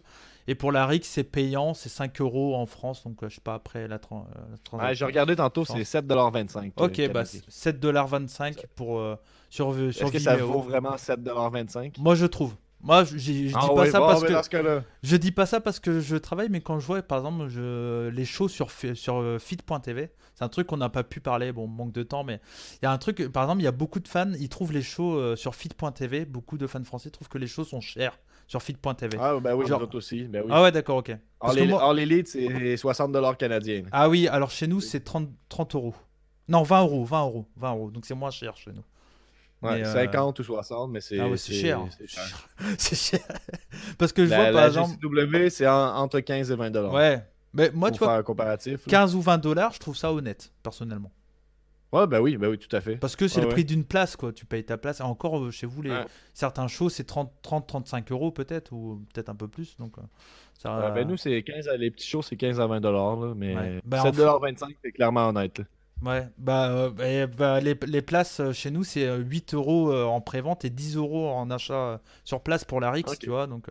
Et pour la RIX, c'est payant. C'est 5 euros en France. Donc euh, je sais pas après la, transaction. Ouais, J'ai regardé tantôt, c'est 7,25$. Ok, euh, bah 7,25$ pour, euh, sur, sur Est-ce que ça vaut vraiment 7,25$? Moi je trouve. Moi, je, dis ah pas ça parce que je dis pas ça parce que je travaille, mais quand je vois, par exemple, je... les shows sur sur euh, fit.tv, c'est un truc qu'on n'a pas pu parler, bon, manque de temps, mais il y a un truc, par exemple, il y a beaucoup de fans, ils trouvent les shows euh, sur fit.tv, beaucoup de fans français trouvent que les shows sont chers sur fit.tv. Ah bah oui, Genre... aussi. Bah oui. Ah ouais, d'accord, ok. En l'élite, c'est 60 dollars canadiens. Ah oui, alors chez nous, c'est 30, 30 euros. Non, 20 euros, 20 euros, 20 euros. Donc c'est moins cher chez nous. Ouais, 50 euh, ou 60, mais c'est ah c'est cher. C'est cher. Parce que je vois par exemple. W, c'est entre 15 et 20 dollars. Ouais. Mais moi, tu vois, un comparatif, 15 ou 20 dollars, je trouve ça honnête, personnellement. Ouais, bah oui, bah oui, tout à fait. Parce que c'est le prix d'une place, quoi. Tu payes ta place. Et encore, euh, chez vous, les... certains shows, c'est 30-35 euros peut-être, ou peut-être un peu plus. Donc, euh, ça... ben nous, c'est 15 les petits shows, c'est 15 à 20 dollars, mais 7,25 ben, c'est clairement honnête. Ouais, bah, euh, bah les, les, places euh, chez nous, c'est 8 euh, euros en pré-vente et 10 euros en achat sur place pour la Rix, tu vois. Donc,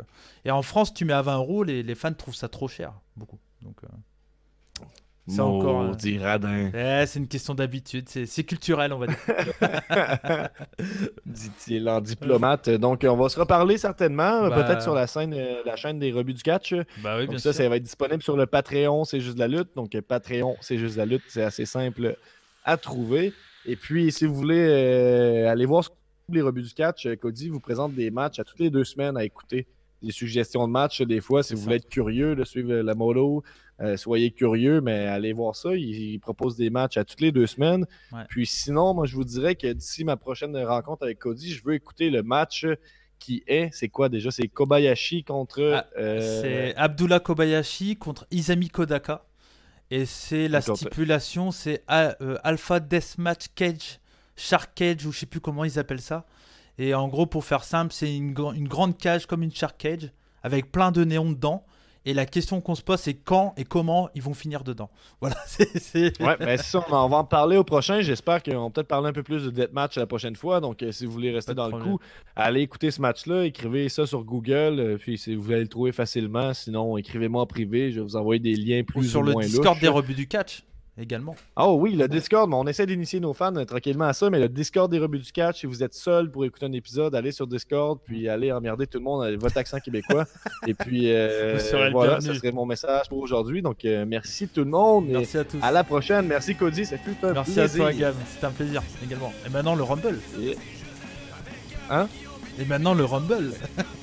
et en France, tu mets à 20 euros, les, les fans trouvent ça trop cher, beaucoup. Donc, c'est encore. radin. Eh, c'est une question d'habitude, c'est culturel, on va dire. Dit-il en diplomate. Donc, on va se reparler certainement, bah. peut-être sur la, scène, la chaîne des rebuts du catch. Bah oui, bien ça, ça va être disponible sur le Patreon, c'est juste la lutte. Donc, Patreon, c'est juste la lutte. C'est assez simple à trouver. Et puis, si vous voulez euh, aller voir les rebuts du catch, euh, Cody vous présente des matchs à toutes les deux semaines à écouter. Des suggestions de matchs, des fois, si vous voulez être curieux de suivre la molo, euh, soyez curieux, mais allez voir ça. Il, propose des matchs à toutes les deux semaines. Puis sinon, moi, je vous dirais que d'ici ma prochaine rencontre avec Cody, je veux écouter le match qui est, c'est quoi déjà? C'est Kobayashi contre. Ah, euh, c'est Abdullah Kobayashi contre Izami Kodaka. Et c'est la stipulation, c'est euh, Alpha Deathmatch Cage, Shark Cage, ou je sais plus comment ils appellent ça. Et en gros, pour faire simple, c'est une, une grande cage comme une Shark Cage, avec plein de néons dedans. Et la question qu'on se pose, c'est quand et comment ils vont finir dedans. Voilà. c'est, Ouais, mais ça, on, va en parler au prochain. J'espère qu'on va peut-être parler un peu plus de Deathmatch la prochaine fois. Donc, euh, si vous voulez rester dans le coup, allez écouter ce match-là. Écrivez ça sur Google. Euh, puis, si vous allez le trouver facilement. Sinon, écrivez-moi en privé. Je vais vous envoyer des liens plus ou, sur le Discord des rebuts du catch également. Oh oui, le Discord, on essaie d'initier nos fans euh, tranquillement à ça, mais le Discord des rebuts du catch, si vous êtes seul pour écouter un épisode, allez sur Discord, puis allez emmerder tout le monde avec votre accent québécois. Et puis euh, voilà, ce serait mon message pour aujourd'hui. Donc euh, merci tout le monde. Merci à tous. À la prochaine. Merci Cody, ça fut un merci plaisir. Merci à toi, Gab. C'était un plaisir également. Et maintenant le Rumble. Hein? Et maintenant le Rumble.